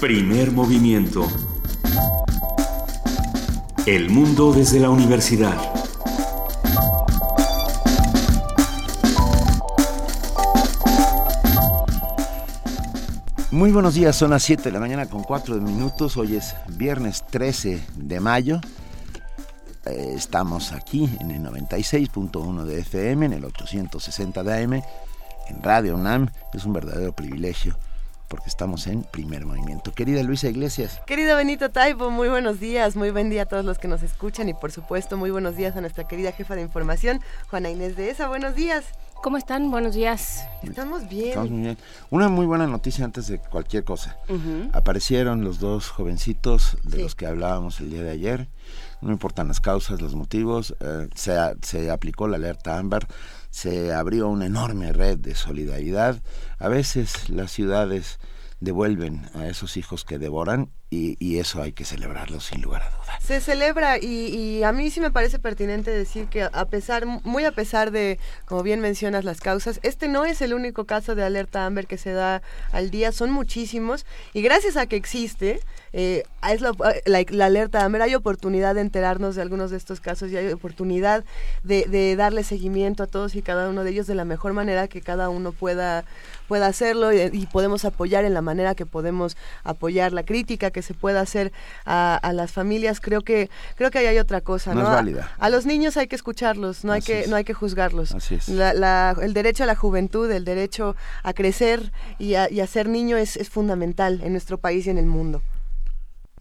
Primer movimiento. El mundo desde la universidad. Muy buenos días, son las 7 de la mañana con 4 minutos. Hoy es viernes 13 de mayo. Eh, estamos aquí en el 96.1 de FM, en el 860 de AM, en Radio UNAM. Es un verdadero privilegio porque estamos en primer movimiento. Querida Luisa Iglesias. Querido Benito Taibo, muy buenos días, muy buen día a todos los que nos escuchan y por supuesto muy buenos días a nuestra querida jefa de información, Juana Inés de ESA. Buenos días. ¿Cómo están? Buenos días. Estamos bien. Estamos muy bien. Una muy buena noticia antes de cualquier cosa. Aparecieron los dos jovencitos de los que hablábamos el día de ayer. No importan las causas, los motivos. Eh, se, se aplicó la alerta ámbar se abrió una enorme red de solidaridad. A veces las ciudades devuelven a esos hijos que devoran y, eso hay que celebrarlo sin lugar a dudas. Se celebra y, a mí sí me parece pertinente decir que a pesar, muy a pesar de, como bien mencionas, las causas, este no es el único caso de alerta Amber que se da al día, son muchísimos y gracias a que existe, eh, es la, alerta Amber, hay oportunidad de enterarnos de algunos de estos casos y hay oportunidad de, de darle seguimiento a todos y cada uno de ellos de la mejor manera que cada uno pueda pueda hacerlo y, podemos apoyar en la manera que podemos apoyar la crítica que se pueda hacer a, las familias. Creo que creo que ahí hay otra cosa. No, es válida. A, los niños hay que escucharlos, no hay que no hay que juzgarlos. Así es. el derecho a la juventud, el derecho a crecer y a, ser niño es, fundamental en nuestro país y en el mundo.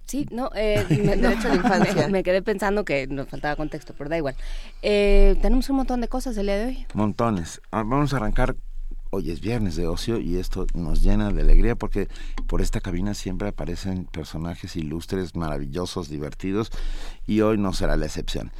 Sí, no, eh, me, derecho a la infancia. Me, quedé pensando que nos faltaba contexto, pero da igual. Eh, tenemos un montón de cosas el día de hoy. Montones. Ah, vamos a arrancar hoy es viernes de ocio y esto nos llena de alegría porque por esta cabina siempre aparecen personajes ilustres, maravillosos, divertidos y hoy no será la excepción.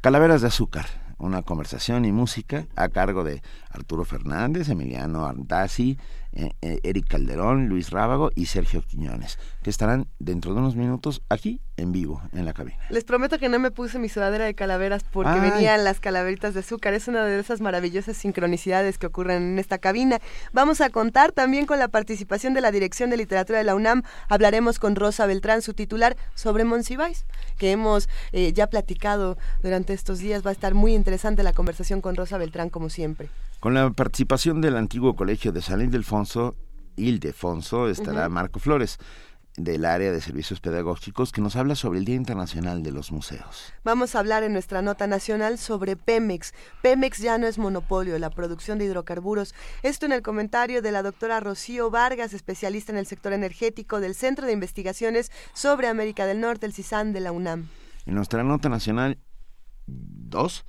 Calaveras de azúcar, una conversación y música a cargo de Arturo Fernández, Emiliano Ardazi, eh, Eric Calderón, Luis Rábago y Sergio Quiñones, que estarán dentro de unos minutos aquí en vivo en la cabina. Les prometo que no me puse mi sudadera de calaveras porque venían las calaveritas de azúcar. Es una de esas maravillosas sincronicidades que ocurren en esta cabina. Vamos a contar también con la participación de la Dirección de Literatura de la UNAM. Hablaremos con Rosa Beltrán, su titular, sobre Monsiváis, que hemos eh, ya platicado durante estos días. Va a estar muy interesante la conversación con Rosa Beltrán, como siempre. Con la participación del antiguo colegio de San Ildefonso, Ildefonso estará Marco Flores del área de servicios pedagógicos que nos habla sobre el Día Internacional de los Museos. Vamos a hablar en nuestra nota nacional sobre Pemex. Pemex ya no es monopolio, la producción de hidrocarburos. Esto en el comentario de la doctora Rocío Vargas, especialista en el sector energético del Centro de Investigaciones sobre América del Norte, el CISAN de la UNAM. En nuestra nota nacional 2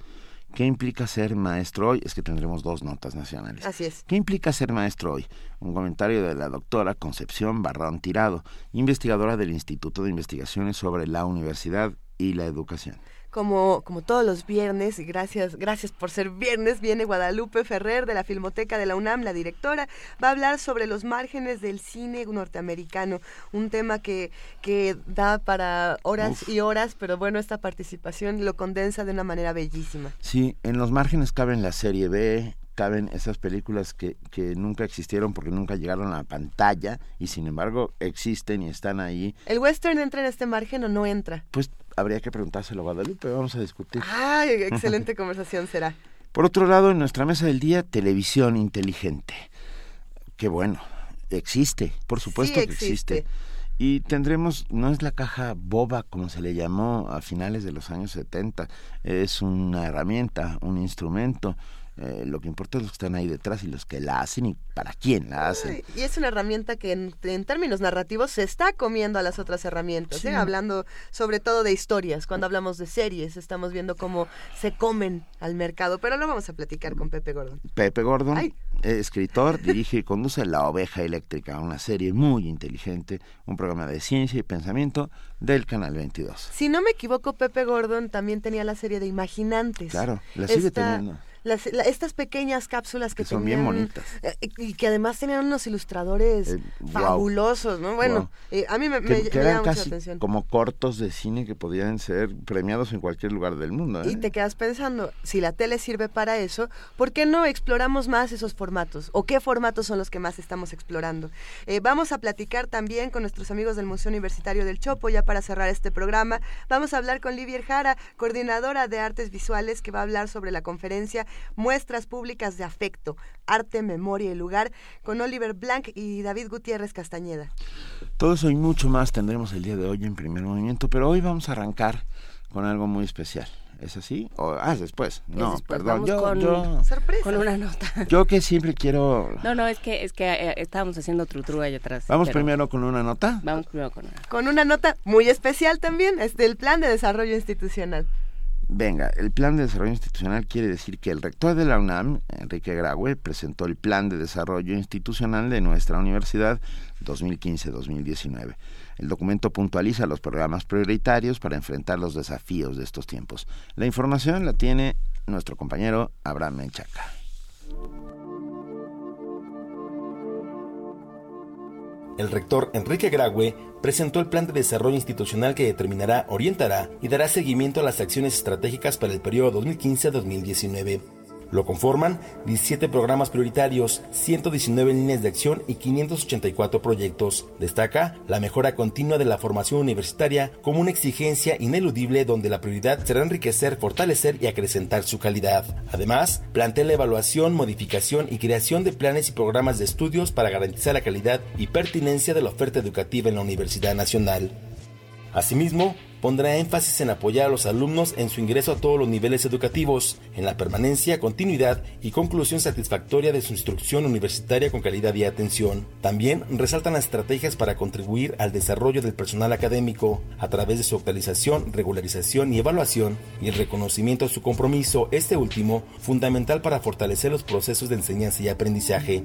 ¿Qué implica ser maestro hoy? Es que tendremos dos notas nacionales. Así es. ¿Qué implica ser maestro hoy? Un comentario de la doctora Concepción Barrón Tirado, investigadora del Instituto de Investigaciones sobre la Universidad y la Educación como, como todos los viernes, y gracias, gracias por ser viernes, viene Guadalupe Ferrer de la Filmoteca de la UNAM, la directora, va a hablar sobre los márgenes del cine norteamericano, un tema que, que da para horas y horas, pero bueno, esta participación lo condensa de una manera bellísima. Sí, en los márgenes caben la serie B, caben esas películas que, que, nunca existieron porque nunca llegaron a la pantalla y sin embargo existen y están ahí. ¿El western entra en este margen o no entra? Pues habría que preguntárselo a Guadalupe, vamos a discutir. ¡Ay, excelente conversación será! Por otro lado, en nuestra mesa del día, televisión inteligente. Qué bueno, existe, por supuesto que existe. Y tendremos, no es la caja boba como se le llamó a finales de los años 70, es una herramienta, un instrumento, eh, lo que importa es los que están ahí detrás y los que la hacen y para quién la hacen. Y es una herramienta que en, términos narrativos se está comiendo a las otras herramientas, ¿eh? hablando sobre todo de historias. Cuando hablamos de series estamos viendo cómo se comen al mercado, pero lo vamos a platicar con Pepe Gordon. Pepe Gordon, escritor, dirige y conduce La Oveja Eléctrica, una serie muy inteligente, un programa de ciencia y pensamiento del Canal 22. Si no me equivoco, Pepe Gordon también tenía la serie de Imaginantes. Claro, la sigue teniendo estas pequeñas cápsulas que, son bien bonitas eh, y que además tenían unos ilustradores eh, fabulosos, ¿no? Bueno, eh, a mí me, que, eran casi como cortos de cine que podían ser premiados en cualquier lugar del mundo. Y te quedas pensando, si la tele sirve para eso, ¿por qué no exploramos más esos formatos? ¿O qué formatos son los que más estamos explorando? vamos a platicar también con nuestros amigos del Museo Universitario del Chopo, ya para cerrar este programa. Vamos a hablar con Livia Jara, coordinadora de artes visuales, que va a hablar sobre la conferencia Muestras Públicas de Afecto, Arte, Memoria y Lugar, con Oliver Blanc y David Gutiérrez Castañeda. Todo eso y mucho más tendremos el día de hoy en primer movimiento, pero hoy vamos a arrancar con algo muy especial. ¿Es así? ¿O, ah, después. No, perdón. Yo, con, yo, con una nota. Yo que siempre quiero... No, no, es que, es que eh, estábamos haciendo trutru allá atrás. ¿Vamos primero con una nota? Vamos primero con una. Con una nota muy especial también, es del Plan de Desarrollo Institucional. Venga, el plan de desarrollo institucional quiere decir que el rector de la UNAM, Enrique Graue, presentó el plan de desarrollo institucional de nuestra universidad 2015-2019. El documento puntualiza los programas prioritarios para enfrentar los desafíos de estos tiempos. La información la tiene nuestro compañero Abraham Menchaca. El rector Enrique Graue presentó el plan de desarrollo institucional que determinará, orientará y dará seguimiento a las acciones estratégicas para el periodo 2015-2019. Lo conforman 17 programas prioritarios, 119 líneas de acción y 584 proyectos. Destaca la mejora continua de la formación universitaria como una exigencia ineludible donde la prioridad será enriquecer, fortalecer y acrecentar su calidad. Además, plantea la evaluación, modificación y creación de planes y programas de estudios para garantizar la calidad y pertinencia de la oferta educativa en la Universidad Nacional. Asimismo, pondrá énfasis en apoyar a los alumnos en su ingreso a todos los niveles educativos, en la permanencia, continuidad y conclusión satisfactoria de su instrucción universitaria con calidad y atención. También resaltan las estrategias para contribuir al desarrollo del personal académico a través de su actualización, regularización y evaluación y el reconocimiento de su compromiso, este último, fundamental para fortalecer los procesos de enseñanza y aprendizaje.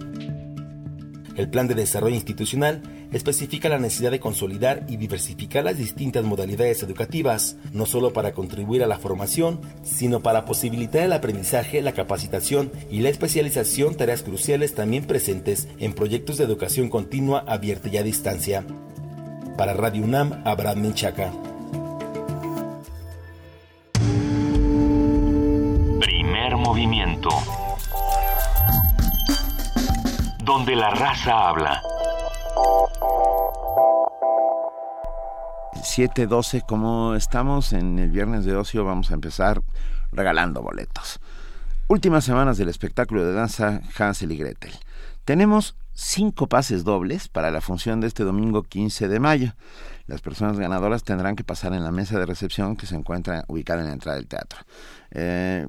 El Plan de Desarrollo Institucional especifica la necesidad de consolidar y diversificar las distintas modalidades educativas, no solo para contribuir a la formación, sino para posibilitar el aprendizaje, la capacitación y la especialización, tareas cruciales también presentes en proyectos de educación continua abierta y a distancia. Para Radio UNAM, Abraham Menchaca. Primer movimiento donde la raza habla. 7.12, como estamos en el viernes de ocio, vamos a empezar regalando boletos. Últimas semanas del espectáculo de danza Hansel y Gretel. Tenemos cinco pases dobles para la función de este domingo 15 de mayo. Las personas ganadoras tendrán que pasar en la mesa de recepción que se encuentra ubicada en la entrada del teatro. Eh,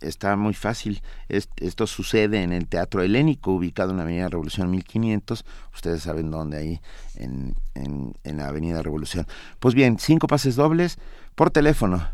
está muy fácil. esto sucede en el Teatro Helénico, ubicado en la Avenida Revolución 1500. Ustedes saben dónde, ahí en, en, la Avenida Revolución. Pues bien, cinco pases dobles por teléfono,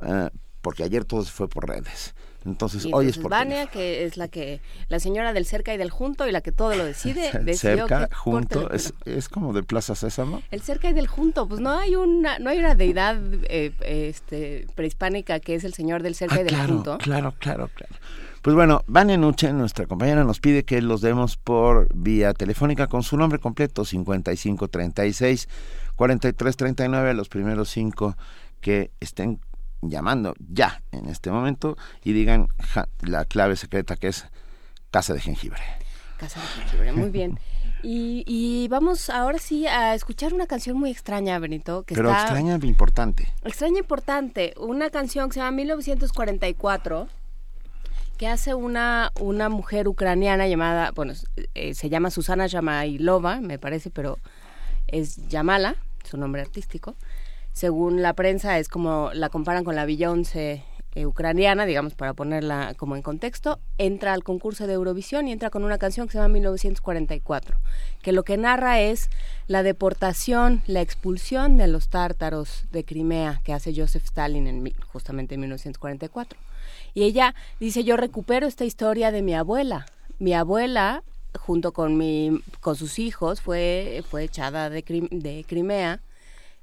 eh, porque ayer todo se fue por redes. Entonces, hoy es por Vania, que es la que la señora del cerca y del junto y la que todo lo decide, cerca, junto, es, es, como de Plaza Sésamo. El cerca y del junto, pues no hay una no hay una deidad eh, este prehispánica que es el señor del cerca ah, y del junto. Claro, claro, claro. Pues bueno, Vania Nuche, nuestra compañera, nos pide que los demos por vía telefónica con su nombre completo, 5536 4339, los primeros cinco que estén llamando ya en este momento y digan la clave secreta que es casa de jengibre. Casa de jengibre, muy bien. Y, vamos ahora sí a escuchar una canción muy extraña, Benito. Que Pero extraña e importante. Extraña e importante. Una canción que se llama 1944 que hace una, una mujer ucraniana llamada, bueno, eh, se llama Susana Yamailova, me parece, pero es Yamala, su nombre artístico según la prensa, es como la comparan con la Beyoncé eh, ucraniana, digamos, para ponerla como en contexto, entra al concurso de Eurovisión y entra con una canción que se llama 1944, que lo que narra es la deportación, la expulsión de los tártaros de Crimea que hace Joseph Stalin en justamente en 1944. Y ella dice, yo recupero esta historia de mi abuela. Mi abuela, junto con, mi, con sus hijos, fue, fue echada de, de Crimea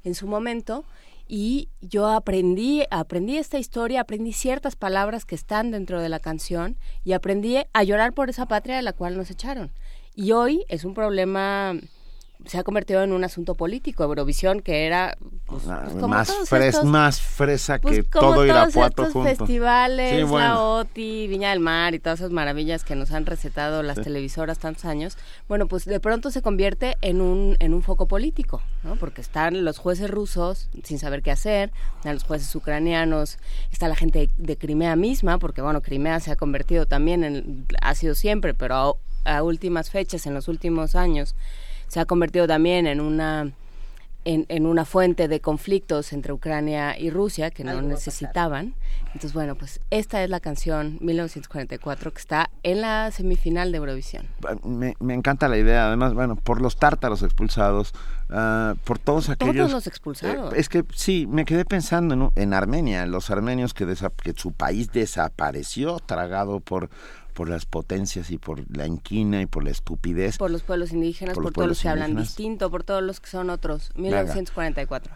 en su momento y yo aprendí, aprendí esta historia, aprendí ciertas palabras que están dentro de la canción y aprendí a llorar por esa patria de la cual nos echaron. Y hoy es un problema se ha convertido en un asunto político. Eurovisión, que era pues, ah, pues, más, más fresa pues, que todo Irapuato estos festivales, la OTI, Viña del Mar y todas esas maravillas que nos han recetado las televisoras tantos años, bueno, pues de pronto se convierte en un, en un foco político, ¿no? Porque están los jueces rusos sin saber qué hacer, están los jueces ucranianos, está la gente de Crimea misma, porque bueno, Crimea se ha convertido también en, ha sido siempre, pero a últimas fechas, en los últimos años, se ha convertido también en una en, una fuente de conflictos entre Ucrania y Rusia que no necesitaban. Entonces, bueno, pues esta es la canción 1944 que está en la semifinal de Eurovisión. Me, encanta la idea, además, bueno, por los tártaros expulsados, ah, por todos aquellos... Todos los expulsados. Eh, es que sí, me quedé pensando en, en Armenia, los armenios que, que su país desapareció, tragado por por las potencias y por la inquina y por la estupidez. Por los pueblos indígenas, por, todos los que hablan distinto, por todos los que son otros. 1944.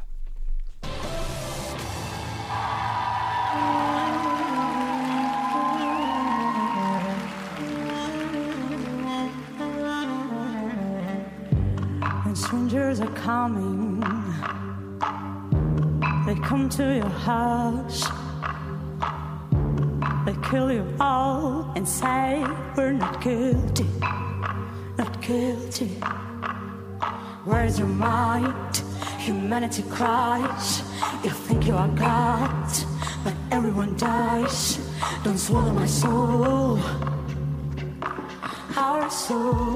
When strangers are coming, they come to your house. They kill you all and say we're not guilty, not guilty. Where's your mind? Humanity cries. You think you are God, but everyone dies. Don't swallow my soul. Our souls.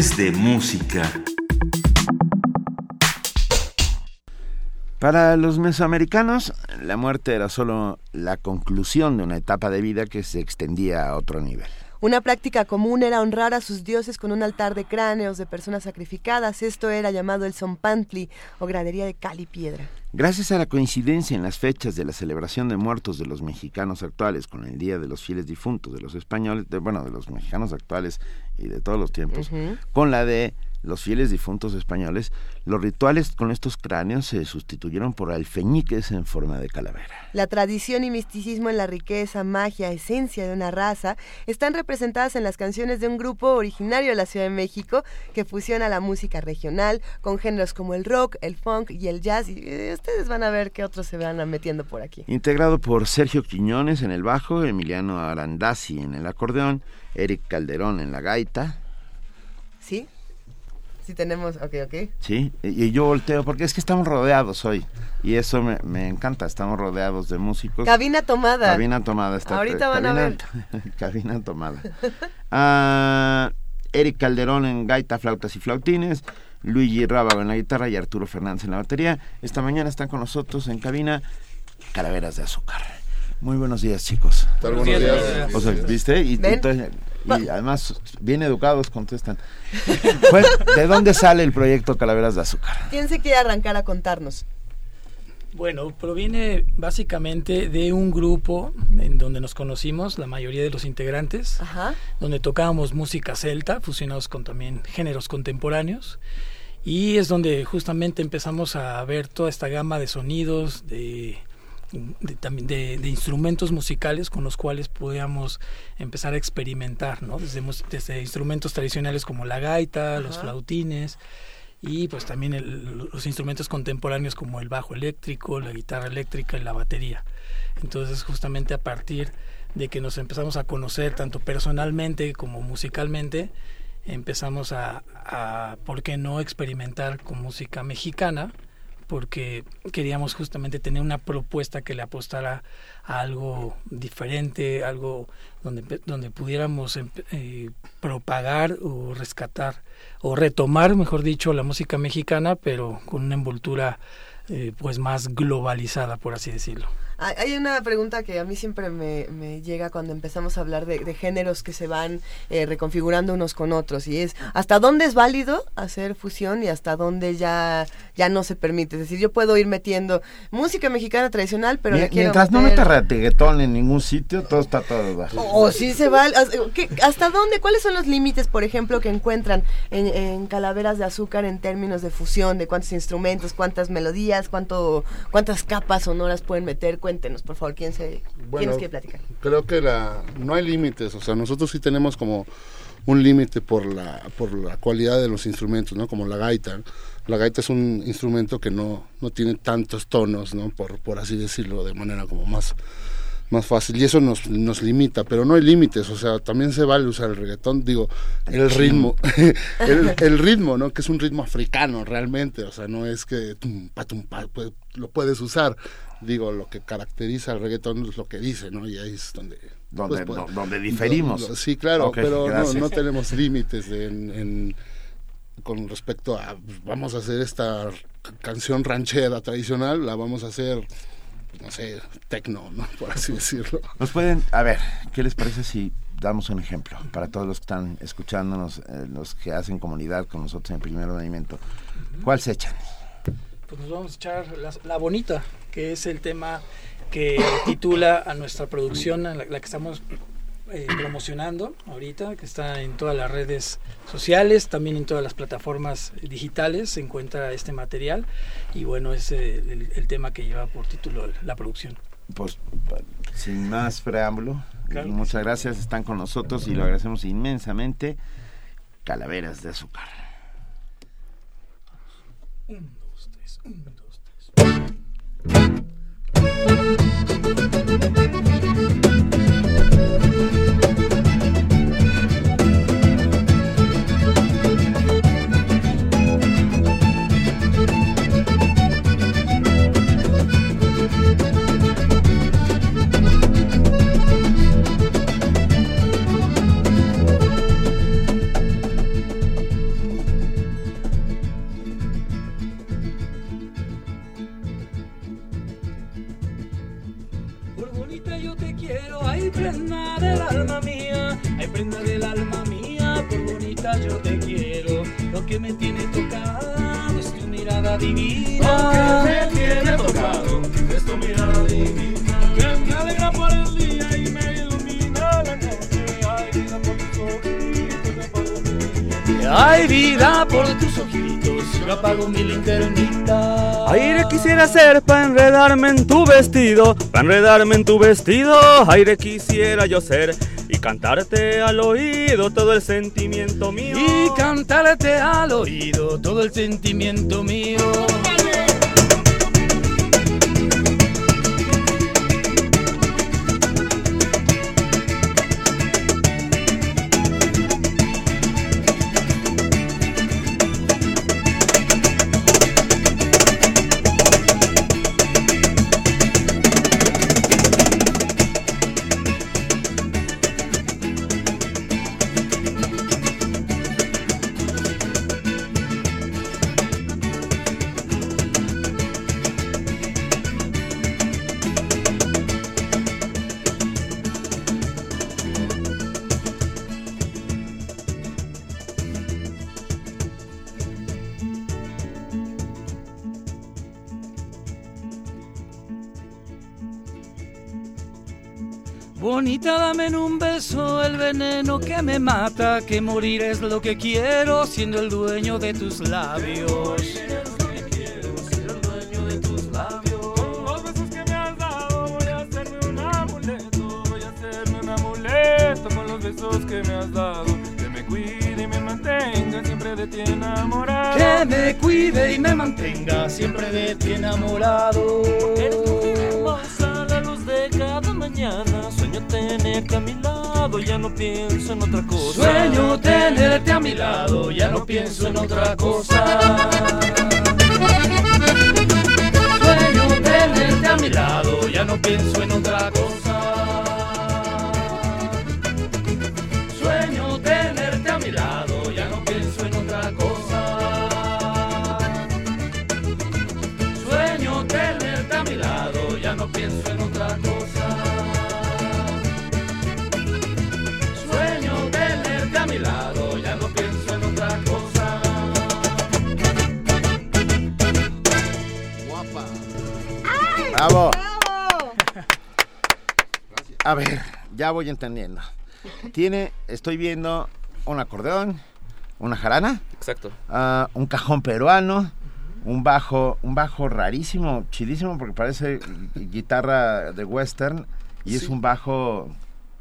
De música. Para los mesoamericanos, la muerte era solo la conclusión de una etapa de vida que se extendía a otro nivel. Una práctica común era honrar a sus dioses con un altar de cráneos de personas sacrificadas. Esto era llamado el Zompantli o gradería de cal y piedra. Gracias a la coincidencia en las fechas de la celebración de muertos de los mexicanos actuales con el Día de los Fieles Difuntos de los españoles, de, bueno, de los mexicanos actuales y de todos los tiempos, con la de los fieles difuntos españoles, los rituales con estos cráneos se sustituyeron por alfeñiques en forma de calavera. La tradición y misticismo en la riqueza, magia, esencia de una raza están representadas en las canciones de un grupo originario de la Ciudad de México que fusiona la música regional con géneros como el rock, el funk y el jazz. Y eh, ustedes van a ver qué otros se van metiendo por aquí. Integrado por Sergio Quiñones en el bajo, Emiliano Arandazzi en el acordeón, Eric Calderón en la gaita. ¿Sí? Sí tenemos, ok, ok. Sí, y yo volteo porque es que estamos rodeados hoy y eso me, encanta, estamos rodeados de músicos. Cabina tomada. Cabina tomada. Está, Ahorita van a ver. cabina tomada. Ah, Eric Calderón en gaita, flautas y flautines. Luigi Rábago en la guitarra y Arturo Fernández en la batería. Esta mañana están con nosotros en cabina Calaveras de Azúcar. Muy buenos días, chicos. Buenos días. O sea, ¿viste? Y, y además, bien educados contestan. ¿De dónde sale el proyecto Calaveras de Azúcar? ¿Quién se quiere arrancar a contarnos? Bueno, proviene básicamente de un grupo en donde nos conocimos, la mayoría de los integrantes, donde tocábamos música celta, fusionados con también géneros contemporáneos, y es donde justamente empezamos a ver toda esta gama de sonidos, de de, también de, instrumentos musicales con los cuales podíamos empezar a experimentar, ¿no? Desde, desde instrumentos tradicionales como la gaita, los flautines y pues también los instrumentos contemporáneos como el bajo eléctrico, la guitarra eléctrica y la batería. Entonces justamente a partir de que nos empezamos a conocer tanto personalmente como musicalmente, empezamos a, a ¿por qué no experimentar con música mexicana? Porque queríamos justamente tener una propuesta que le apostara a algo diferente, algo donde, donde pudiéramos em, eh, propagar o rescatar o retomar, mejor dicho, la música mexicana, pero con una envoltura eh, pues más globalizada, por así decirlo. Hay una pregunta que a mí siempre me, llega cuando empezamos a hablar de, géneros que se van eh, reconfigurando unos con otros y es ¿hasta dónde es válido hacer fusión y hasta dónde ya, ya no se permite? Es decir, yo puedo ir metiendo música mexicana tradicional, pero le Mientras no meta reggaetón en ningún sitio, todo está todo bajo. O, sí se va... ¿Hasta dónde? ¿Cuáles son los límites, por ejemplo, que encuentran en, en, Calaveras de Azúcar en términos de fusión, de cuántos instrumentos, cuántas melodías, cuánto, cuántas capas sonoras pueden meter? Cuéntenos, por favor, ¿quién, se, bueno, quiere platicar? Creo que la, no hay límites, o sea, nosotros sí tenemos como un límite por la, por la cualidad de los instrumentos, ¿no? Como la gaita. La gaita es un instrumento que no, no tiene tantos tonos, ¿no? Por, por así decirlo, de manera como más más fácil y eso nos, nos limita, pero no hay límites, o sea, también se vale usar el reggaetón, digo, el ritmo, el, ritmo, ¿no? Que es un ritmo africano realmente, o sea, no es que pues, lo puedes usar, digo, lo que caracteriza al reggaetón es lo que dice, ¿no? Y ahí es donde... Donde, pues, donde diferimos. sí, claro, pero no, no, tenemos límites en, con respecto a, pues, vamos a hacer esta canción ranchera tradicional, la vamos a hacer no sé, tecno, ¿no? por así decirlo. Nos pueden, a ver, ¿qué les parece si damos un ejemplo para todos los que están escuchándonos, eh, los que hacen comunidad con nosotros en primer movimiento? ¿Cuál se echan? Pues nos vamos a echar la, bonita, que es el tema que titula a nuestra producción, la, la que estamos eh, promocionando ahorita, que está en todas las redes sociales, también en todas las plataformas digitales se encuentra este material y bueno, es el, tema que lleva por título la producción. Pues sin más preámbulo, muchas gracias, están con nosotros y lo agradecemos inmensamente. Calaveras de azúcar. Un, dos, tres. Divina. Lo que me tiene tocado es tu mirada divina. Que me alegra por el día y me ilumina la noche. Hay vida por tus ojitos, Hay vida por tus ojitos, yo apago mi linternita. Aire quisiera ser para enredarme en tu vestido, para enredarme en tu vestido. Aire quisiera yo ser cantarte al oído todo el sentimiento mío. Y cantarte al oído todo el sentimiento mío. Que me mata, que morir es lo que quiero, siendo el dueño de tus labios. Con los besos que me has dado voy a hacerme un amuleto, voy a hacerme un amuleto con los besos que me has dado. Que me cuide y me mantenga siempre de ti enamorado. Que me cuide y me mantenga siempre de ti enamorado. Otra cosa. Sueño tenerte a mi lado, ya no pienso en otra cosa. Sueño tenerte a mi lado, ya no pienso en otra cosa. Sueño tenerte a mi lado, ya no pienso en otra cosa. Sueño tenerte a mi lado, ya no pienso en ¡Bravo! A ver, ya voy entendiendo. Tiene, estoy viendo un acordeón, una jarana, Exacto. ah, un cajón peruano, un bajo, un bajo rarísimo, chidísimo porque parece guitarra de western y es un bajo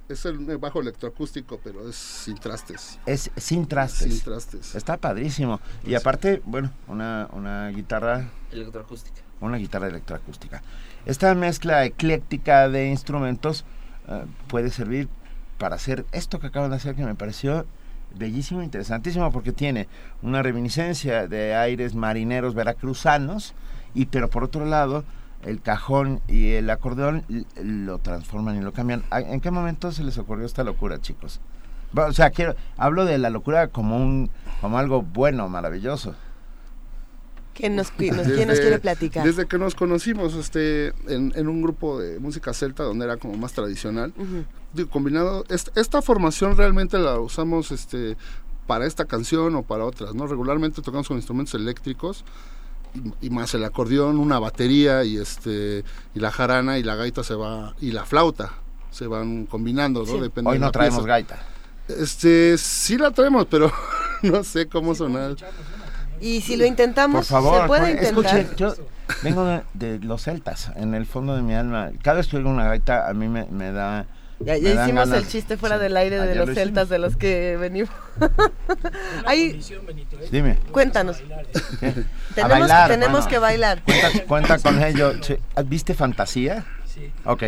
Es el bajo electroacústico, pero es sin trastes. es sin trastes. Sin trastes. Está padrísimo. Y aparte, bueno, una, una guitarra Electroacústica. una guitarra electroacústica. Esta mezcla ecléctica de instrumentos eh, puede servir para hacer esto que acaban de hacer que me pareció bellísimo, interesantísimo, porque tiene una reminiscencia de aires marineros veracruzanos, y pero por otro lado, el cajón y el acordeón lo transforman y lo cambian. ¿A- ¿En qué momento se les ocurrió esta locura, chicos? O sea, quiero, hablo de la locura como un, como algo bueno, maravilloso. ¿Quién nos, qui- nos- quién nos quiere platicar? Desde que nos conocimos este, en, en un grupo de música celta donde era como más tradicional, digo, combinado, est- esta formación realmente la usamos este, para esta canción o para otras, ¿no? Regularmente tocamos con instrumentos eléctricos y, y más el acordeón, una batería y este y la jarana y la gaita se va y la flauta se van combinando, ¿no? Sí. Depende Hoy de no la traemos pieza. gaita. Este, sí la traemos, pero no sé cómo sonar. Y si lo intentamos, Por favor, ¿se puede por- intentar? escuche, yo vengo de, de los celtas, en el fondo de mi alma. Cada vez que oigo una gaita, a mí me, me da... Ya, ya hicimos ganas- el chiste fuera Sí. del aire de los lo celtas hicimos. de los que venimos. Ahí, Dime. cuéntanos. A Tenemos, bailar, tenemos bueno. que bailar. Cuenta, cuenta con ello. ¿Viste fantasía? Sí. Ok.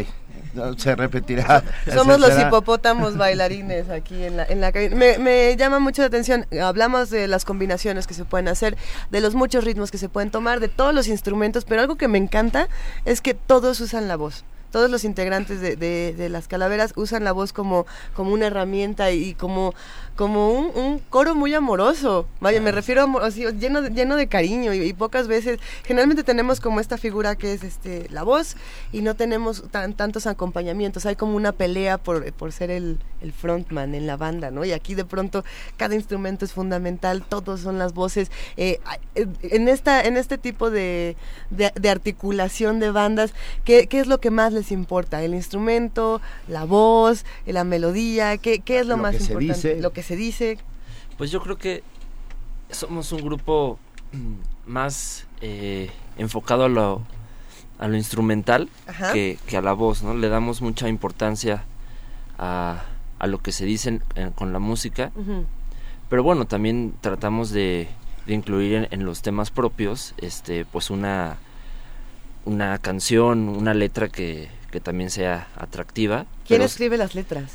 Se repetirá. Somos los hipopótamos bailarines aquí en la, en la cabina. Me, me llama mucho la atención. Hablamos de las combinaciones que se pueden hacer, de los muchos ritmos que se pueden tomar, de todos los instrumentos, pero algo que me encanta es que todos usan la voz. todos los integrantes de, de, las calaveras usan la voz como, como una herramienta y como como un, coro muy amoroso. Vaya, me refiero a lleno, de, lleno de cariño y, pocas veces, generalmente tenemos como esta figura que es este la voz y no tenemos tan, tantos acompañamientos. Hay como una pelea por, por ser el, el, frontman en la banda, ¿no? Y aquí de pronto cada instrumento es fundamental, todos son las voces. Eh, eh, en, esta, en este tipo de, de, articulación de bandas, ¿qué, ¿qué, es lo que más les importa? ¿El instrumento, la voz, la melodía? ¿Qué, qué es lo, más importante? Lo que se dice? Pues yo creo que somos un grupo más eh, enfocado a lo, a lo instrumental que, a la voz, ¿no? Le damos mucha importancia a, a lo que se dice con la música, pero bueno, también tratamos de, de incluir en, los temas propios, este, pues una, una canción, una letra que, que también sea atractiva. ¿Quién escribe las letras?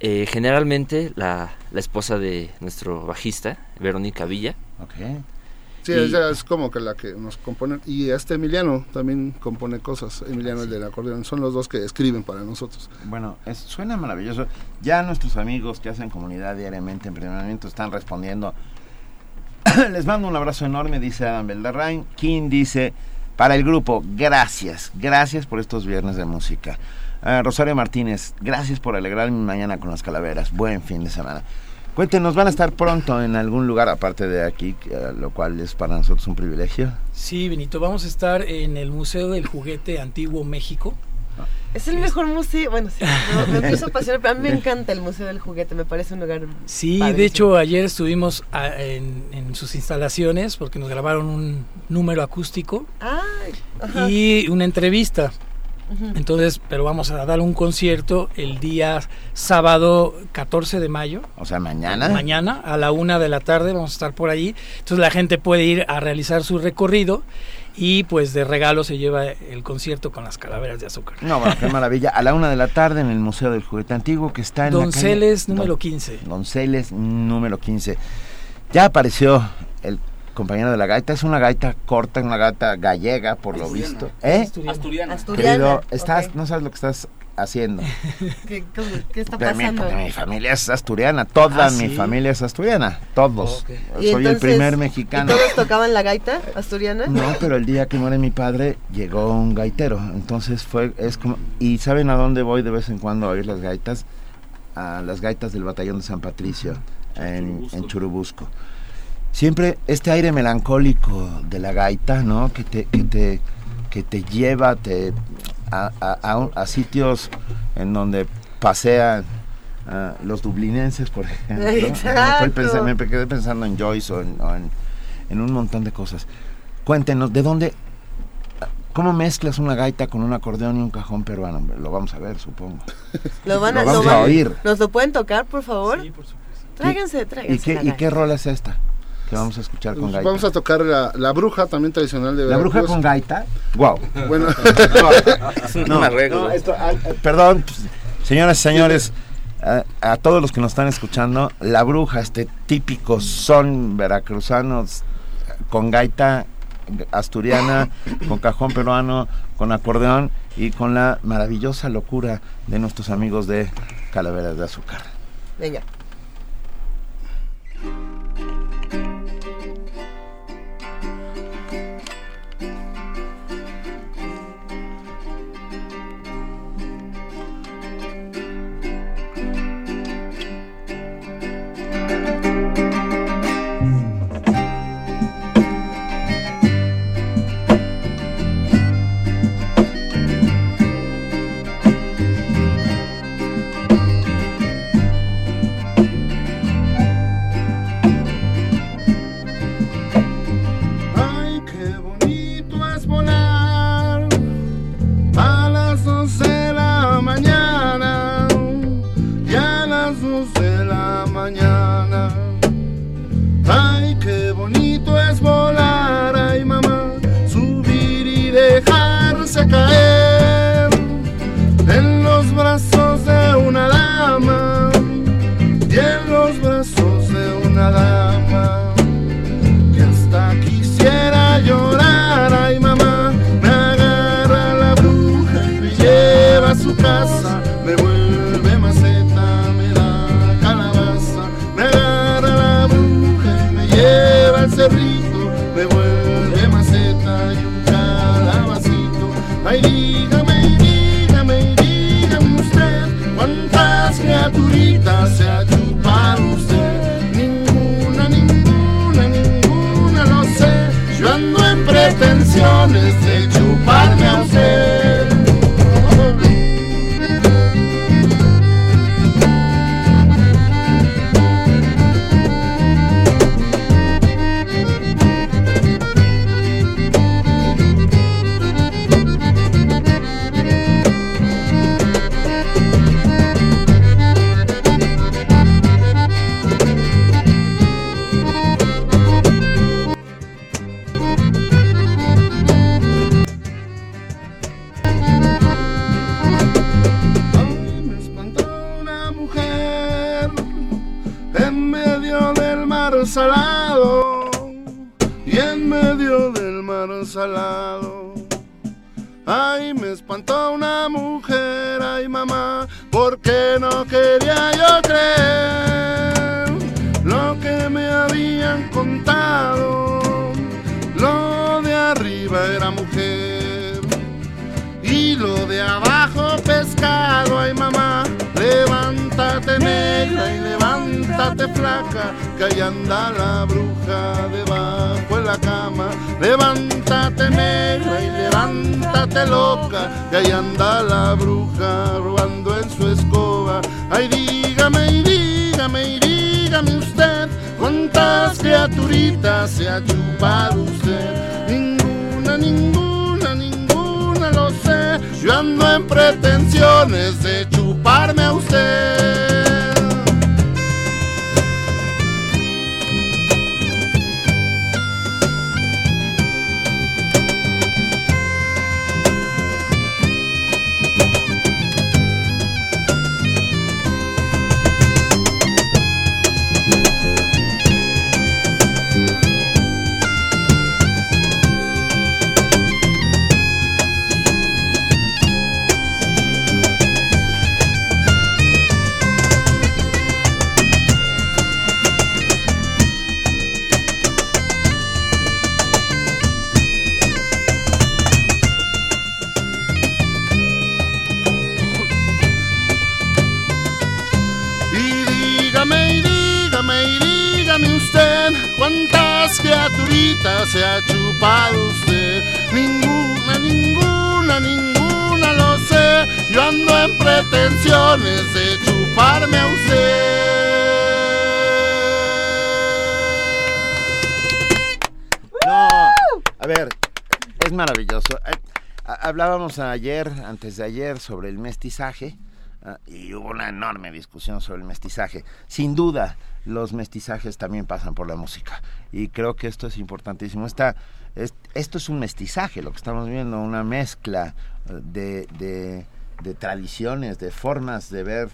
Eh, generalmente la, la, esposa de nuestro bajista, Verónica Villa. Okay. Sí, ella es como que la que nos compone. Y este Emiliano también compone cosas. Emiliano, el del acordeón. Son los dos que escriben para nosotros. Bueno, suena maravilloso. Ya nuestros amigos que hacen comunidad diariamente en primer están respondiendo. Les mando un abrazo enorme, dice Adam Beldarrain. King dice, para el grupo, gracias. Gracias por estos viernes de música. Ah, Rosario Martínez, gracias por alegrar mi mañana con las calaveras. Buen fin de semana. Cuéntenos, ¿van a estar pronto en algún lugar aparte de aquí, eh, lo cual es para nosotros un privilegio? Sí, Benito, vamos a estar en el Museo del Juguete Antiguo México. Es el mejor museo, bueno, sí, me, empiezo a pero a mí me encanta el Museo del Juguete, me parece un lugar Sí, de hecho ayer estuvimos en, en, sus instalaciones porque nos grabaron un número acústico y una entrevista. Entonces, pero vamos a dar un concierto el día sábado 14 de mayo. O sea, mañana. Mañana a la una de la tarde vamos a estar por allí. Entonces la gente puede ir a realizar su recorrido y pues de regalo se lleva el concierto con las calaveras de azúcar. No, bueno, qué maravilla. A la una de la tarde en el Museo del Juguete Antiguo que está en Donceles número 15. Donceles número 15. Ya apareció el compañero de la gaita. Es una gaita corta, una gaita gallega, por lo visto. ¿Eh? Asturiana. Asturiana. estás, no sabes lo que estás haciendo. ¿Qué, está pasando? Mi, mi, familia es asturiana, toda ¿Ah, mi familia es asturiana, todos. Soy el primer mexicano. ¿y ¿Todos tocaban la gaita asturiana? No, pero el día que muere mi padre llegó un gaitero, entonces fue, es como, y ¿saben a dónde voy de vez en cuando a oír las gaitas? A las gaitas del batallón de San Patricio, en, en Churubusco siempre este aire melancólico de la gaita, ¿no? Que te, que te, que te lleva te, a, a, a, sitios en donde pasean los dublinenses, por ejemplo. Me, quedé pensando en Joyce o, en, en, un montón de cosas. Cuéntenos, ¿de dónde, cómo mezclas una gaita con un acordeón y un cajón peruano? Lo vamos a ver, supongo. Lo van a, vamos a oír. ¿Nos lo pueden tocar, por favor? Sí, por supuesto. Tráiganse, tráiganse. ¿Y qué, ¿y qué rola es esta? Que vamos a escuchar con pues gaita. Vamos a tocar la, la bruja también tradicional de La bruja con gaita. Wow. Bueno, no, no, esto, ah, perdón, pues, señoras y señores, a, todos los que nos están escuchando, la bruja, este típico son veracruzanos con gaita asturiana, con cajón peruano, con acordeón y con la maravillosa locura de nuestros amigos de Calaveras de Azúcar. Venga. Espantó una mujer, ay mamá, porque no quería yo creer lo que me habían contado. Lo de arriba era mujer y lo de abajo pescado, ay mamá, levántate negra y levántate flaca, que ahí anda la bruja debajo de la cama. Levántate negra y levántate loca, que ahí anda la bruja robando en su escoba. Ay, dígame y dígame y dígame usted, cuántas criaturitas se ha chupado usted. Yo ando en pretensiones de chuparme a usted. Se ha chupado usted. Ninguna, ninguna, ninguna lo sé. Yo ando en pretensiones de chuparme a usted. A ver, es maravilloso. Eh, Hablábamos ayer, antes de ayer, sobre el mestizaje ah, y hubo una enorme discusión sobre el mestizaje. Sin duda, los mestizajes también pasan por la música y creo que esto es importantísimo. Esta, es- esto es un mestizaje, lo que estamos viendo, una mezcla eh, de, de tradiciones, de formas de ver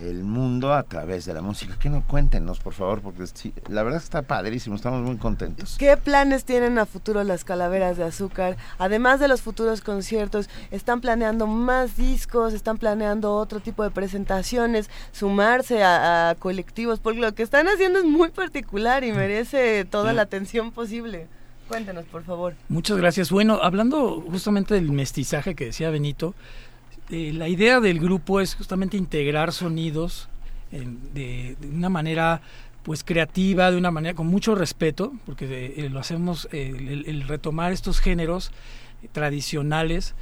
el mundo a través de la música. Que no cuéntenos, por favor, porque sí, la verdad está padrísimo, estamos muy contentos. ¿Qué planes tienen a futuro las calaveras de azúcar? Además de los futuros conciertos, ¿están planeando más discos? ¿Están planeando otro tipo de presentaciones? ¿Sumarse a, a colectivos? Porque lo que están haciendo es muy particular y merece toda la atención posible. Cuéntenos, por favor. Muchas gracias. Bueno, hablando justamente del mestizaje que decía Benito, eh, la idea del grupo es justamente integrar sonidos en- de, de una manera pues creativa, de una manera con mucho respeto, porque eh, lo hacemos, eh, el, el retomar estos géneros tradicionales,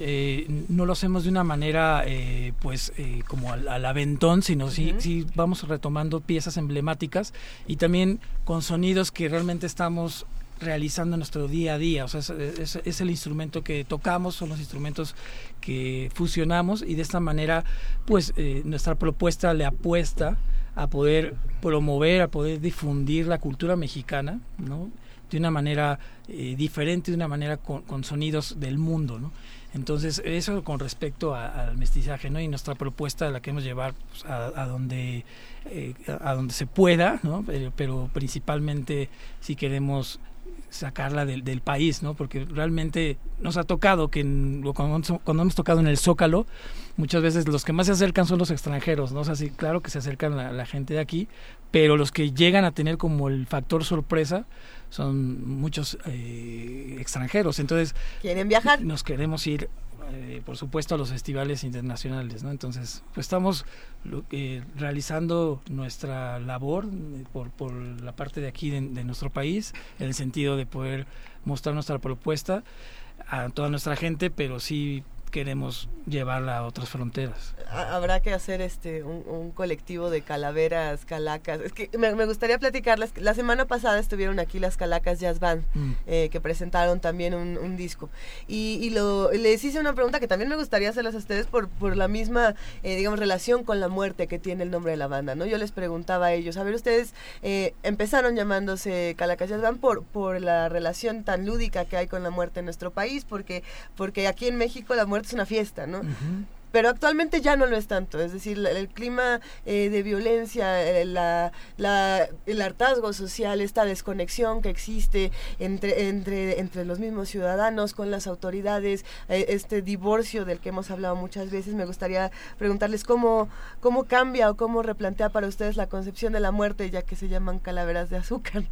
eh, no lo hacemos de una manera eh, pues eh, como al, al aventón, sino sí, sí vamos retomando piezas emblemáticas y también con sonidos que realmente estamos realizando nuestro día a día. O sea, es, el instrumento que tocamos, son los instrumentos que fusionamos y de esta manera, pues eh, nuestra propuesta le apuesta a poder promover, a poder difundir la cultura mexicana, ¿no? De una manera eh, diferente, de una manera con, con sonidos del mundo, ¿no? Entonces, eso con respecto al mestizaje, ¿no? Y nuestra propuesta la queremos llevar pues, a, donde eh, a donde se pueda, ¿no? Pero principalmente si queremos sacarla del, del país, ¿no? Porque realmente nos ha tocado que en- cuando, cuando hemos tocado en el Zócalo, muchas veces los que más se acercan son los extranjeros, ¿no? O sea, sí, claro que se acercan la, la gente de aquí, pero los que llegan a tener como el factor sorpresa son muchos eh, extranjeros. Entonces, ¿Quieren viajar? nos queremos ir, eh, por supuesto, a los festivales internacionales, ¿no? Entonces, pues estamos eh, realizando nuestra labor eh, por, por la parte de aquí de nuestro país, en el sentido de poder mostrar nuestra propuesta a toda nuestra gente, pero sí queremos llevarla a otras fronteras. Ha- Habrá que hacer este un, un colectivo de calaveras, calacas. Es que me, me gustaría platicarles. La semana pasada estuvieron aquí las calacas Jazz Band, Mm. eh, que presentaron también un, un disco. Y, y lo, les hice una pregunta que también me gustaría hacerles a ustedes por, por la misma, eh, digamos, relación con la muerte que tiene el nombre de la banda, ¿no? Yo les preguntaba a ellos, a ver, ustedes eh, empezaron llamándose Calacas Jazz Band por, por la relación tan lúdica que hay con la muerte en nuestro país, porque, porque aquí en México la muerte es una fiesta, ¿no? pero actualmente ya no lo es tanto, es decir, el clima eh, de violencia, eh, la, el hartazgo social, esta desconexión que existe entre, entre, entre los mismos ciudadanos con las autoridades, eh, este divorcio del que hemos hablado muchas veces, me gustaría preguntarles cómo, cómo cambia o cómo replantea para ustedes la concepción de la muerte, ya que se llaman calaveras de azúcar.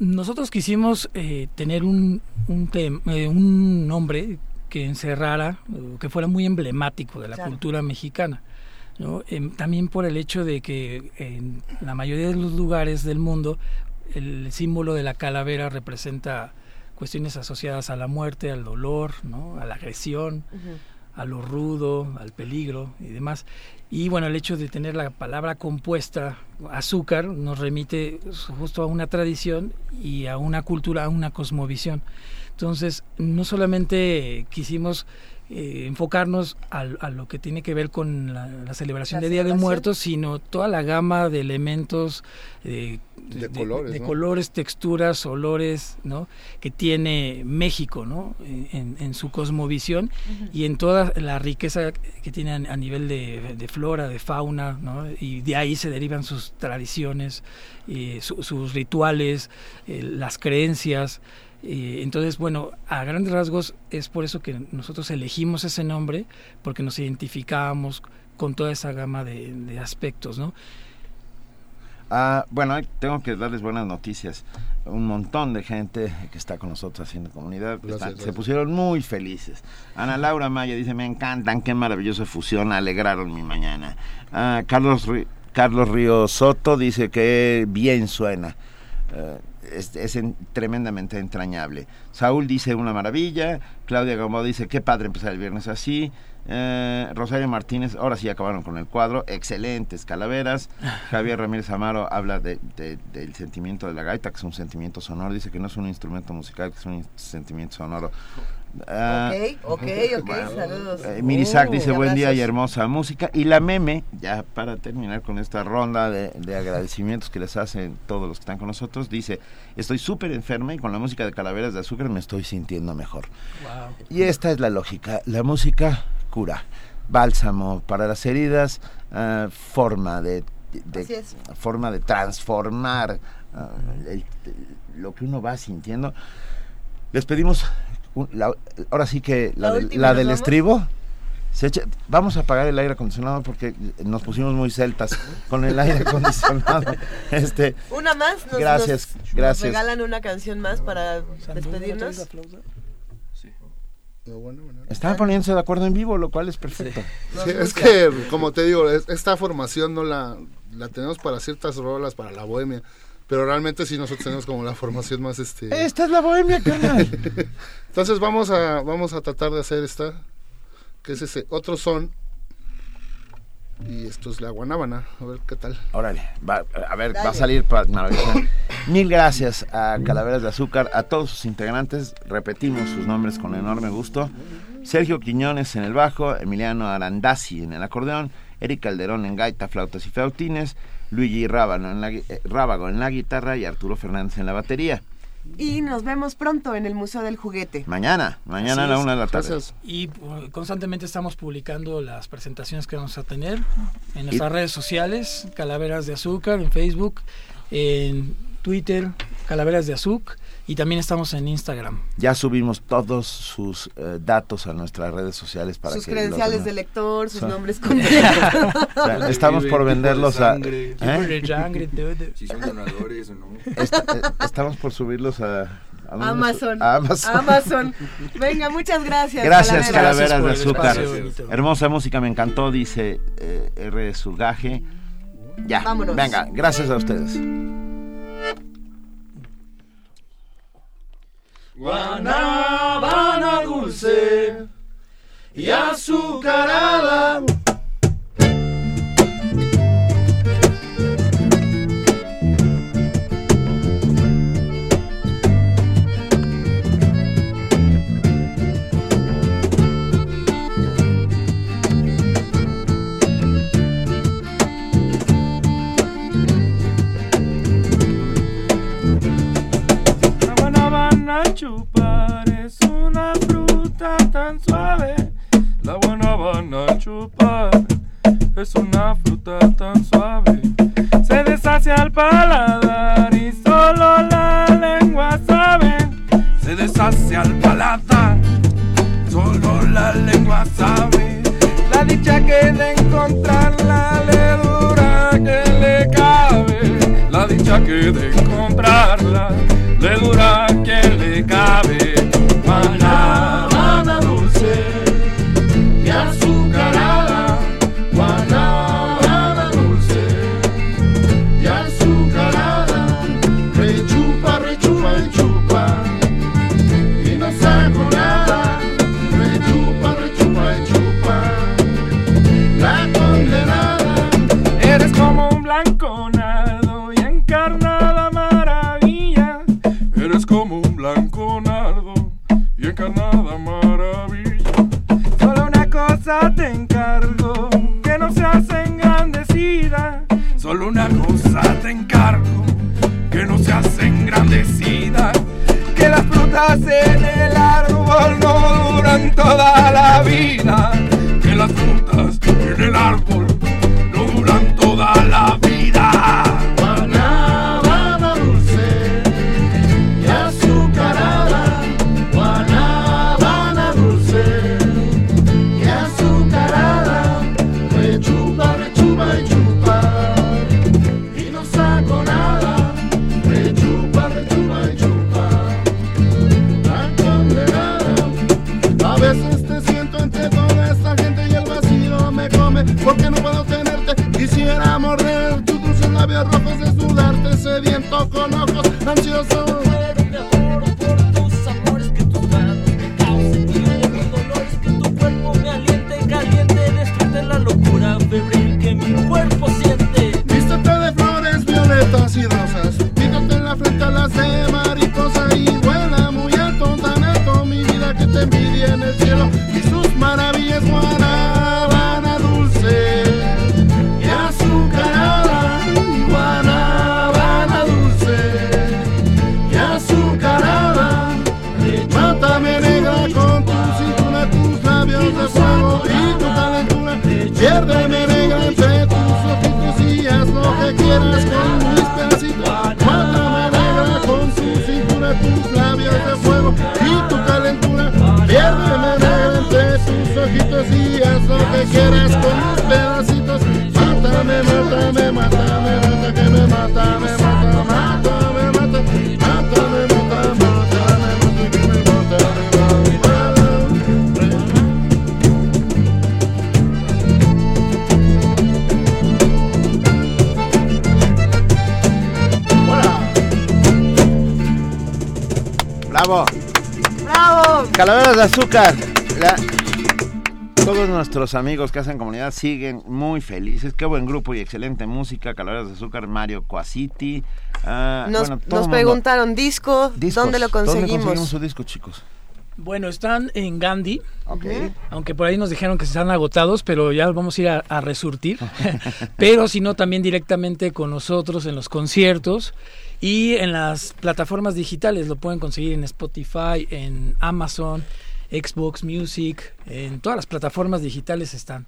Nosotros quisimos tener un, un, un nombre que encerrara, que fuera muy emblemático de la cultura mexicana. ¿no? Em, también por el hecho de que en la mayoría de los lugares del mundo el símbolo de la calavera representa cuestiones asociadas a la muerte, al dolor, ¿no? a la agresión, a lo rudo, al peligro y demás. Y bueno, el hecho de tener la palabra compuesta, azúcar, nos remite justo a una tradición y a una cultura, a una cosmovisión. Entonces, no solamente quisimos eh, enfocarnos a, lo que tiene que ver con la, celebración de Día de Muertos, sino toda la gama de elementos eh, de, colores, texturas, olores, ¿no? que tiene México, ¿no? En, su cosmovisión y en toda la riqueza que tiene a, nivel de, flora, de fauna, ¿no? y de ahí se derivan sus tradiciones, eh, sus rituales, las creencias entonces, bueno, a grandes rasgos es por eso que nosotros elegimos ese nombre, porque nos identificábamos con toda esa gama de, aspectos, ¿no? Ah, bueno, tengo que darles buenas noticias. Un montón de gente que está con nosotros haciendo comunidad se pusieron muy felices. Ana Laura Maya dice, me encantan, qué maravillosa fusión, alegraron mi mañana. Ah, Carlos, Carlos Río Soto dice que bien suena. Ah, es, tremendamente entrañable. Saúl dice una maravilla, Claudia Gamboa dice qué padre empezar el viernes así, eh, Rosario Martínez, ahora sí acabaron con el cuadro, excelentes calaveras. Javier Ramírez Amaro habla de, del sentimiento de la gaita, que es un sentimiento sonoro, dice que no es un instrumento musical, que es un sentimiento sonoro. Ah, ok, ok, ok, saludos. Eh, Mirisac dice buen día y hermosa música. Y la meme, ya para terminar con esta ronda de, agradecimientos que les hacen todos los que están con nosotros, dice, estoy súper enferma y con la música de Calaveras de Azúcar me estoy sintiendo mejor. Y esta es la lógica, la música cura, bálsamo para las heridas, ah, forma de, forma de transformar ah, lo que uno va sintiendo. Les pedimos ahora sí que la, del estribo. Se vamos a apagar el aire acondicionado porque nos pusimos muy celtas con el aire acondicionado. este, una más. gracias, gracias. regalan una canción más para despedirnos. Están poniéndose de acuerdo en vivo, lo cual es perfecto. es que, como te digo, esta formación no la, la tenemos para ciertas rolas, para la bohemia. Pero realmente sí nosotros tenemos como la formación más este. Esta es la bohemia, carnal. Entonces vamos a, vamos a tratar de hacer esta, que es ese otro son. Y esto es la guanábana, a ver qué tal. Órale, va, a ver, va a salir maravilloso. Mil gracias a Calaveras de Azúcar, a todos sus integrantes, repetimos sus nombres con enorme gusto. Sergio Quiñones en el bajo, Emiliano Arandazzi en el acordeón, Eric Calderón en gaita, flautas y flautines, Luigi Rábago en la, eh, Rábago en la guitarra y Arturo Fernández en la batería. Y nos vemos pronto en el Museo del Juguete. Mañana, mañana a la una de la tarde. Y uh, constantemente estamos publicando las presentaciones que vamos a tener en nuestras redes sociales, Calaveras de Azúcar, en Facebook, en Twitter, Calaveras de Azúcar y también estamos en Instagram. Ya subimos todos sus eh, datos a nuestras redes sociales para sus credenciales de lector, sus nombres completos. estamos por venderlos a ¿eh? si son donadores o no. Eh, estamos por subirlos a Amazon. Amazon. Venga, muchas gracias. Gracias, Calaveras, de Azúcar. Hermosa música, me encantó, dice R. Surgaje. Ya, Vámonos. venga, gracias a ustedes. Guanábana dulce y azucarada. Chupar es una fruta tan suave. la guanábana chupar. Es una fruta tan suave, se deshace al paladar y solo la lengua sabe. Se deshace al paladar, solo la lengua sabe. La dicha que de encontrarla le dura que le cabe. La dicha que de encontrarla le dura que le cabe. Guanábana en el árbol no duran toda la vida. Que las frutas en el árbol sediento con ojos ansiosos. Quieras con mis pedacitos. Mátame negra con tu cintura, tus labios de fuego y tu calentura. Piérdeme entre tus ojitos y haz lo que quieras con mis pedacitos. Calaveras de azúcar. La- Todos nuestros amigos que hacen comunidad siguen muy felices. Qué buen grupo y excelente música. Calaveras de azúcar, Mario Coasiti. ah, Nos, bueno, preguntaron disco, Discos. ¿dónde lo ¿Dónde conseguimos? conseguimos su disco, chicos? Bueno, están en Gandhi. Ok. Aunque por ahí nos dijeron que están agotados, pero ya vamos a ir a, a resurtir. pero si no, también directamente con nosotros en los conciertos y en las plataformas digitales. Lo pueden conseguir en Spotify, en Amazon, Xbox Music, en todas las plataformas digitales están.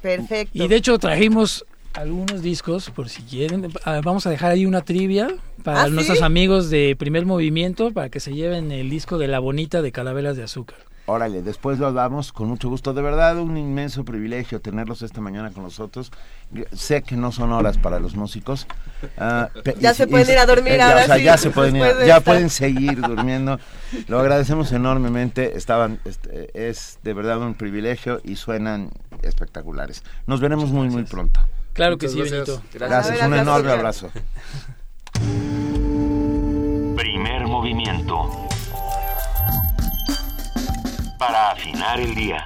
Perfecto. Y de hecho trajimos algunos discos, por si quieren. Vamos a dejar ahí una trivia para ¿Ah, sí? nuestros amigos de Primer Movimiento, para que se lleven el disco de La Bonita de Calaveras de Azúcar. Órale, después lo damos con mucho gusto. De verdad, un inmenso privilegio tenerlos esta mañana con nosotros. Sé que no son horas para los músicos. Ya y- se y- pueden ir a dormir ahora o sea, sí, ya se pueden ir, ya pueden seguir durmiendo. Lo agradecemos enormemente. Estaban, este, es de verdad un privilegio y suenan espectaculares. Nos veremos muy, muy pronto. Claro que sí, gracias. Benito. Gracias, un enorme abrazo. Primer movimiento. Para afinar el día.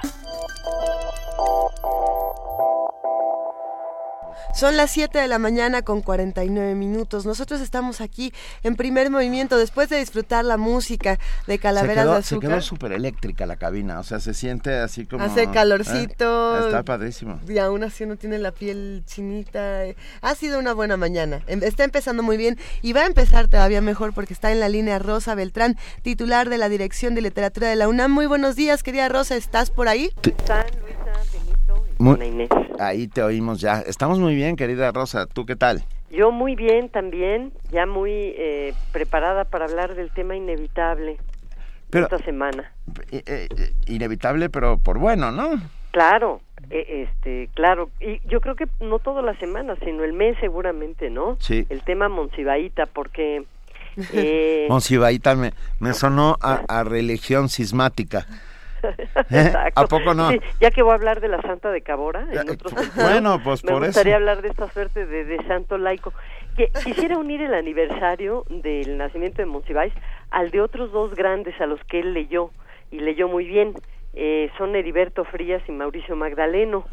Son las 7 de la mañana con 49 minutos. Nosotros estamos aquí en primer movimiento después de disfrutar la música de Calaveras de Azúcar. Se quedó súper eléctrica la cabina, o sea, se siente así como... Hace calorcito. ¿eh? Está padrísimo. Y aún así uno tiene la piel chinita. Ha sido una buena mañana. Em, está empezando muy bien y va a empezar todavía mejor porque está en la línea Rosa Beltrán, titular de la Dirección de Literatura de la UNAM. Muy buenos días, querida Rosa, ¿estás por ahí? Están Luisa, Ahí te oímos ya. Estamos muy bien, querida Rosa. ¿Tú qué tal? Yo muy bien también, ya muy eh, preparada para hablar del tema inevitable esta semana. Eh, eh, inevitable, pero por bueno, ¿no? Claro, este, claro. Y yo creo que no toda la semana, sino el mes seguramente, ¿no? Sí. El tema Monsibaíta, porque... Monsibaíta me, me sonó a, a religión sismática. ¿A poco no? ya que voy a hablar de la Santa de Cabora, en otros bueno, pues me gustaría hablar de esta suerte de, santo laico. Que quisiera unir el aniversario del nacimiento de Monsiváis al de otros dos grandes a los que él leyó y leyó muy bien. Eh, son Heriberto Frías y Mauricio Magdaleno,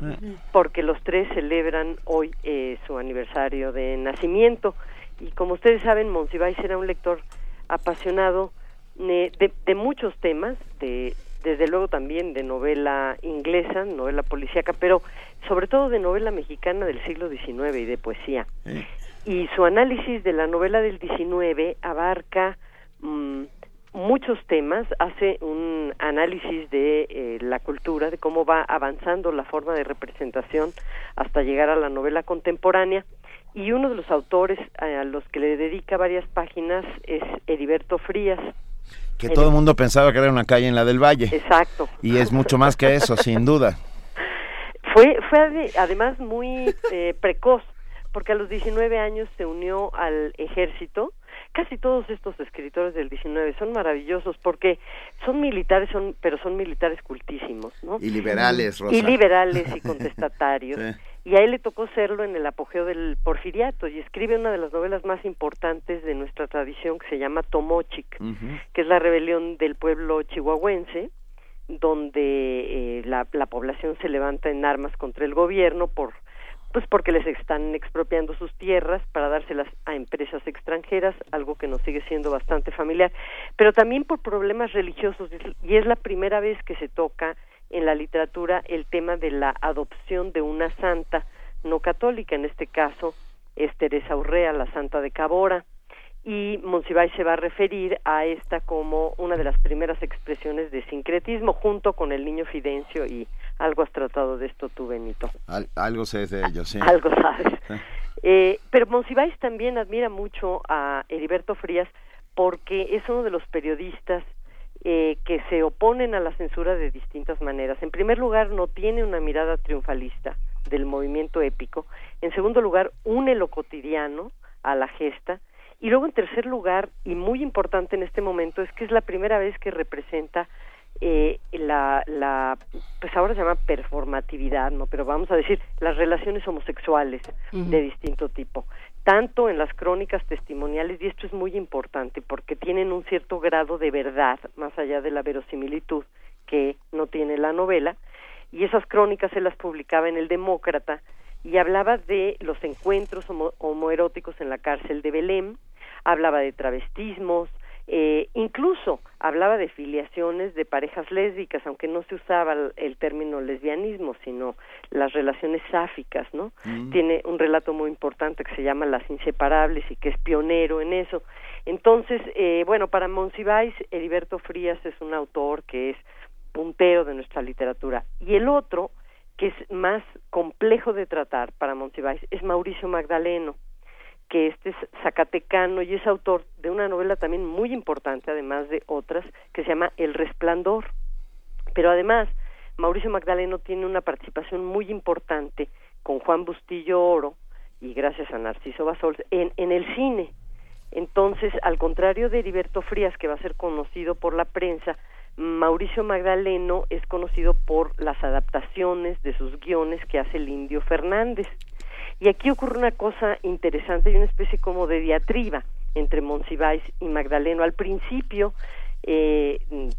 porque los tres celebran hoy eh, su aniversario de nacimiento. Y como ustedes saben, Monsiváis era un lector apasionado eh, de, de, muchos temas, de desde luego también de novela inglesa, novela policíaca, pero sobre todo de novela mexicana del siglo XIX y de poesía. Y su análisis de la novela del XIX abarca mm, muchos temas, hace un análisis de eh, la cultura, de cómo va avanzando la forma de representación hasta llegar a la novela contemporánea. Y uno de los autores a los que le dedica varias páginas es Heriberto Frías, que todo el mundo pensaba que era una calle en la del Valle. Exacto. Y es mucho más que eso, sin duda. Fue, fue además muy eh, precoz, porque a los 19 años se unió al ejército. Casi todos estos escritores del 19 son maravillosos porque son militares, son, pero son militares cultísimos, ¿no? Y liberales, Rosa. Y liberales y contestatarios. sí y a él le tocó serlo en el apogeo del porfiriato y escribe una de las novelas más importantes de nuestra tradición que se llama Tomochic, que es la rebelión del pueblo chihuahuense, donde eh, la, la población se levanta en armas contra el gobierno por pues porque les están expropiando sus tierras para dárselas a empresas extranjeras, algo que nos sigue siendo bastante familiar, pero también por problemas religiosos y es la primera vez que se toca en la literatura el tema de la adopción de una santa no católica, en este caso es Teresa Urrea, la santa de Cabora, y Monsiváis se va a referir a esta como una de las primeras expresiones de sincretismo junto con el niño Fidencio y algo has tratado de esto tú, Benito. algo sé de ello, sí. Algo sabes. Eh, pero Monsiváis también admira mucho a Heriberto Frías porque es uno de los periodistas eh, que se oponen a la censura de distintas maneras. En primer lugar, no tiene una mirada triunfalista del movimiento épico. En segundo lugar, une lo cotidiano a la gesta. Y luego, en tercer lugar, y muy importante en este momento, es que es la primera vez que representa eh, la, la, pues ahora se llama performatividad, ¿no? Pero vamos a decir las relaciones homosexuales de distinto tipo tanto en las crónicas testimoniales, y esto es muy importante porque tienen un cierto grado de verdad, más allá de la verosimilitud que no tiene la novela, y esas crónicas se las publicaba en el Demócrata y hablaba de los encuentros homoeróticos en la cárcel de Belém, hablaba de travestismos, eh, incluso hablaba de filiaciones de parejas lésbicas, aunque no se usaba el, término lesbianismo, sino las relaciones sáficas, ¿no? Mm. Tiene un relato muy importante que se llama Las Inseparables y que es pionero en eso. Entonces, eh, bueno, para Monsiváis, Heriberto Frías es un autor que es puntero de nuestra literatura. Y el otro, que es más complejo de tratar para Monsiváis, es Mauricio Magdaleno que este es zacatecano y es autor de una novela también muy importante, además de otras, que se llama El Resplandor. Pero además, Mauricio Magdaleno tiene una participación muy importante con Juan Bustillo Oro y gracias a Narciso Basols en, en el cine. Entonces, al contrario de Heriberto Frías, que va a ser conocido por la prensa, Mauricio Magdaleno es conocido por las adaptaciones de sus guiones que hace el indio Fernández. Y aquí ocurre una cosa interesante y una especie como de diatriba entre Monsiváis y Magdaleno. Al principio, eh,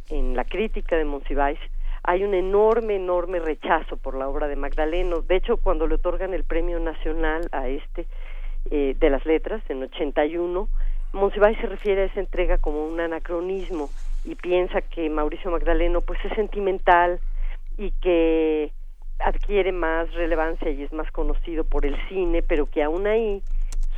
en la crítica de Monsiváis, hay un enorme, enorme rechazo por la obra de Magdaleno. De hecho, cuando le otorgan el premio nacional a este eh, de las letras en 81, Monsiváis se refiere a esa entrega como un anacronismo y piensa que Mauricio Magdaleno pues es sentimental y que adquiere más relevancia y es más conocido por el cine, pero que aún ahí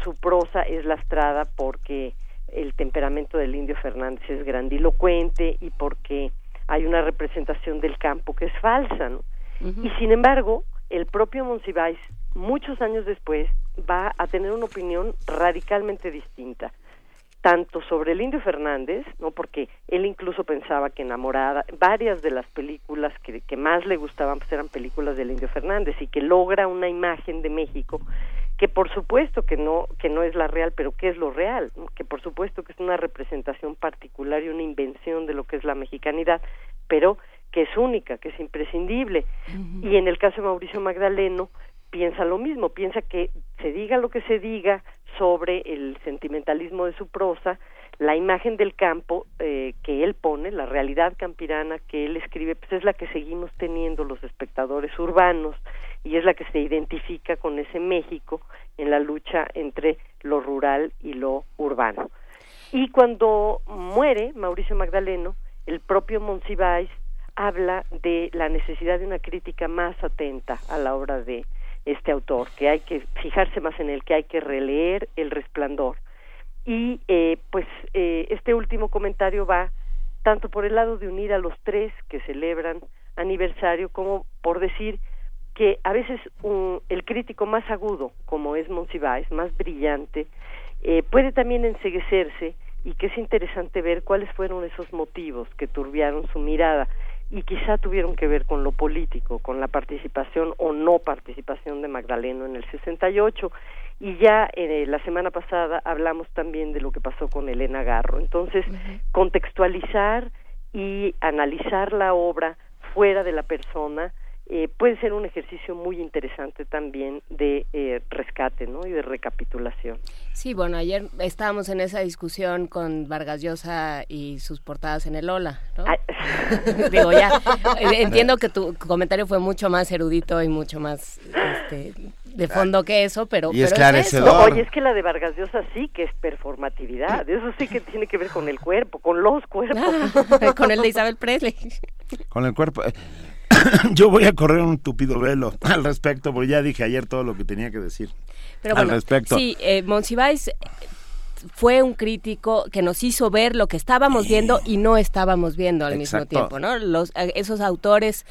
su prosa es lastrada porque el temperamento del Indio Fernández es grandilocuente y porque hay una representación del campo que es falsa, ¿no? Y sin embargo, el propio Monsiváis, muchos años después, va a tener una opinión radicalmente distinta tanto sobre el Indio Fernández, no porque él incluso pensaba que enamorada, varias de las películas que, que más le gustaban pues eran películas del Indio Fernández y que logra una imagen de México que por supuesto que no que no es la real, pero que es lo real, que por supuesto que es una representación particular y una invención de lo que es la mexicanidad, pero que es única, que es imprescindible. Y en el caso de Mauricio Magdaleno piensa lo mismo, piensa que se diga lo que se diga, sobre el sentimentalismo de su prosa, la imagen del campo eh, que él pone, la realidad campirana que él escribe, pues es la que seguimos teniendo los espectadores urbanos y es la que se identifica con ese México en la lucha entre lo rural y lo urbano. Y cuando muere Mauricio Magdaleno, el propio Monsiváis habla de la necesidad de una crítica más atenta a la obra de este autor, que hay que fijarse más en él, que hay que releer El Resplandor. Y eh, pues eh, este último comentario va tanto por el lado de unir a los tres que celebran aniversario como por decir que a veces un, el crítico más agudo, como es Monsiváis, más brillante, eh, puede también enseguecerse y que es interesante ver cuáles fueron esos motivos que turbiaron su mirada y quizá tuvieron que ver con lo político, con la participación o no participación de Magdaleno en el 68 y ya eh, la semana pasada hablamos también de lo que pasó con Elena Garro. Entonces, contextualizar y analizar la obra fuera de la persona eh, puede ser un ejercicio muy interesante también de eh, rescate ¿no? y de recapitulación. Sí, bueno, ayer estábamos en esa discusión con Vargas Llosa y sus portadas en el Ola, ¿no? Digo, ya, eh, entiendo que tu comentario fue mucho más erudito y mucho más este, de fondo que eso, pero, y es, oye, es que la de Vargas Llosa sí que es performatividad, eso sí que tiene que ver con el cuerpo, con los cuerpos. con el de Isabel Presley. Con el cuerpo. yo voy a correr un tupido velo al respecto, porque ya dije ayer todo lo que tenía que decir Pero al respecto. Sí, eh, Monsiváis fue un crítico que nos hizo ver lo que estábamos viendo y no estábamos viendo al mismo tiempo, ¿no? Los, eh, esos autores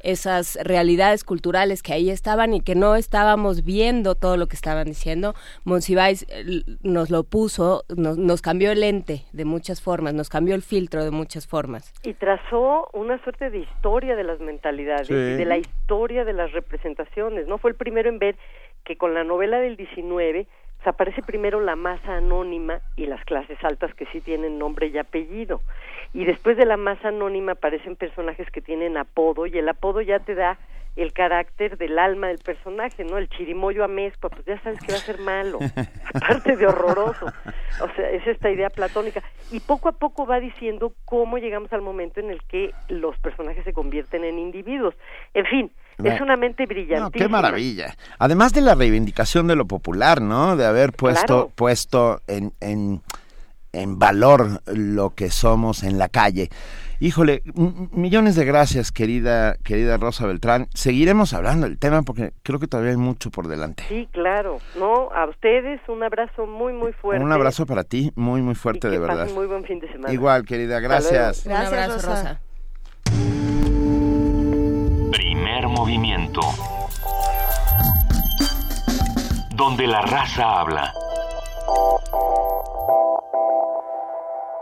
esas realidades culturales que ahí estaban y que no estábamos viendo todo lo que estaban diciendo. Monsiváis eh, nos lo puso, nos, cambió el lente de muchas formas, nos cambió el filtro de muchas formas. Y trazó una suerte de historia de las mentalidades, de la historia de las representaciones. No fue el primero en ver que con la novela del 19 aparece primero la masa anónima y las clases altas que sí tienen nombre y apellido. Y después de la masa anónima aparecen personajes que tienen apodo y el apodo ya te da el carácter del alma del personaje, ¿no? El chirimoyo amezcua, pues ya sabes que va a ser malo, aparte de horroroso. O sea, es esta idea platónica. Y poco a poco va diciendo cómo llegamos al momento en el que los personajes se convierten en individuos. En fin, es una mente brillante. qué maravilla. Además de la reivindicación de lo popular, ¿no? De haber puesto, puesto en, en, en valor lo que somos en la calle. Híjole, millones de gracias, querida, querida Rosa Beltrán. Seguiremos hablando del tema porque creo que todavía hay mucho por delante. Sí, claro. No, a ustedes un abrazo muy, muy fuerte. Un abrazo para ti, muy, muy fuerte, de verdad. muy buen fin de semana. Igual, querida, gracias. Gracias, un abrazo, Rosa. Primer movimiento. Donde la raza habla.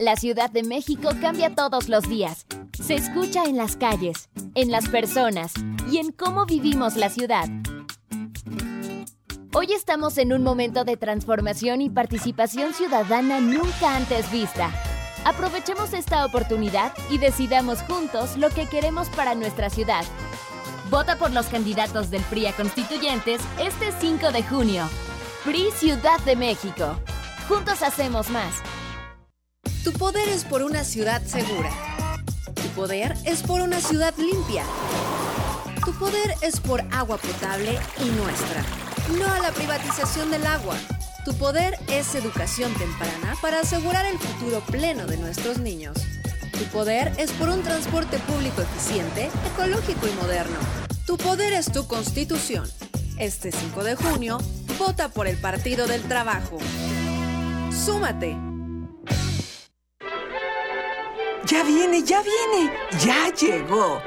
La Ciudad de México cambia todos los días. Se escucha en las calles, en las personas y en cómo vivimos la ciudad. Hoy estamos en un momento de transformación y participación ciudadana nunca antes vista. Aprovechemos esta oportunidad y decidamos juntos lo que queremos para nuestra ciudad. Vota por los candidatos del PRI a constituyentes este 5 de junio. PRI Ciudad de México. Juntos hacemos más. Tu poder es por una ciudad segura. Tu poder es por una ciudad limpia. Tu poder es por agua potable y nuestra. No a la privatización del agua. Tu poder es educación temprana para asegurar el futuro pleno de nuestros niños. Tu poder es por un transporte público eficiente, ecológico y moderno. Tu poder es tu constitución. Este 5 de junio, vota por el Partido del Trabajo. Súmate. Ya viene, ya viene, ya llegó.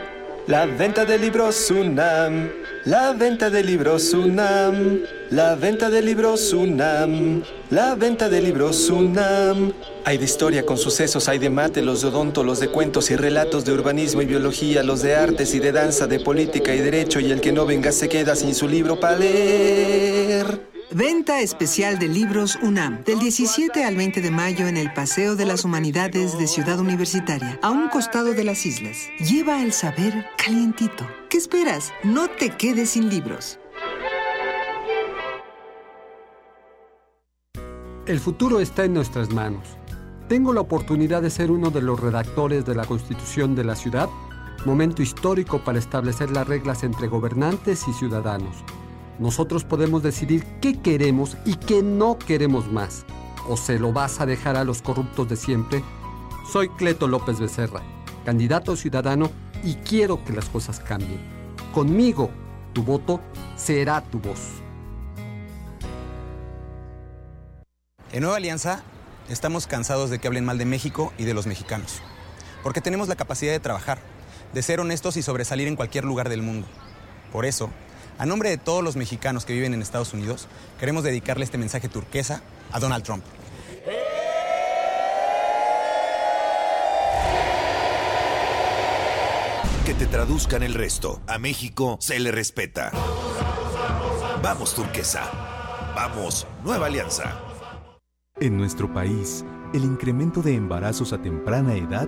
La venta de libros UNAM, la venta de libros UNAM, la venta de libros UNAM, la venta de libros UNAM. Hay de historia con sucesos, hay de mate, los de odonto, los de cuentos y relatos de urbanismo y biología, los de artes y de danza, de política y derecho, y el que no venga se queda sin su libro para leer. Venta especial de libros UNAM, del 17 al 20 de mayo en el Paseo de las Humanidades de Ciudad Universitaria, a un costado de las islas. Lleva el saber calientito. ¿Qué esperas? No te quedes sin libros. El futuro está en nuestras manos. Tengo la oportunidad de ser uno de los redactores de la Constitución de la ciudad, momento histórico para establecer las reglas entre gobernantes y ciudadanos nosotros podemos decidir qué queremos y qué no queremos más. ¿O se lo vas a dejar a los corruptos de siempre? Soy Cleto López Becerra, candidato ciudadano y quiero que las cosas cambien. Conmigo, tu voto será tu voz. En Nueva Alianza estamos cansados de que hablen mal de México y de los mexicanos. Porque tenemos la capacidad de trabajar, de ser honestos y sobresalir en cualquier lugar del mundo. Por eso, a nombre de todos los mexicanos que viven en Estados Unidos, queremos dedicarle este mensaje turquesa a Donald Trump. Que te traduzcan el resto. A México se le respeta. Vamos, turquesa. Vamos, nueva alianza. En nuestro país, el incremento de embarazos a temprana edad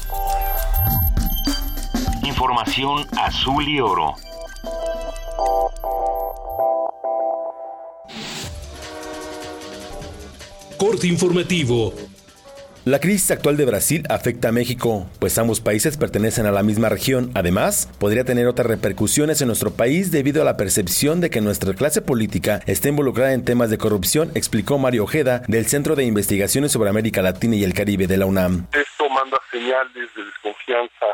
Información azul y oro. Corte informativo. La crisis actual de Brasil afecta a México, pues ambos países pertenecen a la misma región. Además, podría tener otras repercusiones en nuestro país debido a la percepción de que nuestra clase política está involucrada en temas de corrupción, explicó Mario Ojeda del Centro de Investigaciones sobre América Latina y el Caribe de la UNAM. Esto manda señales de desconfianza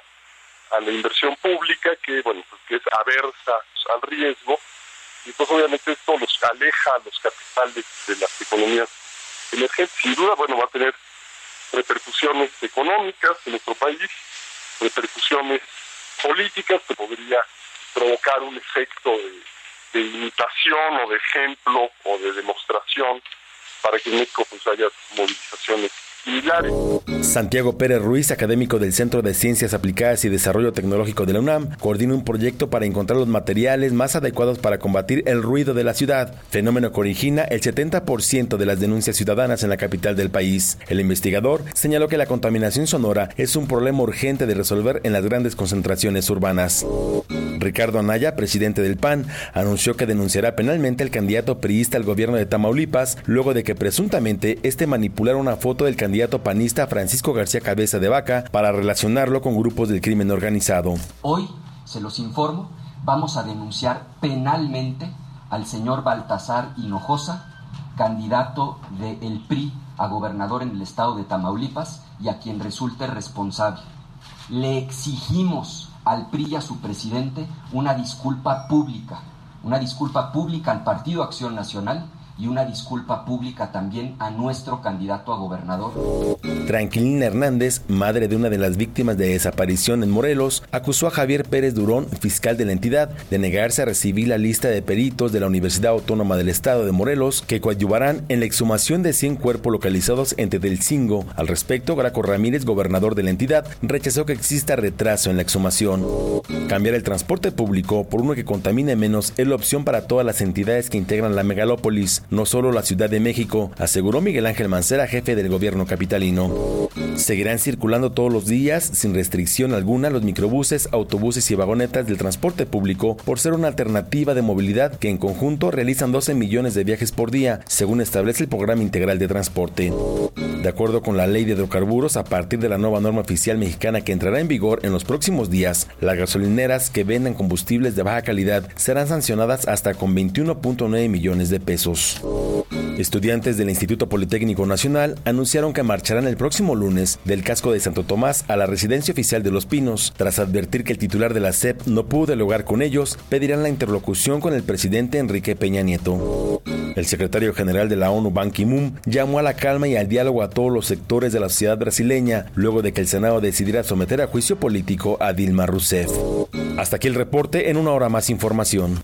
a la inversión pública que bueno pues, que es aversa al riesgo y pues obviamente esto los aleja a los capitales de las economías emergentes. Sin duda bueno va a tener repercusiones económicas en nuestro país repercusiones políticas que podría provocar un efecto de, imitación o de ejemplo o de demostración para que en México pues haya movilizaciones Santiago Pérez Ruiz, académico del Centro de Ciencias Aplicadas y Desarrollo Tecnológico de la UNAM, coordina un proyecto para encontrar los materiales más adecuados para combatir el ruido de la ciudad, fenómeno que origina el 70% de las denuncias ciudadanas en la capital del país. El investigador señaló que la contaminación sonora es un problema urgente de resolver en las grandes concentraciones urbanas. Ricardo Anaya, presidente del PAN, anunció que denunciará penalmente al candidato priista al gobierno de Tamaulipas luego de que presuntamente este manipulara una foto del candidato panista Francisco García Cabeza de Vaca para relacionarlo con grupos del crimen organizado. Hoy, se los informo, vamos a denunciar penalmente al señor Baltasar Hinojosa, candidato del PRI a gobernador en el estado de Tamaulipas y a quien resulte responsable. Le exigimos al PRI y a su presidente una disculpa pública, una disculpa pública al Partido Acción Nacional y una disculpa pública también a nuestro candidato a gobernador. Tranquilina Hernández, madre de una de las víctimas de desaparición en Morelos, acusó a Javier Pérez Durón, fiscal de la entidad, de negarse a recibir la lista de peritos de la Universidad Autónoma del Estado de Morelos que coadyuvarán en la exhumación de 100 cuerpos localizados en Tetelcingo. Al respecto, Graco Ramírez, gobernador de la entidad, rechazó que exista retraso en la exhumación. Cambiar el transporte público por uno que contamine menos es la opción para todas las entidades que integran la megalópolis no solo la Ciudad de México, aseguró Miguel Ángel Mancera, jefe del gobierno capitalino. Seguirán circulando todos los días, sin restricción alguna, los microbuses, autobuses y vagonetas del transporte público por ser una alternativa de movilidad que en conjunto realizan 12 millones de viajes por día, según establece el Programa Integral de Transporte. De acuerdo con la ley de hidrocarburos, a partir de la nueva norma oficial mexicana que entrará en vigor en los próximos días, las gasolineras que vendan combustibles de baja calidad serán sancionadas hasta con 21.9 millones de pesos. Estudiantes del Instituto Politécnico Nacional anunciaron que marcharán el próximo lunes del casco de Santo Tomás a la residencia oficial de Los Pinos. Tras advertir que el titular de la SEP no pudo dialogar con ellos, pedirán la interlocución con el presidente Enrique Peña Nieto. El secretario general de la ONU, Ban Ki-moon, llamó a la calma y al diálogo a todos los sectores de la sociedad brasileña, luego de que el Senado decidiera someter a juicio político a Dilma Rousseff. Hasta aquí el reporte, en una hora más información.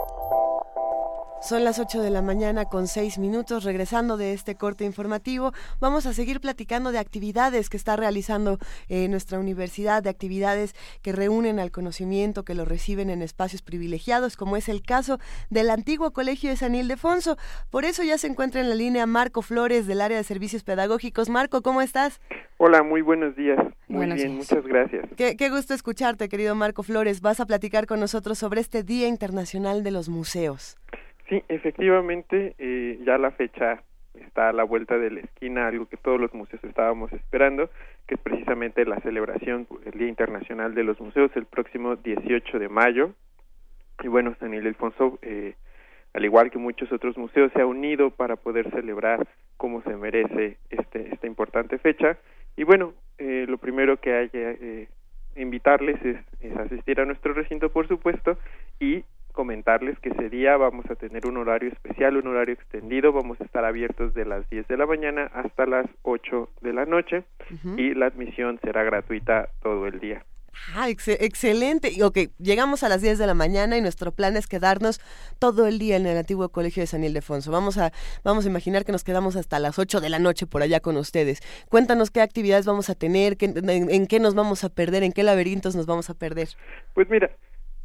Son las 8 de la mañana con 6 minutos. Regresando de este corte informativo, vamos a seguir platicando de actividades que está realizando eh, nuestra universidad, de actividades que reúnen al conocimiento, que lo reciben en espacios privilegiados, como es el caso del antiguo Colegio de San Ildefonso. Por eso ya se encuentra en la línea Marco Flores del área de servicios pedagógicos. Marco, ¿cómo estás? Hola, muy buenos días. Muy bien, muchas gracias. Qué, qué gusto escucharte, querido Marco Flores. Vas a platicar con nosotros sobre este Día Internacional de los Museos. Sí, efectivamente, eh, ya la fecha está a la vuelta de la esquina, algo que todos los museos estábamos esperando, que es precisamente la celebración del Día Internacional de los Museos el próximo 18 de mayo. Y bueno, San Ildefonso, eh, al igual que muchos otros museos, se ha unido para poder celebrar como se merece este, esta importante fecha. Y bueno, eh, lo primero que hay que eh, invitarles es, es asistir a nuestro recinto, por supuesto, y comentarles que ese día vamos a tener un horario especial, un horario extendido, vamos a estar abiertos de las 10 de la mañana hasta las 8 de la noche y la admisión será gratuita todo el día. Ah, excelente. Ok, llegamos a las 10 de la mañana y nuestro plan es quedarnos todo el día en el antiguo colegio de San Ildefonso. Vamos a, vamos a imaginar que nos quedamos hasta las 8 de la noche por allá con ustedes. Cuéntanos qué actividades vamos a tener, en, qué nos vamos a perder, en qué laberintos nos vamos a perder. Pues mira,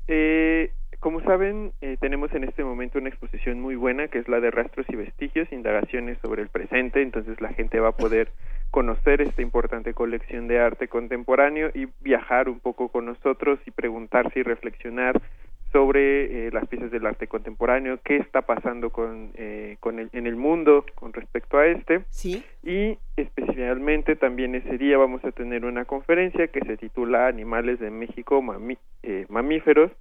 eh, como saben, eh, tenemos en este momento una exposición muy buena que es la de rastros y vestigios, indagaciones sobre el presente, entonces la gente va a poder conocer esta importante colección de arte contemporáneo y viajar un poco con nosotros y preguntarse y reflexionar sobre eh, las piezas del arte contemporáneo, qué está pasando con, eh, con el, en el mundo con respecto a este. Sí. Y especialmente también ese día vamos a tener una conferencia que se titula Animales de México, mamíferos,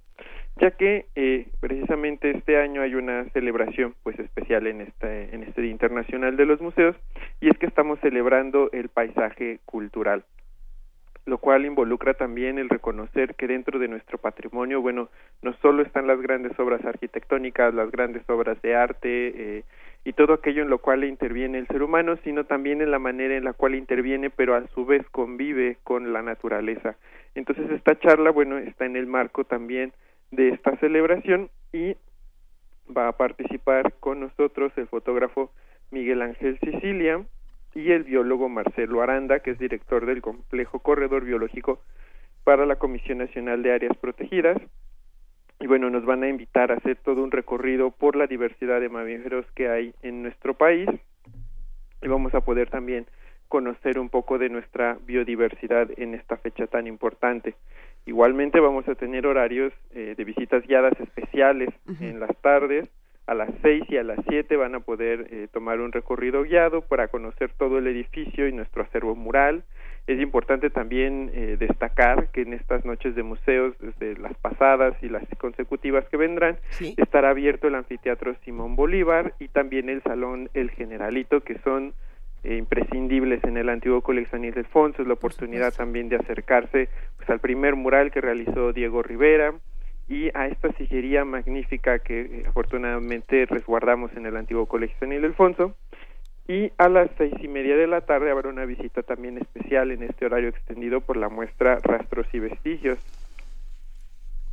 ya que eh, precisamente este año hay una celebración pues especial en este en este Día Internacional de los Museos y es que estamos celebrando el paisaje cultural. lo cual involucra también el reconocer que dentro de nuestro patrimonio, bueno, no solo están las grandes obras arquitectónicas, las grandes obras de arte eh, y todo aquello en lo cual interviene el ser humano, sino también en la manera en la cual interviene, pero a su vez convive con la naturaleza. Entonces esta charla, bueno, está en el marco también de esta celebración y va a participar con nosotros el fotógrafo Miguel Ángel Sicilia, y el biólogo Marcelo Aranda, que es director del complejo Corredor Biológico para la Comisión Nacional de Áreas Protegidas. Y bueno, nos van a invitar a hacer todo un recorrido por la diversidad de mamíferos que hay en nuestro país y vamos a poder también conocer un poco de nuestra biodiversidad en esta fecha tan importante. Igualmente vamos a tener horarios eh, de visitas guiadas especiales en las tardes. A las seis y a las siete van a poder eh, tomar un recorrido guiado para conocer todo el edificio y nuestro acervo mural. Es importante también eh, destacar que en estas noches de museos, desde las pasadas y las consecutivas que vendrán, estará abierto el anfiteatro Simón Bolívar y también el salón El Generalito, que son imprescindibles en el antiguo coleccionista de Alfonso. Es la oportunidad también de acercarse pues, al primer mural que realizó Diego Rivera, y a esta sillería magnífica que eh, afortunadamente resguardamos en el antiguo Colegio San Ildefonso. Y a las seis y media de la tarde habrá una visita también especial en este horario extendido por la muestra Rastros y Vestigios,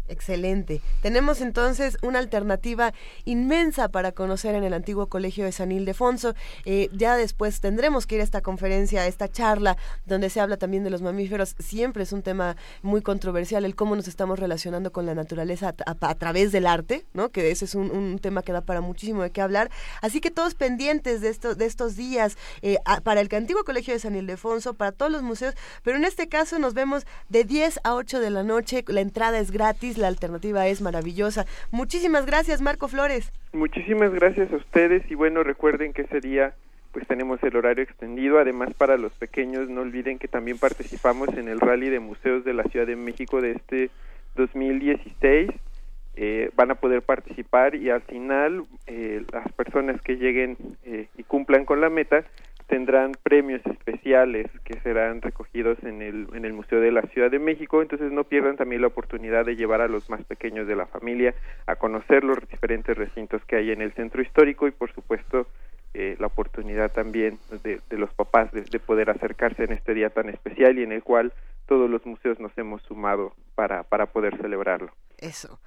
Excelente. Tenemos entonces una alternativa inmensa para conocer en el antiguo colegio de San Ildefonso. Eh, ya después tendremos que ir a esta conferencia, a esta charla, donde se habla también de los mamíferos. Siempre es un tema muy controversial el cómo nos estamos relacionando con la naturaleza a, través del arte, ¿no? Que ese es un, tema que da para muchísimo de qué hablar. Así que todos pendientes de, estos de estos días eh, para el antiguo colegio de San Ildefonso, para todos los museos. Pero en este caso nos vemos de 10 a 8 de la noche. La entrada es gratis la alternativa es maravillosa. Muchísimas gracias, Marco Flores. Muchísimas gracias a ustedes y bueno, recuerden que ese día pues tenemos el horario extendido. Además, para los pequeños, no olviden que también participamos en el Rally de Museos de la Ciudad de México de este 2016. Eh, van a poder participar y al final eh, las personas que lleguen eh, y cumplan con la meta tendrán premios especiales que serán recogidos en el, en el Museo de la Ciudad de México, entonces no pierdan también la oportunidad de llevar a los más pequeños de la familia a conocer los diferentes recintos que hay en el centro histórico y por supuesto eh, la oportunidad también de, los papás de, de, poder acercarse en este día tan especial y en el cual todos los museos nos hemos sumado para, para poder celebrarlo. Eso.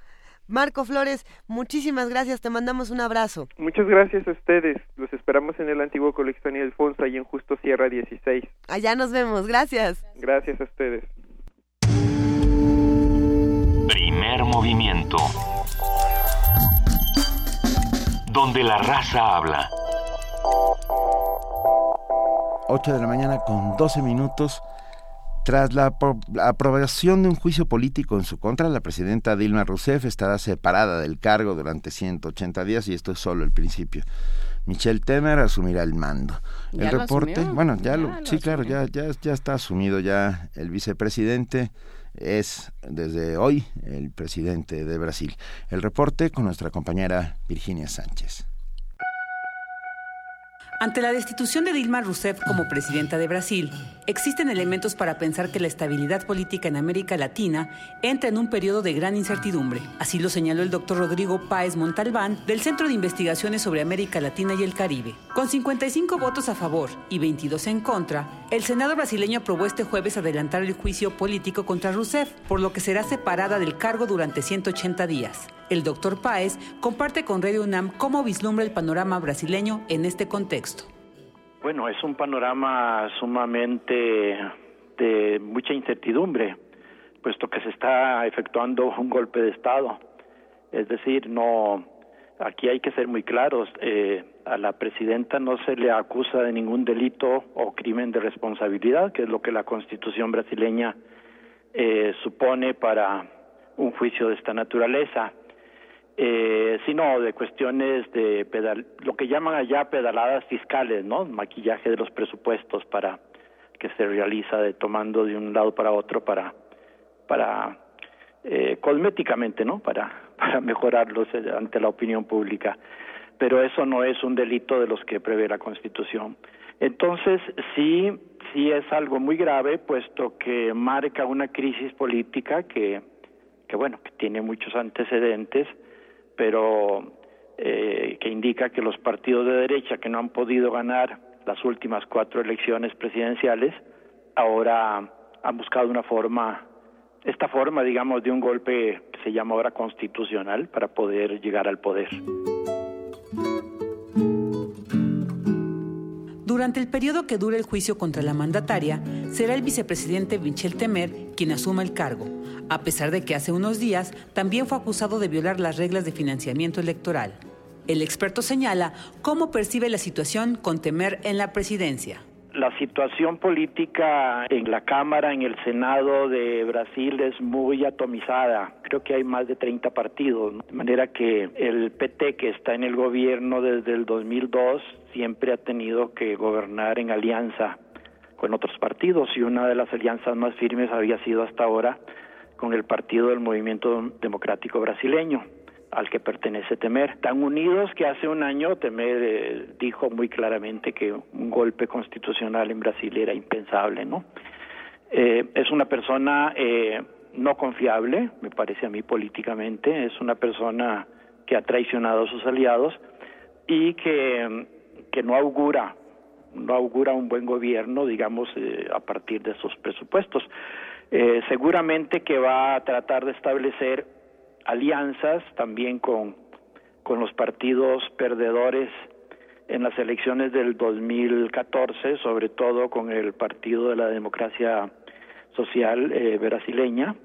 Marco Flores, muchísimas gracias, te mandamos un abrazo. Muchas gracias a ustedes, los esperamos en el antiguo Colegio San Alfonso, ahí en Justo Sierra 16. Allá nos vemos, gracias. Gracias a ustedes. Primer movimiento. Donde la raza habla. 8 de la mañana con 12 minutos. Tras la, aprobación de un juicio político en su contra, la presidenta Dilma Rousseff estará separada del cargo durante 180 días y esto es solo el principio. Michelle Temer asumirá el mando. el reporte, bueno, ya, lo, sí, claro, ya, ya, ya está asumido ya el vicepresidente es desde hoy el presidente de Brasil. El reporte con nuestra compañera Virginia Sánchez. Ante la destitución de Dilma Rousseff como presidenta de Brasil, existen elementos para pensar que la estabilidad política en América Latina entra en un periodo de gran incertidumbre. Así lo señaló el doctor Rodrigo Páez Montalbán del Centro de Investigaciones sobre América Latina y el Caribe. Con 55 votos a favor y 22 en contra, el Senado brasileño aprobó este jueves adelantar el juicio político contra Rousseff, por lo que será separada del cargo durante 180 días. El doctor Páez comparte con Radio UNAM cómo vislumbra el panorama brasileño en este contexto. Bueno, es un panorama sumamente de mucha incertidumbre, puesto que se está efectuando un golpe de Estado. Es decir, no, aquí hay que ser muy claros. Eh, a la presidenta no se le acusa de ningún delito o crimen de responsabilidad, que es lo que la Constitución brasileña eh, supone para un juicio de esta naturaleza eh, sino de cuestiones de lo que llaman allá pedaladas fiscales, ¿no? Maquillaje de los presupuestos para que se realiza de tomando de un lado para otro para para eh, cosméticamente, ¿no? Para para mejorarlos eh, ante la opinión pública. Pero eso no es un delito de los que prevé la Constitución. Entonces, sí, sí es algo muy grave, puesto que marca una crisis política que, que bueno, que tiene muchos antecedentes, pero eh, que indica que los partidos de derecha que no han podido ganar las últimas cuatro elecciones presidenciales, ahora han buscado una forma, esta forma, digamos, de un golpe que se llama ahora constitucional para poder llegar al poder. Durante el periodo que dure el juicio contra la mandataria, será el vicepresidente Michel Temer quien asuma el cargo, a pesar de que hace unos días también fue acusado de violar las reglas de financiamiento electoral. El experto señala cómo percibe la situación con Temer en la presidencia. La situación política en la Cámara, en el Senado de Brasil es muy atomizada. Creo que hay más de 30 partidos, de manera que el PT que está en el gobierno desde el 2002 siempre ha tenido que gobernar en alianza con otros partidos y una de las alianzas más firmes había sido hasta ahora con el Partido del Movimiento Democrático Brasileño al que pertenece Temer. Tan unidos que hace un año Temer eh, dijo muy claramente que un golpe constitucional en Brasil era impensable, ¿no? Eh, es una persona eh, no confiable, me parece a mí políticamente, es una persona que ha traicionado a sus aliados y que, que no augura no augura un buen gobierno, digamos, a partir de esos presupuestos. seguramente que va a tratar de establecer alianzas también con, con los partidos perdedores en las elecciones del 2014, sobre todo con el Partido de la Democracia Social eh, brasileña,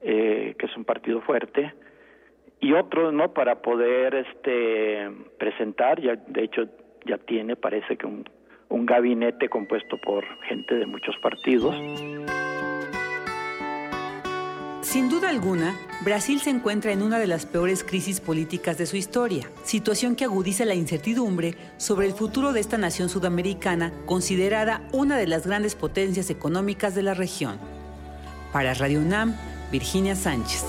eh, que es un partido fuerte, y otros, ¿no? Para poder este presentar, ya de hecho ya tiene, parece que un, un gabinete compuesto por gente de muchos partidos. Sin duda alguna, Brasil se encuentra en una de las peores crisis políticas de su historia, situación que agudiza la incertidumbre sobre el futuro de esta nación sudamericana, considerada una de las grandes potencias económicas de la región. Para Radio UNAM, Virginia Sánchez.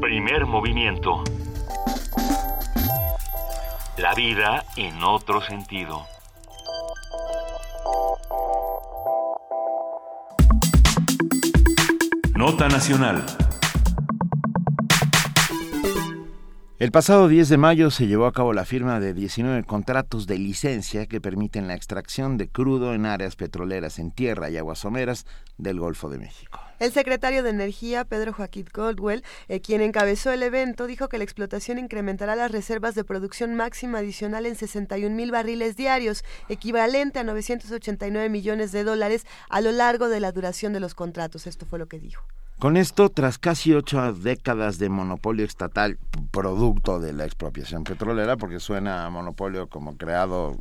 Primer movimiento. La vida en otro sentido. Nota Nacional. El pasado 10 de mayo se llevó a cabo la firma de 19 contratos de licencia que permiten la extracción de crudo en áreas petroleras en tierra y aguas someras del Golfo de México. El secretario de Energía, Pedro Joaquín Goldwell, eh, quien encabezó el evento, dijo que la explotación incrementará las reservas de producción máxima adicional en 61 mil barriles diarios, equivalente a 989 millones de dólares a lo largo de la duración de los contratos. Esto fue lo que dijo. Con esto, tras casi ocho décadas de monopolio estatal, producto de la expropiación petrolera, porque suena a monopolio como creado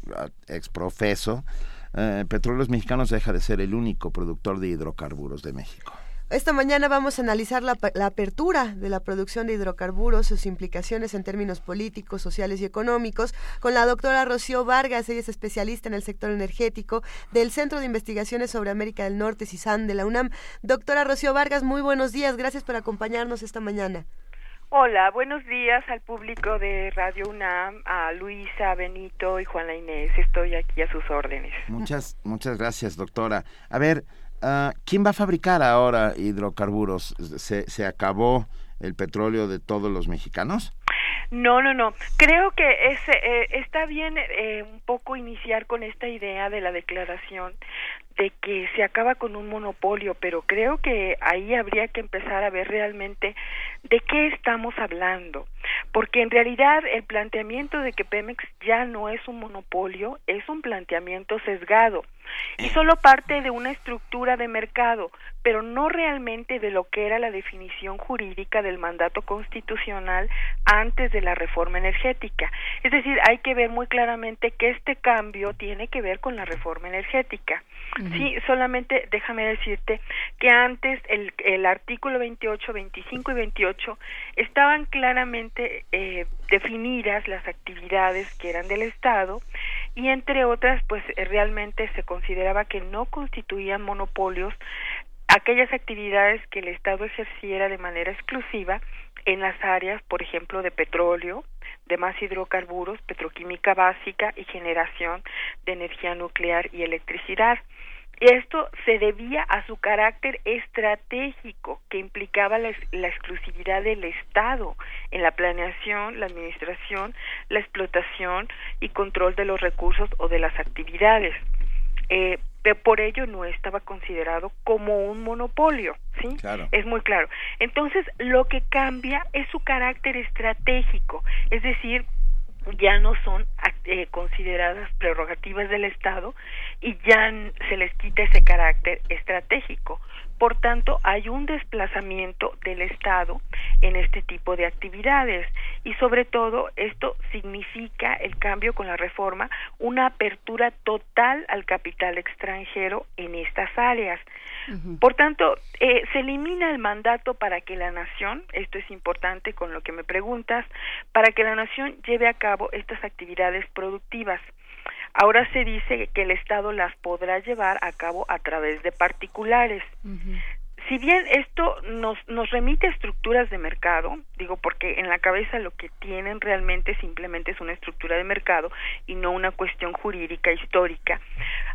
exprofeso, eh, Petróleos Mexicanos deja de ser el único productor de hidrocarburos de México. Esta mañana vamos a analizar la, apertura de la producción de hidrocarburos, sus implicaciones en términos políticos, sociales y económicos, con la doctora Rocío Vargas, ella es especialista en el sector energético del Centro de Investigaciones sobre América del Norte, CISAN, de la UNAM. Doctora Rocío Vargas, muy buenos días, gracias por acompañarnos esta mañana. Hola, buenos días al público de Radio UNAM, a Luisa, Benito y Juana Inés. Estoy aquí a sus órdenes. Muchas, muchas gracias, doctora. A ver, Ah, ¿Quién va a fabricar ahora hidrocarburos? ¿Se, ¿Se acabó el petróleo de todos los mexicanos? No, no, no. Creo que es, eh, está bien eh, un poco iniciar con esta idea de la declaración de que se acaba con un monopolio, pero creo que ahí habría que empezar a ver realmente de qué estamos hablando, porque en realidad el planteamiento de que Pemex ya no es un monopolio es un planteamiento sesgado y eh. solo parte de una estructura de mercado, pero no realmente de lo que era la definición jurídica del mandato constitucional antes de la reforma energética. Es decir, hay que ver muy claramente que este cambio tiene que ver con la reforma energética. Sí, solamente déjame decirte que antes el, el artículo 28, 25 y 28 estaban claramente eh, definidas las actividades que eran del Estado y entre otras pues eh, realmente se consideraba que no constituían monopolios aquellas actividades que el Estado ejerciera de manera exclusiva en las áreas, por ejemplo, de petróleo, demás hidrocarburos, petroquímica básica y generación de energía nuclear y electricidad. Esto se debía a su carácter estratégico que implicaba la, exclusividad del Estado en la planeación, la administración, la explotación y control de los recursos o de las actividades. Eh, por ello no estaba considerado como un monopolio, ¿sí? Es muy claro. Entonces, lo que cambia es su carácter estratégico, es decir, ya no son eh, consideradas prerrogativas del Estado y ya se les quita ese carácter estratégico. Por tanto, hay un desplazamiento del Estado en este tipo de actividades y sobre todo esto significa el cambio con la reforma, una apertura total al capital extranjero en estas áreas. Por tanto, eh, se elimina el mandato para que la nación, esto es importante con lo que me preguntas, para que la nación lleve a cabo estas actividades productivas. Ahora se dice que el Estado las podrá llevar a cabo a través de particulares. Si bien esto nos, nos remite a estructuras de mercado, digo porque en la cabeza lo que tienen realmente simplemente es una estructura de mercado y no una cuestión jurídica histórica,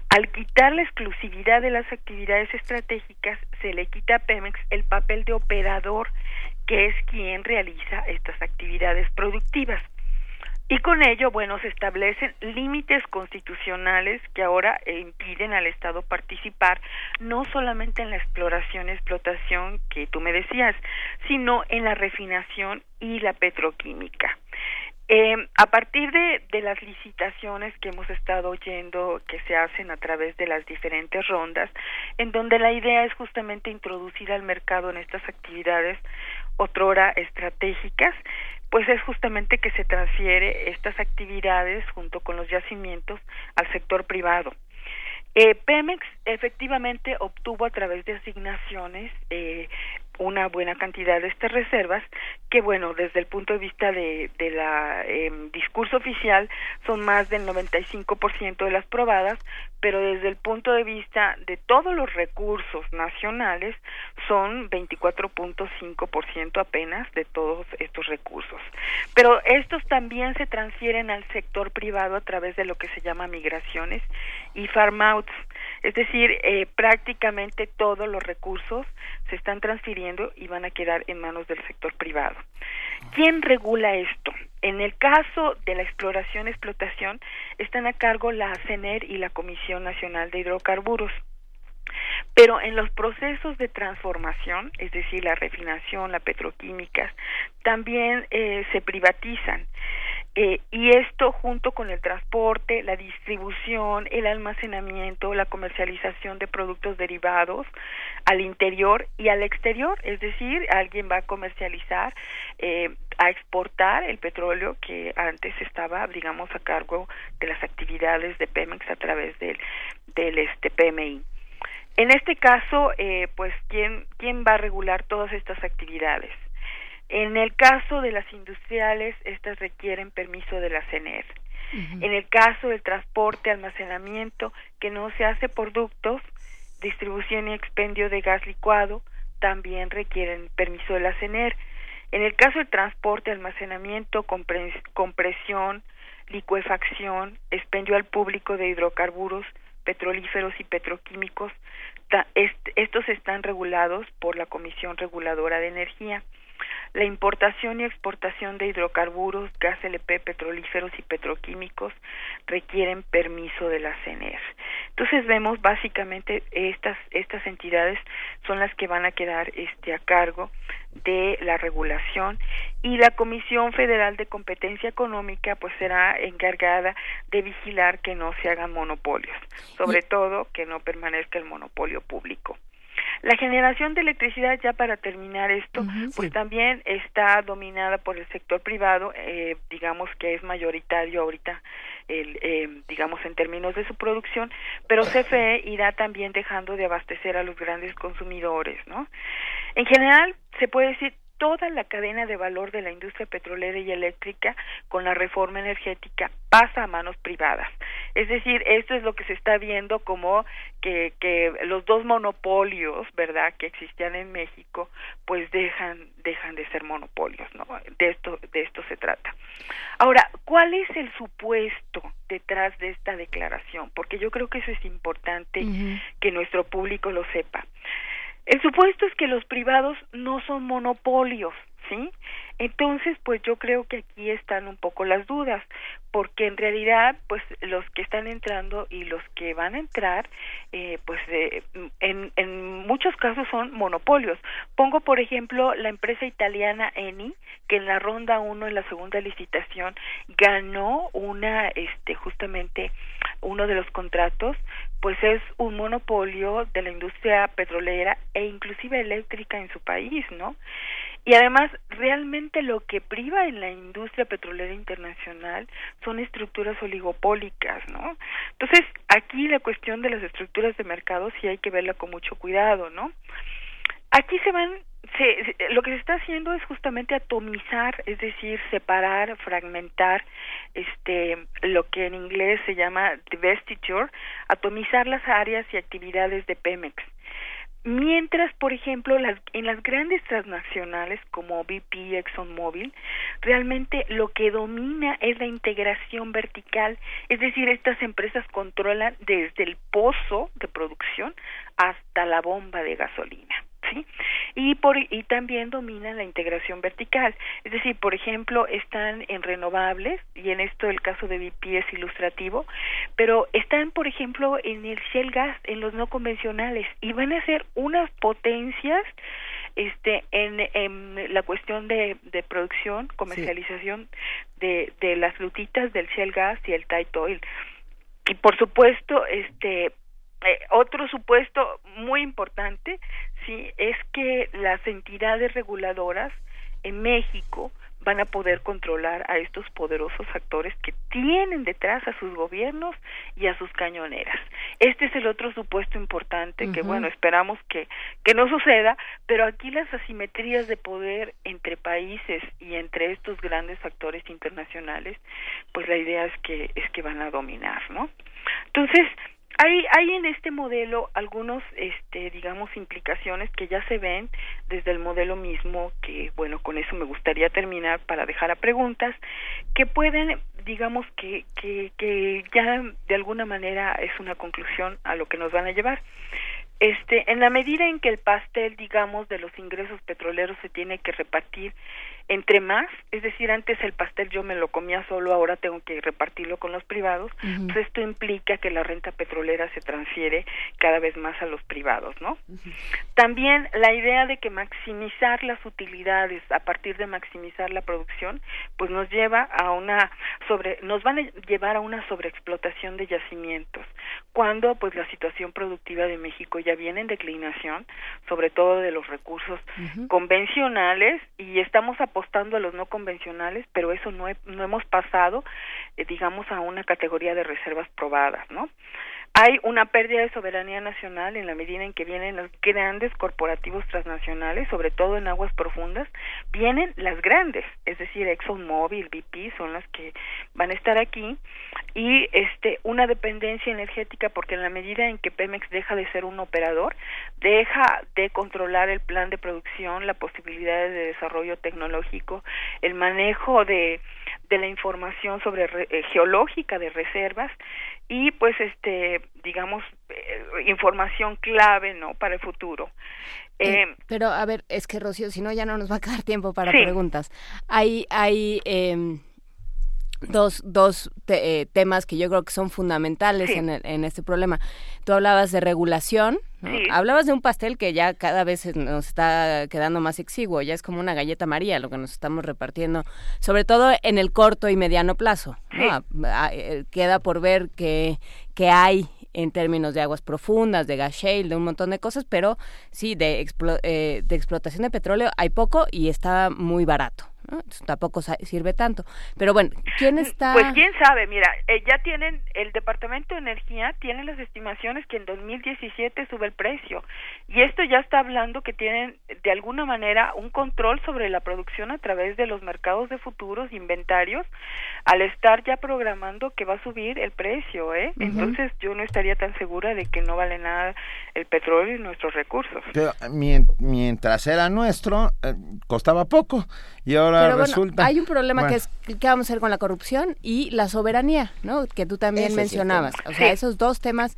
al quitar la exclusividad de las actividades estratégicas, se le quita a Pemex el papel de operador, que es quien realiza estas actividades productivas. Y con ello, bueno, se establecen límites constitucionales que ahora impiden al Estado participar no solamente en la exploración y explotación que tú me decías, sino en la refinación y la petroquímica. Eh, a partir de, de, las licitaciones que hemos estado oyendo que se hacen a través de las diferentes rondas, en donde la idea es justamente introducir al mercado en estas actividades otrora estratégicas, pues es justamente que se transfiere estas actividades junto con los yacimientos al sector privado. Eh, Pemex efectivamente obtuvo a través de asignaciones eh, una buena cantidad de estas reservas que bueno desde el punto de vista de, de la em, discurso oficial son más del 95% de las probadas pero desde el punto de vista de todos los recursos nacionales son 24.5% apenas de todos estos recursos. Pero estos también se transfieren al sector privado a través de lo que se llama migraciones y farm outs es decir, eh, prácticamente todos los recursos se están transfiriendo y van a quedar en manos del sector privado. ¿Quién regula esto? En el caso de la exploración y explotación están a cargo la CENER y la Comisión Nacional de Hidrocarburos. Pero en los procesos de transformación, es decir, la refinación, la petroquímica, también eh, se privatizan. Eh, y esto junto con el transporte, la distribución, el almacenamiento, la comercialización de productos derivados al interior y al exterior, es decir, alguien va a comercializar, eh, a exportar el petróleo que antes estaba, digamos, a cargo de las actividades de Pemex a través del, del este PMI. En este caso, eh, pues, ¿quién, ¿quién va a regular todas estas actividades? En el caso de las industriales, estas requieren permiso de la CENER. En el caso del transporte, almacenamiento, que no se hace por ductos, distribución y expendio de gas licuado, también requieren permiso de la CENER. En el caso del transporte, almacenamiento, compresión, licuefacción, expendio al público de hidrocarburos, petrolíferos y petroquímicos, estos están regulados por la Comisión Reguladora de Energía la importación y exportación de hidrocarburos, gas LP, petrolíferos y petroquímicos requieren permiso de la CENER. Entonces vemos básicamente estas estas entidades son las que van a quedar este a cargo de la regulación y la Comisión Federal de Competencia Económica pues será encargada de vigilar que no se hagan monopolios, sobre todo que no permanezca el monopolio público. La generación de electricidad, ya para terminar esto, pues también está dominada por el sector privado, eh, digamos que es mayoritario ahorita, el, eh, digamos en términos de su producción, pero CFE irá también dejando de abastecer a los grandes consumidores, ¿no? En general, se puede decir toda la cadena de valor de la industria petrolera y eléctrica con la reforma energética pasa a manos privadas. Es decir, esto es lo que se está viendo como que, que los dos monopolios, ¿verdad?, que existían en México, pues dejan dejan de ser monopolios, ¿no? De esto de esto se trata. Ahora, ¿cuál es el supuesto detrás de esta declaración? Porque yo creo que eso es importante que nuestro público lo sepa. El supuesto es que los privados no son monopolios, ¿sí? Entonces, pues yo creo que aquí están un poco las dudas, porque en realidad, pues los que están entrando y los que van a entrar, eh, pues eh, en, muchos casos son monopolios. Pongo, por ejemplo, la empresa italiana Eni, que en la ronda 1, en la segunda licitación, ganó una, este, justamente uno de los contratos, pues es un monopolio de la industria petrolera e inclusive eléctrica en su país, ¿no? Y además, realmente lo que priva en la industria petrolera internacional son estructuras oligopólicas, ¿no? Entonces, aquí la cuestión de las estructuras de mercado sí hay que verla con mucho cuidado, ¿no? Aquí se van se, lo que se está haciendo es justamente atomizar, es decir, separar, fragmentar, este, lo que en inglés se llama divestiture, atomizar las áreas y actividades de Pemex. Mientras, por ejemplo, las, en las grandes transnacionales como BP, ExxonMobil, realmente lo que domina es la integración vertical, es decir, estas empresas controlan desde el pozo de producción hasta la bomba de gasolina. ¿Sí? Y, por, y también dominan la integración vertical. Es decir, por ejemplo, están en renovables, y en esto el caso de BP es ilustrativo, pero están, por ejemplo, en el shell gas, en los no convencionales, y van a ser unas potencias este en, en la cuestión de, de producción comercialización de, de las frutitas del shell gas y el tight oil y por supuesto este eh, otro supuesto muy importante sí es que las entidades reguladoras en México van a poder controlar a estos poderosos actores que tienen detrás a sus gobiernos y a sus cañoneras. Este es el otro supuesto importante que, bueno, esperamos que, que no suceda, pero aquí las asimetrías de poder entre países y entre estos grandes actores internacionales, pues la idea es que, es que van a dominar, ¿no? Entonces, hay, hay en este modelo algunos, este, digamos, implicaciones que ya se ven desde el modelo mismo, que, bueno, con eso me gustaría terminar para dejar a preguntas, que pueden, digamos, que, que, que ya de alguna manera es una conclusión a lo que nos van a llevar. Este, en la medida en que el pastel, digamos, de los ingresos petroleros se tiene que repartir entre más, es decir, antes el pastel yo me lo comía solo, ahora tengo que repartirlo con los privados, pues esto implica que la renta petrolera se transfiere cada vez más a los privados, ¿no? También la idea de que maximizar las utilidades a partir de maximizar la producción, pues nos lleva a una sobre nos van a llevar a una sobreexplotación de yacimientos, cuando pues la situación productiva de México ya viene en declinación, sobre todo de los recursos convencionales y estamos a apostando a los no convencionales, pero eso no, no hemos pasado, eh, digamos, a una categoría de reservas probadas, ¿no? Hay una pérdida de soberanía nacional en la medida en que vienen los grandes corporativos transnacionales, sobre todo en aguas profundas, vienen las grandes, es decir, ExxonMobil, BP son las que van a estar aquí y este una dependencia energética porque en la medida en que Pemex deja de ser un operador, deja de controlar el plan de producción, la posibilidad de desarrollo tecnológico, el manejo de de la información sobre eh, geológica de reservas y pues este digamos eh, información clave no para el futuro. Eh, pero a ver es que Rocío si no ya no nos va a quedar tiempo para preguntas. Hay hay dos, dos eh, temas que yo creo que son fundamentales en, en, este problema. Tú hablabas de regulación, hablabas de un pastel que ya cada vez nos está quedando más exiguo, ya es como una galleta María lo que nos estamos repartiendo, sobre todo en el corto y mediano plazo. Eh, queda por ver qué, qué hay en términos de aguas profundas, de gas shale, de un montón de cosas, pero sí, de, eh, de explotación de petróleo hay poco y está muy barato tampoco sirve tanto. Pero bueno, ¿quién está...? Pues quién sabe, mira, eh, ya tienen, el Departamento de Energía tiene las estimaciones que en 2017 sube el precio. Y esto ya está hablando que tienen de alguna manera un control sobre la producción a través de los mercados de futuros, inventarios, al estar ya programando que va a subir el precio, ¿eh? Entonces yo no estaría tan segura de que no vale nada el petróleo y nuestros recursos. mientras era nuestro, eh, costaba poco y ahora Pero resulta... hay un problema que es qué vamos a hacer con la corrupción y la soberanía, ¿no? Que tú también mencionabas. O sea, esos dos temas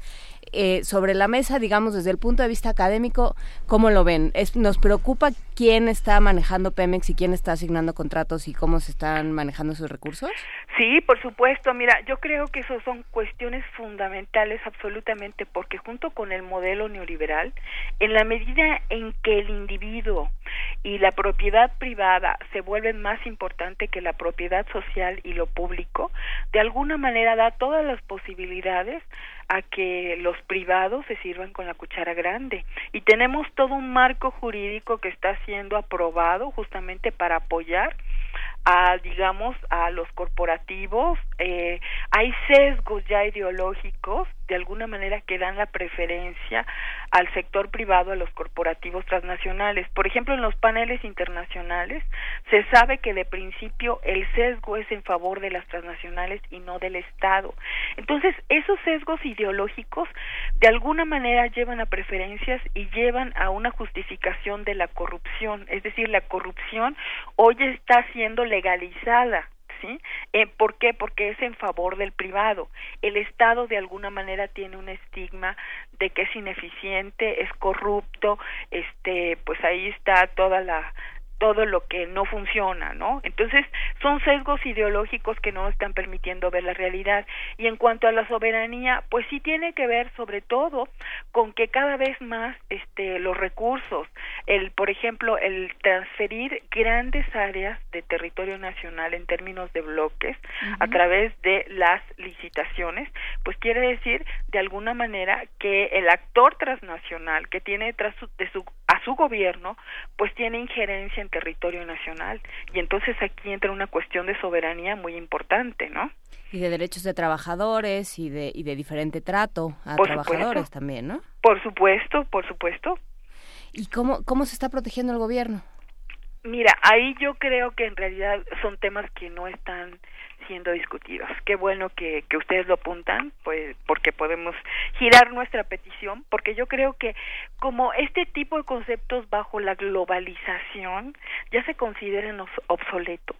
eh, sobre la mesa, digamos, desde el punto de vista académico, ¿cómo lo ven? ¿Nos preocupa quién está manejando Pemex y quién está asignando contratos y cómo se están manejando sus recursos? Sí, por supuesto. Mira, yo creo que eso son cuestiones fundamentales absolutamente porque junto con el modelo neoliberal, en la medida en que el individuo y la propiedad privada se vuelven más importante que la propiedad social y lo público, de alguna manera da todas las posibilidades a que los privados se sirvan con la cuchara grande. Y tenemos todo un marco jurídico que está siendo aprobado justamente para apoyar a digamos a los corporativos eh, hay sesgos ya ideológicos de alguna manera que dan la preferencia al sector privado, a los corporativos transnacionales. Por ejemplo, en los paneles internacionales se sabe que de principio el sesgo es en favor de las transnacionales y no del Estado. Entonces, esos sesgos ideológicos de alguna manera llevan a preferencias y llevan a una justificación de la corrupción. Es decir, la corrupción hoy está siendo legalizada ¿sí? Eh, ¿Por qué? Porque es en favor del privado. El Estado de alguna manera tiene un estigma de que es ineficiente, es corrupto, este, pues ahí está toda la todo lo que no funciona, ¿no? Entonces, son sesgos ideológicos que no están permitiendo ver la realidad. Y en cuanto a la soberanía, pues sí tiene que ver sobre todo con que cada vez más este los recursos, el por ejemplo, el transferir grandes áreas de territorio nacional en términos de bloques a través de las licitaciones, pues quiere decir de alguna manera que el actor transnacional que tiene detrás de su a su gobierno, pues tiene injerencia en territorio nacional. Y entonces aquí entra una cuestión de soberanía muy importante, ¿no? Y de derechos de trabajadores y de, y de diferente trato a trabajadores también, ¿no? Por supuesto, por supuesto. ¿Y cómo, cómo se está protegiendo el gobierno? Mira, ahí yo creo que en realidad son temas que no están siendo discutidos. Qué bueno que, que ustedes lo apuntan, pues porque podemos girar nuestra petición, porque yo creo que como este tipo de conceptos bajo la globalización ya se consideran obsoletos.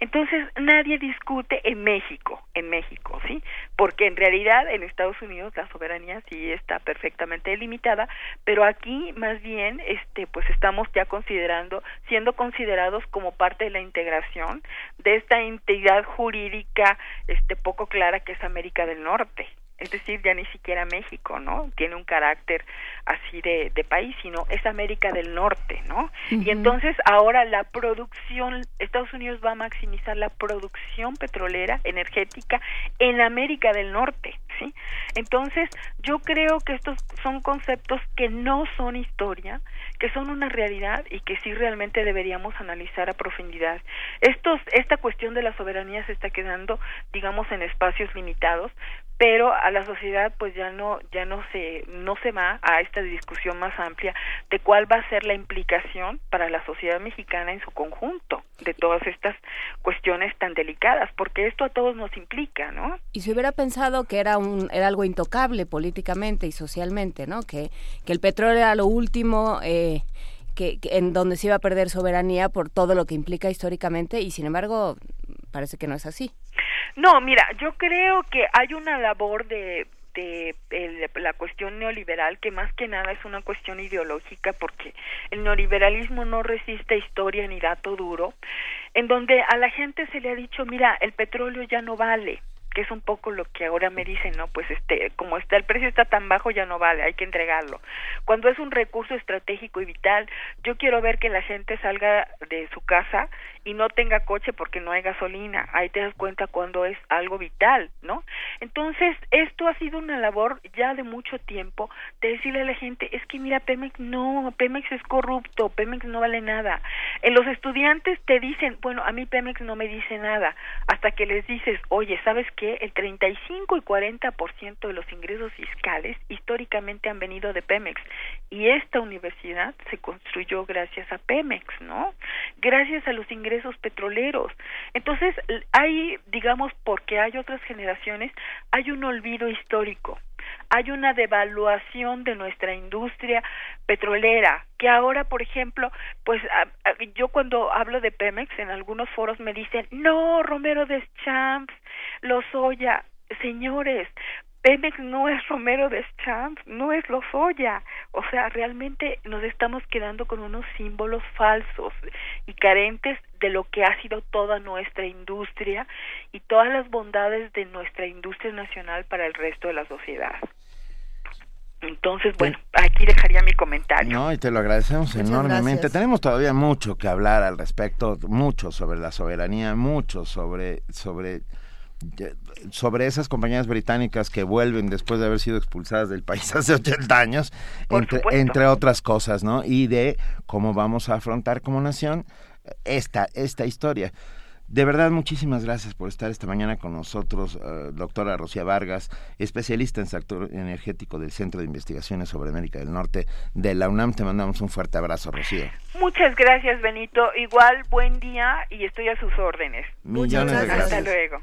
Entonces nadie discute en México, en México, ¿sí? Porque en realidad en Estados Unidos la soberanía sí está perfectamente delimitada, pero aquí más bien este pues estamos ya considerando siendo considerados como parte de la integración de esta entidad jurídica este poco clara que es América del Norte es decir, ya ni siquiera México, ¿no? Tiene un carácter así de, de país, sino es América del Norte, ¿no? Y entonces ahora la producción, Estados Unidos va a maximizar la producción petrolera, energética en América del Norte, ¿sí? Entonces yo creo que estos son conceptos que no son historia, que son una realidad y que sí realmente deberíamos analizar a profundidad. Estos, esta cuestión de la soberanía se está quedando, digamos, en espacios limitados, pero a la sociedad pues ya no ya no se no se va a esta discusión más amplia de cuál va a ser la implicación para la sociedad mexicana en su conjunto de todas estas cuestiones tan delicadas porque esto a todos nos implica no y se hubiera pensado que era un era algo intocable políticamente y socialmente no que que el petróleo era lo último eh, que, en donde se iba a perder soberanía por todo lo que implica históricamente y sin embargo parece que no es así. No, mira, yo creo que hay una labor de de la cuestión neoliberal que más que nada es una cuestión ideológica porque el neoliberalismo no resiste historia ni dato duro en donde a la gente se le ha dicho mira el petróleo ya no vale que es un poco lo que ahora me dicen, ¿no? Pues este, como está el precio está tan bajo ya no vale, hay que entregarlo. Cuando es un recurso estratégico y vital, yo quiero ver que la gente salga de su casa y no tenga coche porque no hay gasolina. Ahí te das cuenta cuando es algo vital, ¿no? Entonces, esto ha sido una labor ya de mucho tiempo de decirle a la gente, es que mira, Pemex no, Pemex es corrupto, Pemex no vale nada. En los estudiantes te dicen, bueno, a mí Pemex no me dice nada, hasta que les dices, oye, ¿sabes qué? El 35 y 40% de los ingresos fiscales históricamente han venido de Pemex y esta universidad se construyó gracias a Pemex, ¿no? Gracias a los ingresos petroleros. Entonces, hay, digamos, porque hay otras generaciones, hay un olvido histórico. Hay una devaluación de nuestra industria petrolera, que ahora, por ejemplo, pues yo cuando hablo de Pemex en algunos foros me dicen, no, Romero de Champs, Lozoya, señores, Pemex no es Romero de Champs, no es Lozoya. O sea, realmente nos estamos quedando con unos símbolos falsos y carentes de lo que ha sido toda nuestra industria y todas las bondades de nuestra industria nacional para el resto de la sociedad. Entonces, bueno, aquí dejaría mi comentario. No, y te lo agradecemos enormemente. Tenemos todavía mucho que hablar al respecto, mucho sobre la soberanía, mucho sobre sobre sobre esas compañías británicas que vuelven después de haber sido expulsadas del país hace 80 años, entre, entre, otras cosas, ¿no? Y de cómo vamos a afrontar como nación esta, esta historia. De verdad, muchísimas gracias por estar esta mañana con nosotros, eh, doctora Rocía Vargas, especialista en sector energético del Centro de Investigaciones sobre América del Norte de la UNAM. Te mandamos un fuerte abrazo, Rocío. Muchas gracias, Benito. Igual, buen día y estoy a sus órdenes. Millones de gracias. Hasta luego.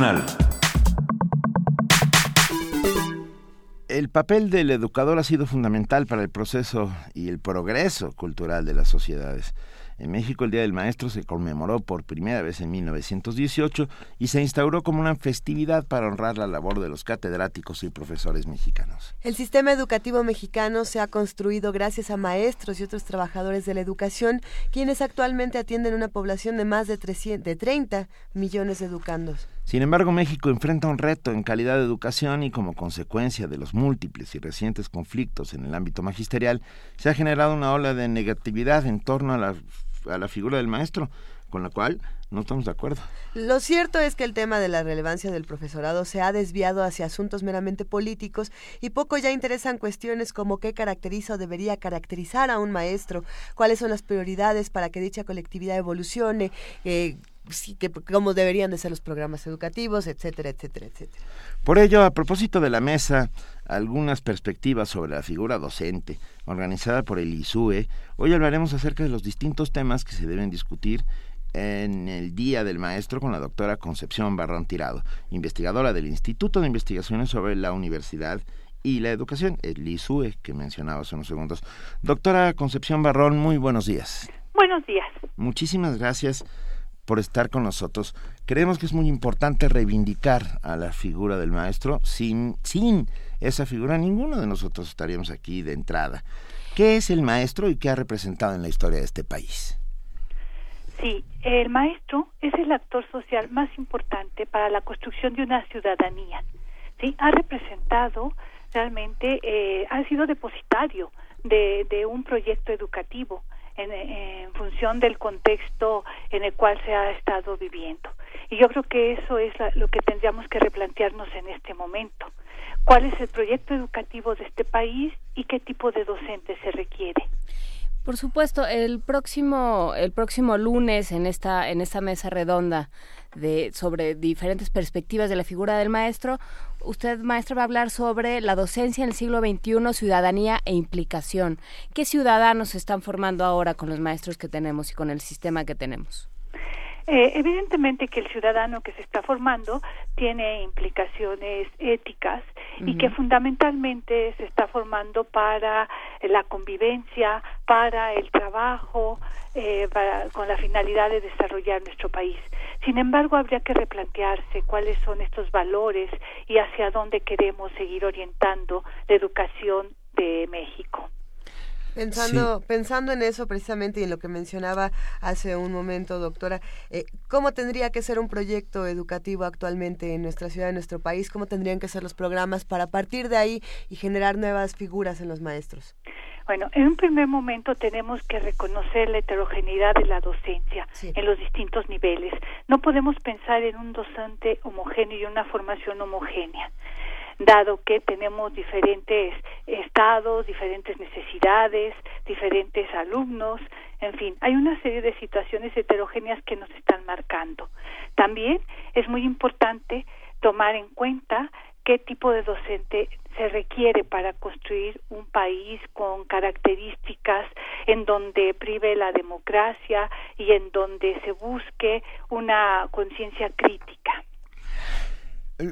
Nacional. El papel del educador ha sido fundamental para el proceso y el progreso cultural de las sociedades. En México el Día del Maestro se conmemoró por primera vez en 1918 y se instauró como una festividad para honrar la labor de los catedráticos y profesores mexicanos. El sistema educativo mexicano se ha construido gracias a maestros y otros trabajadores de la educación, quienes actualmente atienden una población de más de, 30 millones de educandos. Sin embargo, México enfrenta un reto en calidad de educación y como consecuencia de los múltiples y recientes conflictos en el ámbito magisterial, se ha generado una ola de negatividad en torno a la a la figura del maestro, con la cual no estamos de acuerdo. Lo cierto es que el tema de la relevancia del profesorado se ha desviado hacia asuntos meramente políticos y poco ya interesan cuestiones como qué caracteriza o debería caracterizar a un maestro, cuáles son las prioridades para que dicha colectividad evolucione, eh, que, cómo deberían de ser los programas educativos, etcétera, etcétera, etcétera. Por ello, a propósito de la mesa, algunas perspectivas sobre la figura docente, organizada por el ISUE, hoy hablaremos acerca de los distintos temas que se deben discutir en el Día del Maestro con la doctora Concepción Barrón Tirado, investigadora del Instituto de Investigaciones sobre la Universidad y la Educación, el ISUE, que mencionaba hace unos segundos. Doctora Concepción Barrón, muy buenos días. Buenos días. Muchísimas gracias por estar con nosotros. Creemos que es muy importante reivindicar a la figura del maestro. Sin, sin esa figura, ninguno de nosotros estaríamos aquí de entrada. ¿Qué es el maestro y qué ha representado en la historia de este país? Sí, el maestro es el actor social más importante para la construcción de una ciudadanía. Sí, ha representado realmente, eh, ha sido depositario de, de un proyecto educativo en, función del contexto en el cual se ha estado viviendo. Y yo creo que eso es la, lo que tendríamos que replantearnos en este momento. ¿Cuál es el proyecto educativo de este país y qué tipo de docente se requiere? Por supuesto, el próximo el próximo lunes en esta en esta mesa redonda de sobre diferentes perspectivas de la figura del maestro, usted maestro va a hablar sobre la docencia en el siglo XXI, ciudadanía e implicación. ¿Qué ciudadanos se están formando ahora con los maestros que tenemos y con el sistema que tenemos? Eh, evidentemente que el ciudadano que se está formando tiene implicaciones éticas uh -huh. y que fundamentalmente se está formando para la convivencia, para el trabajo, eh, para, con la finalidad de desarrollar nuestro país. Sin embargo, habría que replantearse cuáles son estos valores y hacia dónde queremos seguir orientando la educación de México. Pensando, sí. pensando en eso precisamente y en lo que mencionaba hace un momento, doctora, eh, ¿cómo tendría que ser un proyecto educativo actualmente en nuestra ciudad, en nuestro país? ¿Cómo tendrían que ser los programas para partir de ahí y generar nuevas figuras en los maestros? Bueno, en un primer momento tenemos que reconocer la heterogeneidad de la docencia sí. en los distintos niveles. No podemos pensar en un docente homogéneo y una formación homogénea dado que tenemos diferentes estados, diferentes necesidades, diferentes alumnos, en fin, hay una serie de situaciones heterogéneas que nos están marcando. También es muy importante tomar en cuenta qué tipo de docente se requiere para construir un país con características en donde prive la democracia y en donde se busque una conciencia crítica.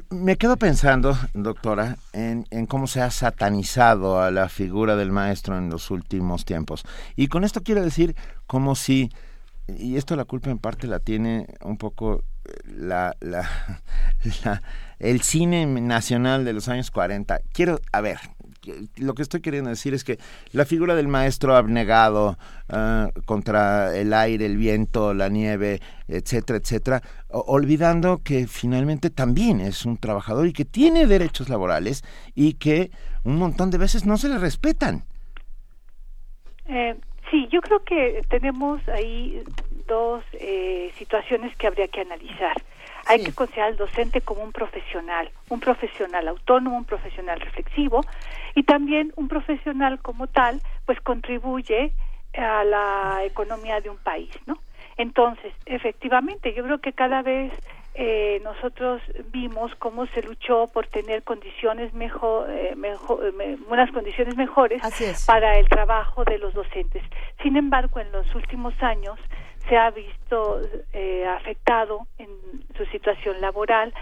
Me quedo pensando, doctora, en, en, cómo se ha satanizado a la figura del maestro en los últimos tiempos. Y con esto quiero decir como si, y esto la culpa en parte la tiene un poco la, la, la el cine nacional de los años 40. Quiero, a ver, lo que estoy queriendo decir es que la figura del maestro abnegado uh, contra el aire, el viento, la nieve, etcétera, etcétera, olvidando que finalmente también es un trabajador y que tiene derechos laborales y que un montón de veces no se le respetan. Eh, sí, yo creo que tenemos ahí dos eh, situaciones que habría que analizar. Hay sí. que considerar al docente como un profesional, un profesional autónomo, un profesional reflexivo y también un profesional como tal, pues contribuye a la economía de un país, ¿no? Entonces, efectivamente, yo creo que cada vez eh, nosotros vimos cómo se luchó por tener condiciones mejor, eh, mejor me, unas condiciones mejores para el trabajo de los docentes. Sin embargo, en los últimos años se ha visto eh, afectado en su situación laboral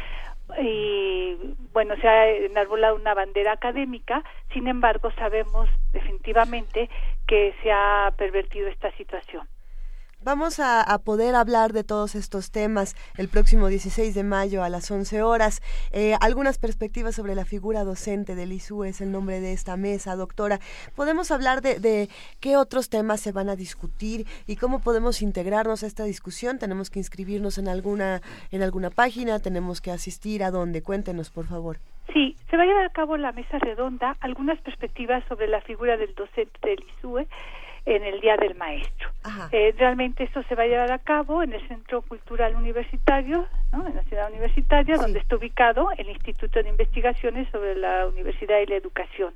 y bueno se ha enarbolado una bandera académica. Sin embargo sabemos definitivamente que se ha pervertido esta situación Vamos a, poder hablar de todos estos temas el próximo 16 de mayo a las 11 horas. Eh, algunas perspectivas sobre la figura docente del ISU es el nombre de esta mesa, doctora. Podemos hablar de, de, qué otros temas se van a discutir y cómo podemos integrarnos a esta discusión. Tenemos que inscribirnos en alguna, en alguna página, tenemos que asistir a donde. Cuéntenos, por favor. Sí, se va a llevar a cabo la mesa redonda, algunas perspectivas sobre la figura del docente del ISUE en el Día del Maestro. Eh, realmente esto se va a llevar a cabo en el Centro Cultural Universitario, ¿no? en la ciudad universitaria, sí. donde está ubicado el Instituto de Investigaciones sobre la Universidad y la Educación.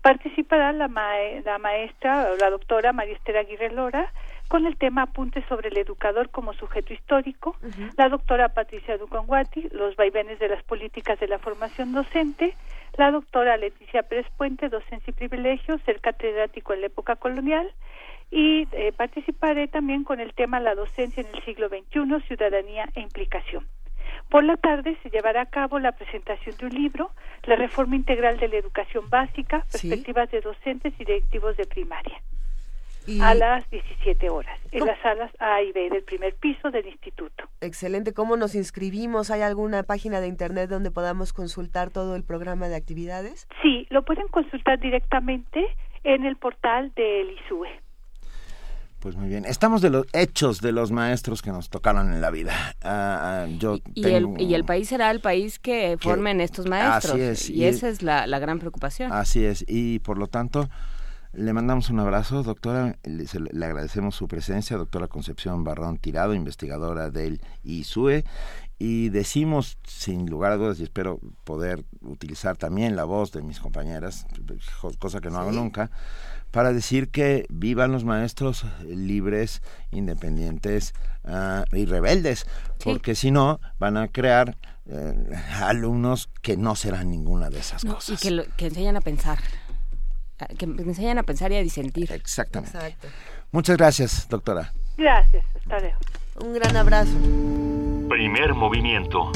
Participará la, ma la maestra, la doctora María Esther Aguirre Lora, con el tema Apuntes sobre el educador como sujeto histórico, uh -huh. la doctora Patricia Ducanguati, los vaivenes de las políticas de la formación docente, la doctora Leticia Pérez Puente, docencia y privilegios, ser catedrático en la época colonial, y eh, participaré también con el tema La docencia en el siglo XXI, ciudadanía e implicación. Por la tarde se llevará a cabo la presentación de un libro, La reforma integral de la educación básica, perspectivas ¿Sí? de docentes y directivos de primaria. A las 17 horas en las salas A y B del primer piso del instituto. Excelente. ¿Cómo nos inscribimos? ¿Hay alguna página de internet donde podamos consultar todo el programa de actividades? Sí, lo pueden consultar directamente en el portal del ISUE. Pues muy bien. Estamos de los hechos de los maestros que nos tocaron en la vida. Ah, ah, yo y, el, y el país será el país que formen estos maestros. Así es. Y, esa es la, la gran preocupación. Así es. Y por lo tanto, le mandamos un abrazo, doctora. Le, le, agradecemos su presencia, doctora Concepción Barrón Tirado, investigadora del ISUE. Y decimos, sin lugar a dudas, y espero poder utilizar también la voz de mis compañeras, cosa que no hago nunca, para decir que vivan los maestros libres, independientes uh, y rebeldes, porque si no van a crear eh, alumnos que no serán ninguna de esas no, cosas. Y que, lo, que enseñan a pensar, que enseñan a pensar y a disentir. Exactamente. Exacto. Muchas gracias, doctora. Gracias, hasta luego. Un gran abrazo. Primer movimiento.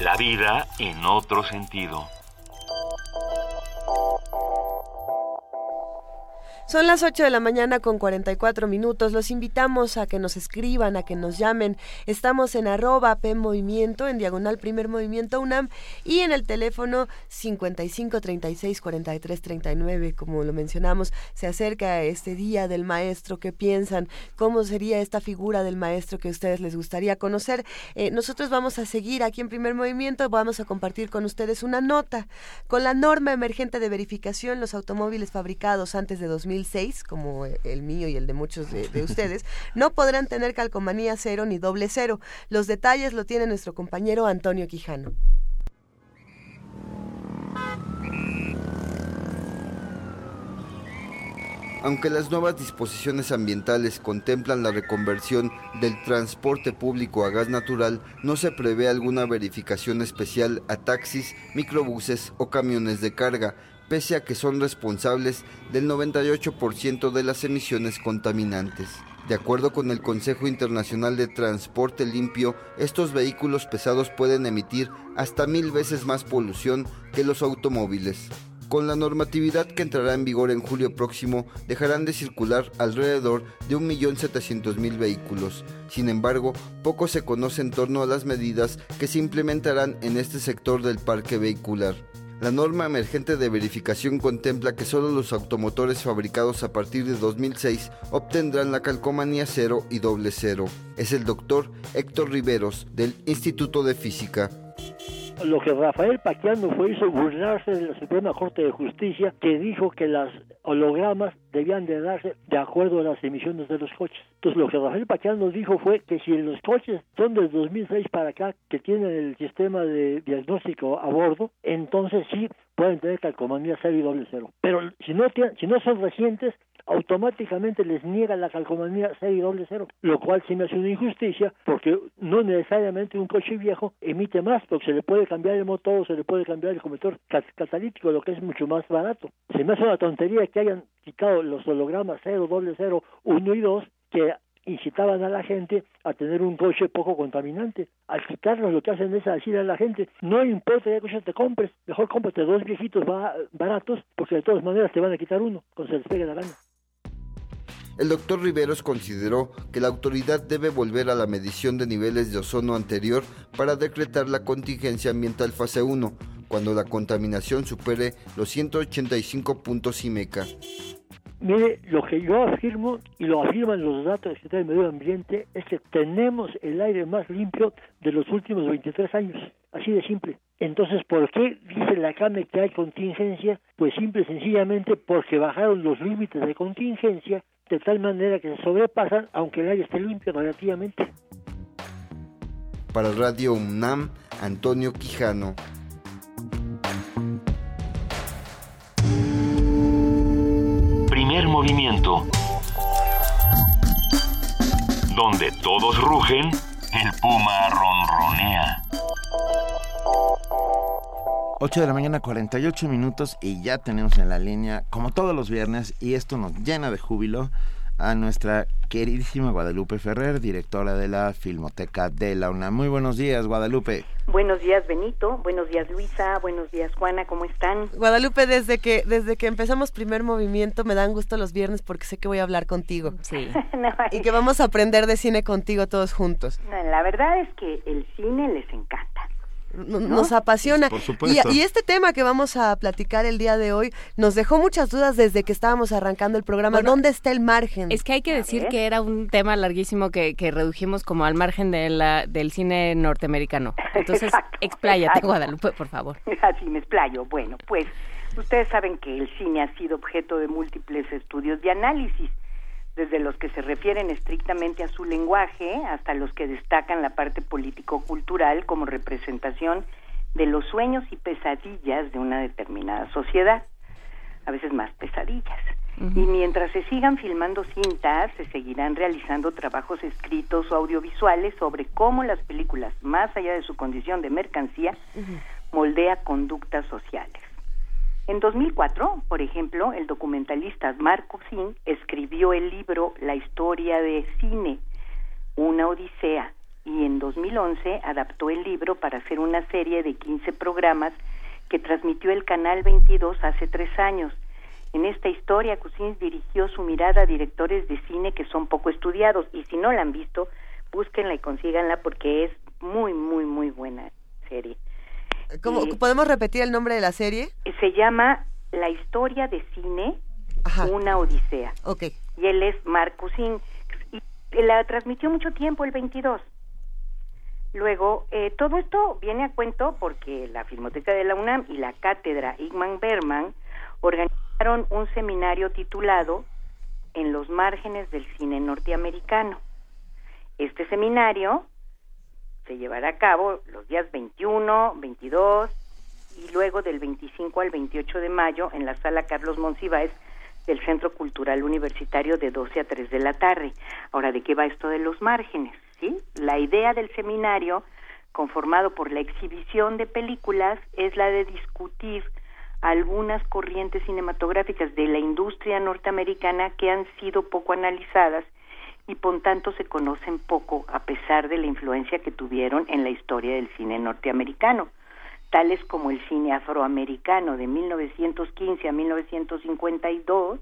La vida en otro sentido. Son las 8 de la mañana con 44 minutos. Los invitamos a que nos escriban, a que nos llamen. Estamos en arroba P Movimiento, en diagonal Primer Movimiento UNAM y en el teléfono 55 36 43 39. Como lo mencionamos, se acerca este día del maestro. ¿Qué piensan? ¿Cómo sería esta figura del maestro que a ustedes les gustaría conocer? Eh, nosotros vamos a seguir aquí en Primer Movimiento. Vamos a compartir con ustedes una nota con la norma emergente de verificación los automóviles fabricados antes de 2000 como el mío y el de muchos de, de ustedes, no podrán tener calcomanía cero ni doble cero. Los detalles lo tiene nuestro compañero Antonio Quijano. Aunque las nuevas disposiciones ambientales contemplan la reconversión del transporte público a gas natural, no se prevé alguna verificación especial a taxis, microbuses o camiones de carga, pese a que son responsables del 98% de las emisiones contaminantes. De acuerdo con el Consejo Internacional de Transporte Limpio, estos vehículos pesados pueden emitir hasta mil veces más polución que los automóviles. Con la normatividad que entrará en vigor en julio próximo, dejarán de circular alrededor de 1.700.000 vehículos. Sin embargo, poco se conoce en torno a las medidas que se implementarán en este sector del parque vehicular. La norma emergente de verificación contempla que solo los automotores fabricados a partir de 2006 obtendrán la calcomanía cero y doble cero. Es el doctor Héctor Riveros del Instituto de Física lo que Rafael Paquiano fue hizo burlarse de la Suprema Corte de Justicia que dijo que las hologramas debían de darse de acuerdo a las emisiones de los coches. Entonces lo que Rafael Paquiano dijo fue que si los coches son del 2006 para acá que tienen el sistema de diagnóstico a bordo, entonces sí pueden tener calcomanía cero y cero. Pero si no, si no son recientes, automáticamente les niega la calcomanía 6 y doble cero, lo cual sí me hace una injusticia porque no necesariamente un coche viejo emite más porque se le puede cambiar el motor, se le puede cambiar el conector catalítico, lo que es mucho más barato. Se me hace una tontería que hayan quitado los hologramas 0, doble cero, 1 y 2 que incitaban a la gente a tener un coche poco contaminante. Al quitarlos lo que hacen es decir a la gente, no importa qué coche te compres, mejor cómprate dos viejitos baratos porque de todas maneras te van a quitar uno cuando se les pegue la gana. El doctor Riveros consideró que la autoridad debe volver a la medición de niveles de ozono anterior para decretar la contingencia ambiental fase 1, cuando la contaminación supere los 185 puntos IMECA. Mire, lo que yo afirmo y lo afirman los datos del Secretario de Medio Ambiente es que tenemos el aire más limpio de los últimos 23 años, así de simple. Entonces, ¿por qué dice la CAME que hay contingencia? Pues simple y sencillamente porque bajaron los límites de contingencia de tal manera que se sobrepasan aunque el aire esté limpio relativamente. Para Radio UNAM, Antonio Quijano. Primer movimiento. Donde todos rugen, el puma ronronea. 8 de la mañana, 48 minutos y ya tenemos en la línea, como todos los viernes, y esto nos llena de júbilo, a nuestra queridísima Guadalupe Ferrer, directora de la Filmoteca de la UNAM. Muy buenos días, Guadalupe. Buenos días, Benito. Buenos días, Luisa. Buenos días, Juana. ¿Cómo están? Guadalupe, desde que desde que empezamos primer movimiento me dan gusto los viernes porque sé que voy a hablar contigo. Sí. y que vamos a aprender de cine contigo todos juntos. la verdad es que el cine les encanta nos apasiona. Y, este tema que vamos a platicar el día de hoy nos dejó muchas dudas desde que estábamos arrancando el programa. ¿Dónde está el margen? Es que hay que decir que era un tema larguísimo que, redujimos como al margen de la, del cine norteamericano. Entonces, expláyate, Guadalupe, por favor. Así me explayo. Bueno, pues ustedes saben que el cine ha sido objeto de múltiples estudios de análisis desde los que se refieren estrictamente a su lenguaje hasta los que destacan la parte político-cultural como representación de los sueños y pesadillas de una determinada sociedad, a veces más pesadillas. Y mientras se sigan filmando cintas, se seguirán realizando trabajos escritos o audiovisuales sobre cómo las películas, más allá de su condición de mercancía, moldea conductas sociales. En 2004, por ejemplo, el documentalista Marco Sin escribió el libro La historia de cine, una odisea, y en 2011 adaptó el libro para hacer una serie de 15 programas que transmitió el Canal 22 hace tres años. En esta historia, Cousins dirigió su mirada a directores de cine que son poco estudiados y si no la han visto, búsquenla y consíganla porque es muy, muy, muy buena serie. ¿Cómo, ¿Podemos repetir el nombre de la serie? Se llama La historia de cine, una odisea. Ok. Y él es Marcus Sin. Y la transmitió mucho tiempo, el 22. Luego, eh, todo esto viene a cuento porque la Filmoteca de la UNAM y la cátedra Igman Berman organizaron un seminario titulado En los márgenes del cine norteamericano. Este seminario se llevará a cabo los días 21, 22 y luego del 25 al 28 de mayo en la sala Carlos Monsiváis del Centro Cultural Universitario de 12 a 3 de la tarde. Ahora, ¿de qué va esto de los márgenes? ¿Sí? La idea del seminario, conformado por la exhibición de películas, es la de discutir algunas corrientes cinematográficas de la industria norteamericana que han sido poco analizadas y por tanto se conocen poco a pesar de la influencia que tuvieron en la historia del cine norteamericano, tales como el cine afroamericano de 1915 a 1952,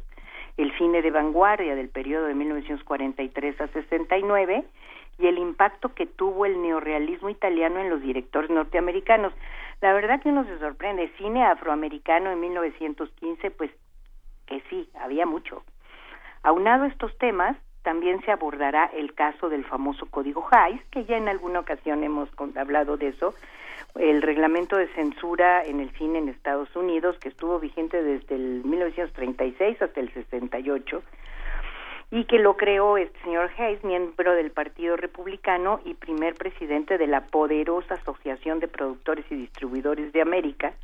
el cine de vanguardia del periodo de 1943 a 69 y el impacto que tuvo el neorealismo italiano en los directores norteamericanos. La verdad que uno se sorprende, cine afroamericano en 1915, pues que sí, había mucho. Aunado estos temas, también se abordará el caso del famoso Código Hayes, que ya en alguna ocasión hemos hablado de eso, el reglamento de censura en el cine en Estados Unidos, que estuvo vigente desde el 1936 hasta el 68, y que lo creó este señor Hayes, miembro del Partido Republicano y primer presidente de la poderosa Asociación de Productores y Distribuidores de América,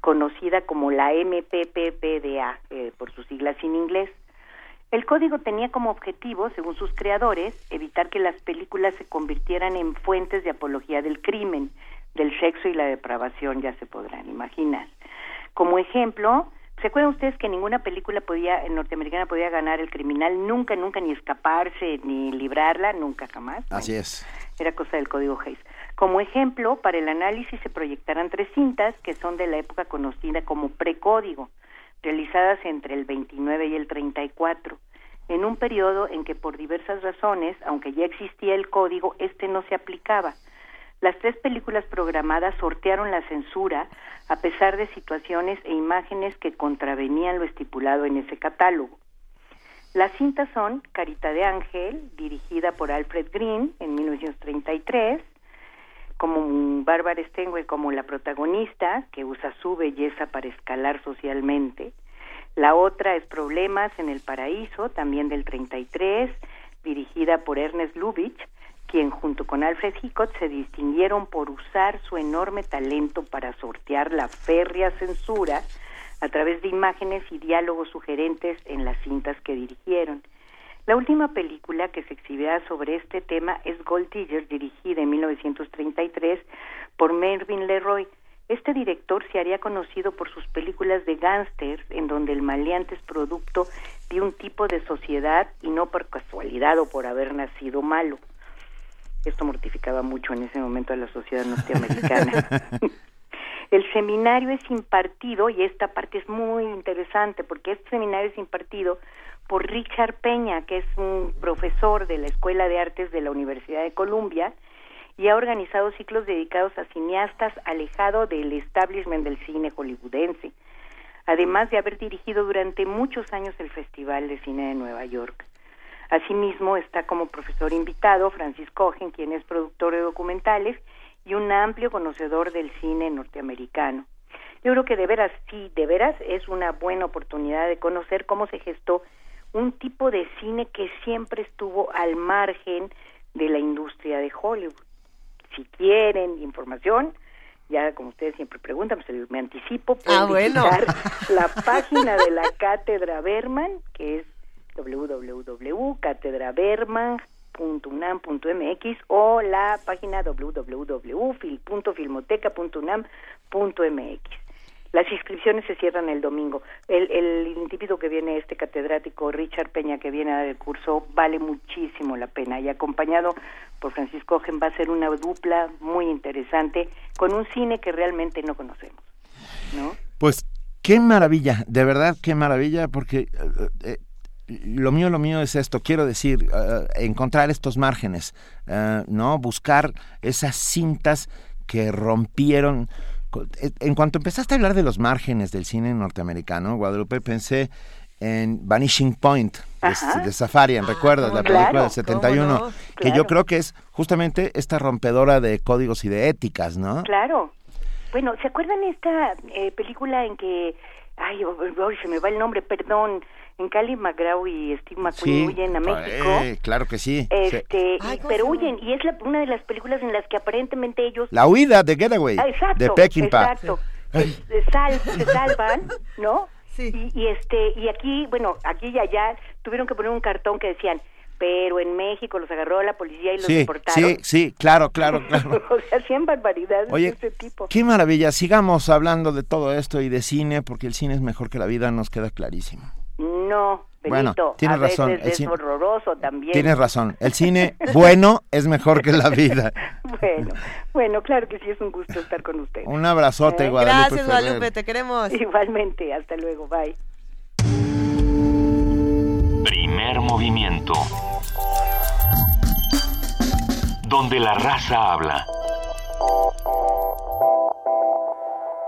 conocida como la MPPPDA, eh, por sus siglas en inglés. El código tenía como objetivo, según sus creadores, evitar que las películas se convirtieran en fuentes de apología del crimen, del sexo y la depravación, ya se podrán imaginar. Como ejemplo, ¿se acuerdan ustedes que ninguna película podía, norteamericana podía ganar el criminal nunca, nunca, ni escaparse, ni librarla, nunca, jamás? Así es. Era cosa del código Hayes. Como ejemplo, para el análisis se proyectarán tres cintas que son de la época conocida como precódigo realizadas entre el 29 y el 34, en un periodo en que por diversas razones, aunque ya existía el código, este no se aplicaba. Las tres películas programadas sortearon la censura a pesar de situaciones e imágenes que contravenían lo estipulado en ese catálogo. Las cintas son Carita de Ángel, dirigida por Alfred Green en 1933, como Bárbara Stenwell como la protagonista, que usa su belleza para escalar socialmente. La otra es Problemas en el Paraíso, también del 33, dirigida por Ernest Lubitsch, quien junto con Alfred Hitchcock se distinguieron por usar su enorme talento para sortear la férrea censura a través de imágenes y diálogos sugerentes en las cintas que dirigieron. La última película que se exhibirá sobre este tema es Gold Digger, dirigida en 1933 por Mervyn Leroy, Este director se haría conocido por sus películas de gángsters, en donde el maleante es producto de un tipo de sociedad y no por casualidad o por haber nacido malo. Esto mortificaba mucho en ese momento a la sociedad norteamericana. el seminario es impartido, y esta parte es muy interesante, porque este seminario es impartido por Richard Peña, que es un profesor de la Escuela de Artes de la Universidad de Columbia, y ha organizado ciclos dedicados a cineastas alejado del establishment del cine hollywoodense, además de haber dirigido durante muchos años el Festival de Cine de Nueva York. Asimismo está como profesor invitado Francis Cohen, quien es productor de documentales y un amplio conocedor del cine norteamericano. Yo creo que de veras, sí, de veras es una buena oportunidad de conocer cómo se gestó un tipo de cine que siempre estuvo al margen de la industria de Hollywood si quieren información, ya como ustedes siempre preguntan, pues me anticipo, ah, pueden visitar la página de la Cátedra Berman, que es www.catedraberman.unam.mx o la página www.filmoteca.unam.mx. Las inscripciones se cierran el domingo. El, el individuo que viene, este catedrático Richard Peña, que viene a dar el curso, vale muchísimo la pena. Y acompañado por Francisco Ogen va a ser una dupla muy interesante con un cine que realmente no conocemos. ¿no? Pues qué maravilla, de verdad qué maravilla, porque eh, eh, lo mío, lo mío es esto, quiero decir, eh, encontrar estos márgenes, ¿no? Buscar esas cintas que rompieron en cuanto empezaste a hablar de los márgenes del cine norteamericano, Guadalupe, pensé en Vanishing Point de, Safari, ah, ¿recuerdas? La película del 71, que yo creo que es justamente esta rompedora de códigos y de éticas, ¿no? Claro. Bueno, ¿se acuerdan esta eh, película en que, ay, se me va el nombre, perdón, en Cali McGraw y Steve McQueen huyen a México. Eh, claro que sí. Este, pero huyen, y es una de las películas en las que aparentemente ellos... La huida de Getaway, ah, de Peckinpah. Exacto, se, salvan, ¿no? Sí. Y, este, y aquí, bueno, aquí y allá tuvieron que poner un cartón que decían, pero en México los agarró la policía y los deportaron. Sí, sí, claro, claro, claro. o sea, hacían barbaridades de este tipo. Qué maravilla, sigamos hablando de todo esto y de cine, porque el cine es mejor que la vida, nos queda clarísimo. No, Benito, bueno, tienes razón. es horroroso también. Tienes razón. El cine bueno es mejor que la vida. bueno, bueno, claro que sí es un gusto estar con usted. Un abrazote, ¿Eh? Guadalupe. Gracias, Guadalupe, te queremos. Igualmente, hasta luego, bye. Primer movimiento. Donde la raza habla.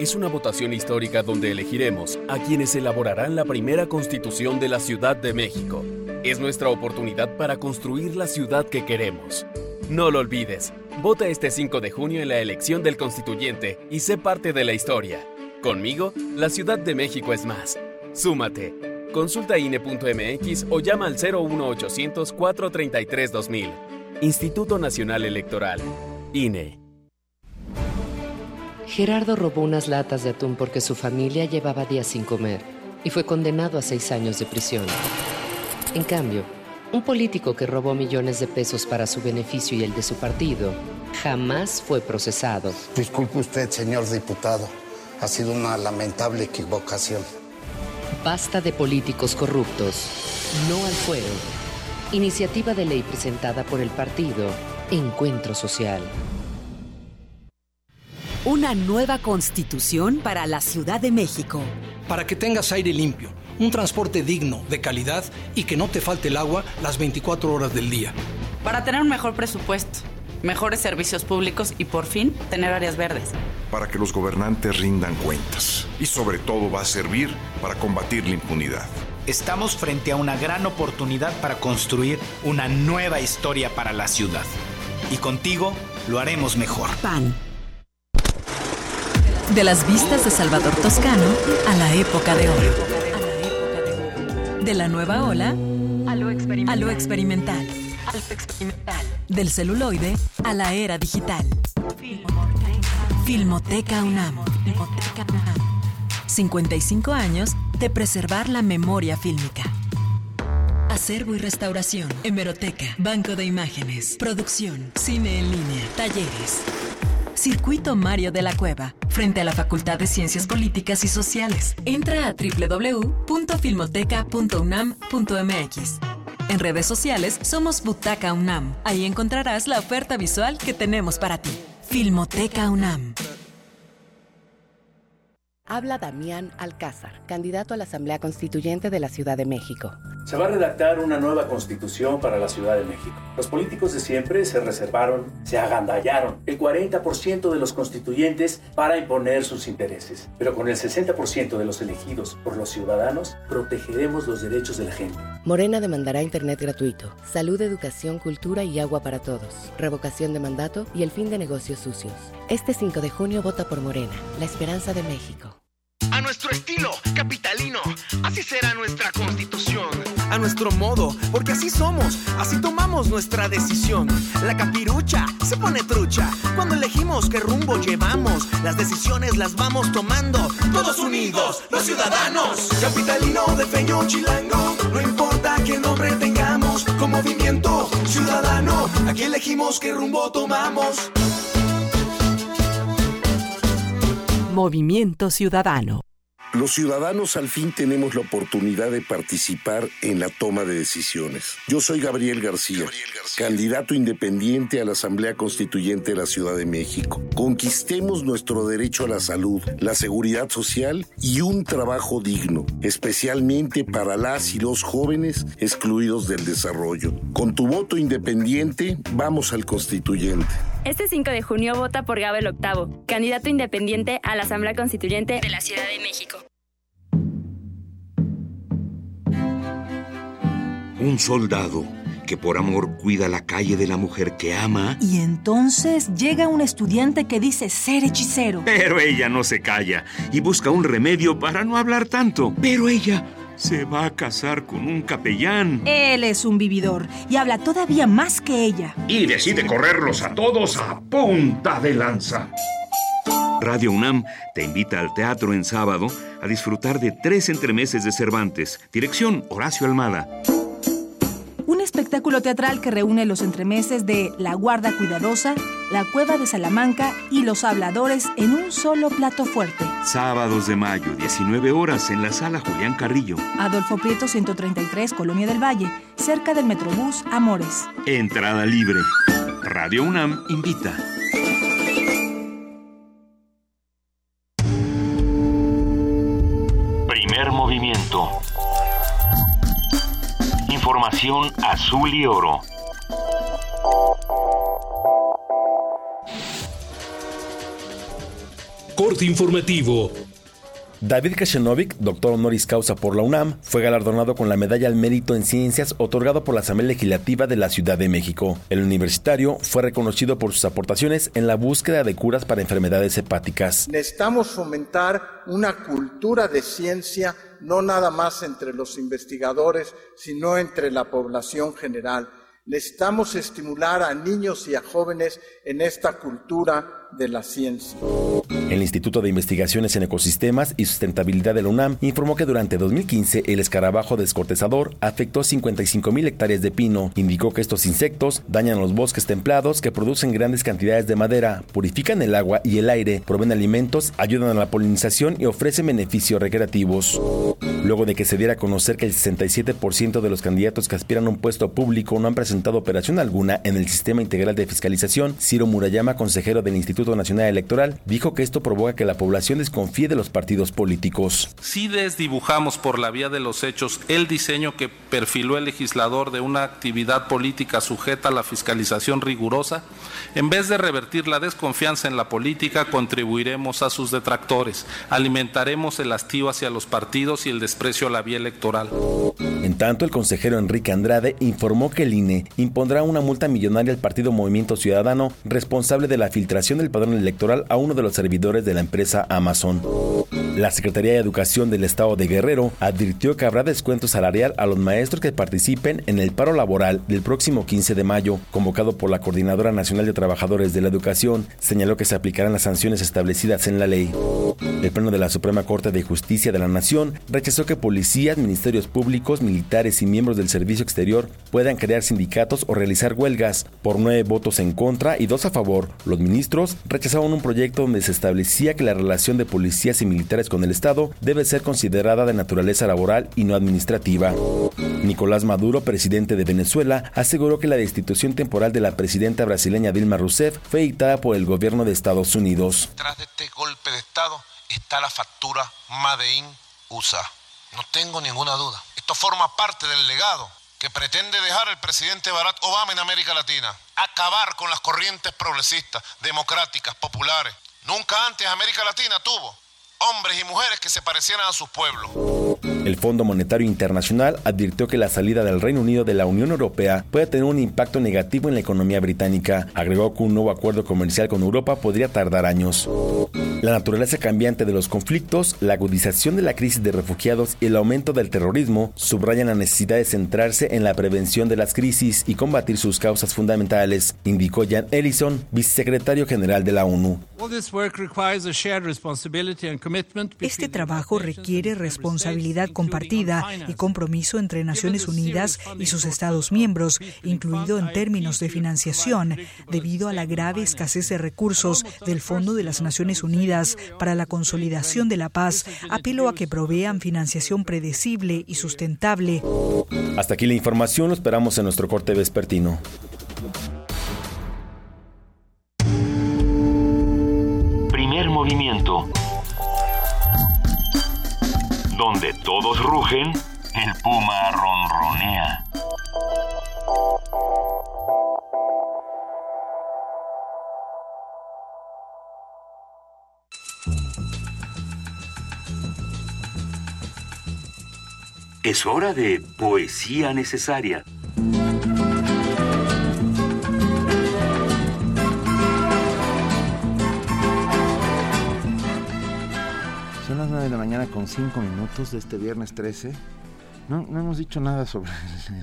Es una votación histórica donde elegiremos a quienes elaborarán la primera constitución de la Ciudad de México. Es nuestra oportunidad para construir la ciudad que queremos. No lo olvides, vota este 5 de junio en la elección del constituyente y sé parte de la historia. Conmigo, la Ciudad de México es más. Súmate. Consulta INE.mx o llama al 01800 433 2000. Instituto Nacional Electoral. INE. Gerardo robó unas latas de atún porque su familia llevaba días sin comer y fue condenado a seis años de prisión. En cambio, un político que robó millones de pesos para su beneficio y el de su partido jamás fue procesado. Disculpe usted, señor diputado. Ha sido una lamentable equivocación. Basta de políticos corruptos. No al fuero. Iniciativa de ley presentada por el partido Encuentro Social. Una nueva constitución para la Ciudad de México. Para que tengas aire limpio un transporte digno, de calidad y que no te falte el agua las 24 horas del día. Para tener un mejor presupuesto, mejores servicios públicos y por fin tener áreas verdes. Para que los gobernantes rindan cuentas y sobre todo va a servir para combatir la impunidad. Estamos frente a una gran oportunidad para construir una nueva historia para la ciudad. Y contigo lo haremos mejor. PAN. De las vistas de Salvador Toscano a la época de hoy de la nueva ola al lo experimental. A lo experimental. Del celuloide a la era digital. Filmoteca UNAM. 55 años de preservar la memoria fílmica. Acervo y restauración, hemeroteca, banco de imágenes, producción, cine en línea, talleres. Circuito Mario de la Cueva, frente a la Facultad de Ciencias Políticas y Sociales. Entra a www.filmoteca.unam.mx. En redes sociales somos Butaca UNAM. Ahí encontrarás la oferta visual que tenemos para ti. Filmoteca UNAM. Habla Damián Alcázar, candidato a la Asamblea Constituyente de la Ciudad de México. Se va a redactar una nueva constitución para la Ciudad de México. Los políticos de siempre se reservaron, se agandallaron el 40% de los constituyentes para imponer sus intereses. Pero con el 60% de los elegidos por los ciudadanos, protegeremos los derechos de la gente. Morena demandará Internet gratuito, salud, educación, cultura y agua para todos, revocación de mandato y el fin de negocios sucios. Este 5 de junio vota por Morena, la esperanza de México. A nuestro estilo, capitalino, así será nuestra constitución. A nuestro modo, porque así somos, así tomamos nuestra decisión. La capirucha se pone trucha cuando elegimos qué rumbo llevamos. Las decisiones las vamos tomando, todos unidos, los ciudadanos. Capitalino de feño chilango, no importa qué nombre tengamos, con movimiento ciudadano, aquí elegimos qué rumbo tomamos. Movimiento Ciudadano. Los ciudadanos al fin tenemos la oportunidad de participar en la toma de decisiones. Yo soy Gabriel García, candidato independiente a la Asamblea Constituyente de la Ciudad de México. Conquistemos nuestro derecho a la salud, la seguridad social y un trabajo digno, especialmente para las y los jóvenes excluidos del desarrollo. Con tu voto independiente, vamos al constituyente. Este 5 de junio vota por Gabel Octavo, candidato independiente a la Asamblea Constituyente de la Ciudad de México. Un soldado que por amor cuida la calle de la mujer que ama. Y entonces llega un estudiante que dice ser hechicero. Pero ella no se calla y busca un remedio para no hablar tanto. Pero ella se va a casar con un capellán. Él es un vividor y habla todavía más que ella. Y decide correrlos a todos a punta de lanza. Radio UNAM te invita al teatro en sábado a disfrutar de tres entremeses de Cervantes. Dirección Horacio Almada. Un espectáculo teatral que reúne los entremeses de La Guarda Cuidadosa, La Cueva de Salamanca y Los Habladores en un solo plato fuerte. Sábados de mayo, 19 horas en la sala Julián Carrillo. Adolfo Prieto 133, Colonia del Valle, cerca del Metrobús Amores. Entrada libre. Radio UNAM invita. Primer movimiento. Información azul y oro. Corte informativo. David Kashenovic, doctor honoris causa por la UNAM, fue galardonado con la Medalla al Mérito en Ciencias otorgado por la Asamblea Legislativa de la Ciudad de México. El universitario fue reconocido por sus aportaciones en la búsqueda de curas para enfermedades hepáticas. Necesitamos fomentar una cultura de ciencia no nada más entre los investigadores, sino entre la población general. Necesitamos estimular a niños y a jóvenes en esta cultura de la ciencia. El Instituto de Investigaciones en Ecosistemas y Sustentabilidad de la UNAM informó que durante 2015 el escarabajo descortezador afectó 55 mil hectáreas de pino. Indicó que estos insectos dañan los bosques templados que producen grandes cantidades de madera, purifican el agua y el aire, proveen alimentos, ayudan a la polinización y ofrecen beneficios recreativos. Luego de que se diera a conocer que el 67% de los candidatos que aspiran a un puesto público no han presentado operación alguna en el Sistema Integral de Fiscalización, Ciro Murayama, consejero del Instituto Nacional Electoral, dijo que esto provoca que la población desconfíe de los partidos políticos. Si desdibujamos por la vía de los hechos el diseño que perfiló el legislador de una actividad política sujeta a la fiscalización rigurosa, en vez de revertir la desconfianza en la política, contribuiremos a sus detractores, alimentaremos el hastío hacia los partidos y el desprecio a la vía electoral. En En tanto, el consejero Enrique Andrade informó que el INE impondrá una multa millonaria al partido Movimiento Ciudadano responsable de la filtración del padrón electoral a uno de los servidores de la empresa Amazon. La Secretaría de Educación del Estado de Guerrero advirtió que habrá descuento salarial a los maestros que participen en el paro laboral del próximo 15 de mayo, convocado por la Coordinadora Nacional de Trabajadores de la Educación, señaló que se aplicarán las sanciones establecidas en la ley. El Pleno de la Suprema Corte de Justicia de la Nación rechazó que policías, ministerios públicos, militares y miembros del servicio exterior puedan crear sindicatos o realizar huelgas. Por nueve votos en contra y dos a favor, los ministros rechazaron un proyecto donde se establecía que la relación de policías y militares con el Estado debe ser considerada de naturaleza laboral y no administrativa. Nicolás Maduro, presidente de Venezuela, aseguró que la destitución temporal de la presidenta brasileña Dilma Rousseff fue dictada por el gobierno de Estados Unidos. Tras de este golpe de Estado está la factura Made in USA. No tengo ninguna duda. Esto forma parte del legado que pretende dejar el presidente Barack Obama en América Latina. Acabar con las corrientes progresistas, democráticas, populares. Nunca antes América Latina tuvo hombres y mujeres que se parecieran a sus pueblos. El Fondo Monetario Internacional advirtió que la salida del Reino Unido de la Unión Europea puede tener un impacto negativo en la economía británica. Agregó que un nuevo acuerdo comercial con Europa podría tardar años. La naturaleza cambiante de los conflictos, la agudización de la crisis de refugiados y el aumento del terrorismo subrayan la necesidad de centrarse en la prevención de las crisis y combatir sus causas fundamentales, indicó Jan Ellison, vicesecretario general de la ONU. Este trabajo requiere responsabilidad compartida y compromiso entre Naciones Unidas y sus Estados miembros, incluido en términos de financiación, debido a la grave escasez de recursos del Fondo de las Naciones Unidas para la consolidación de la paz. Apelo a que provean financiación predecible y sustentable. Hasta aquí la información, lo esperamos en nuestro corte vespertino. Todos rugen, el puma ronronea. Es hora de poesía necesaria. Mañana con 5 minutos de este viernes 13. No, no hemos dicho nada sobre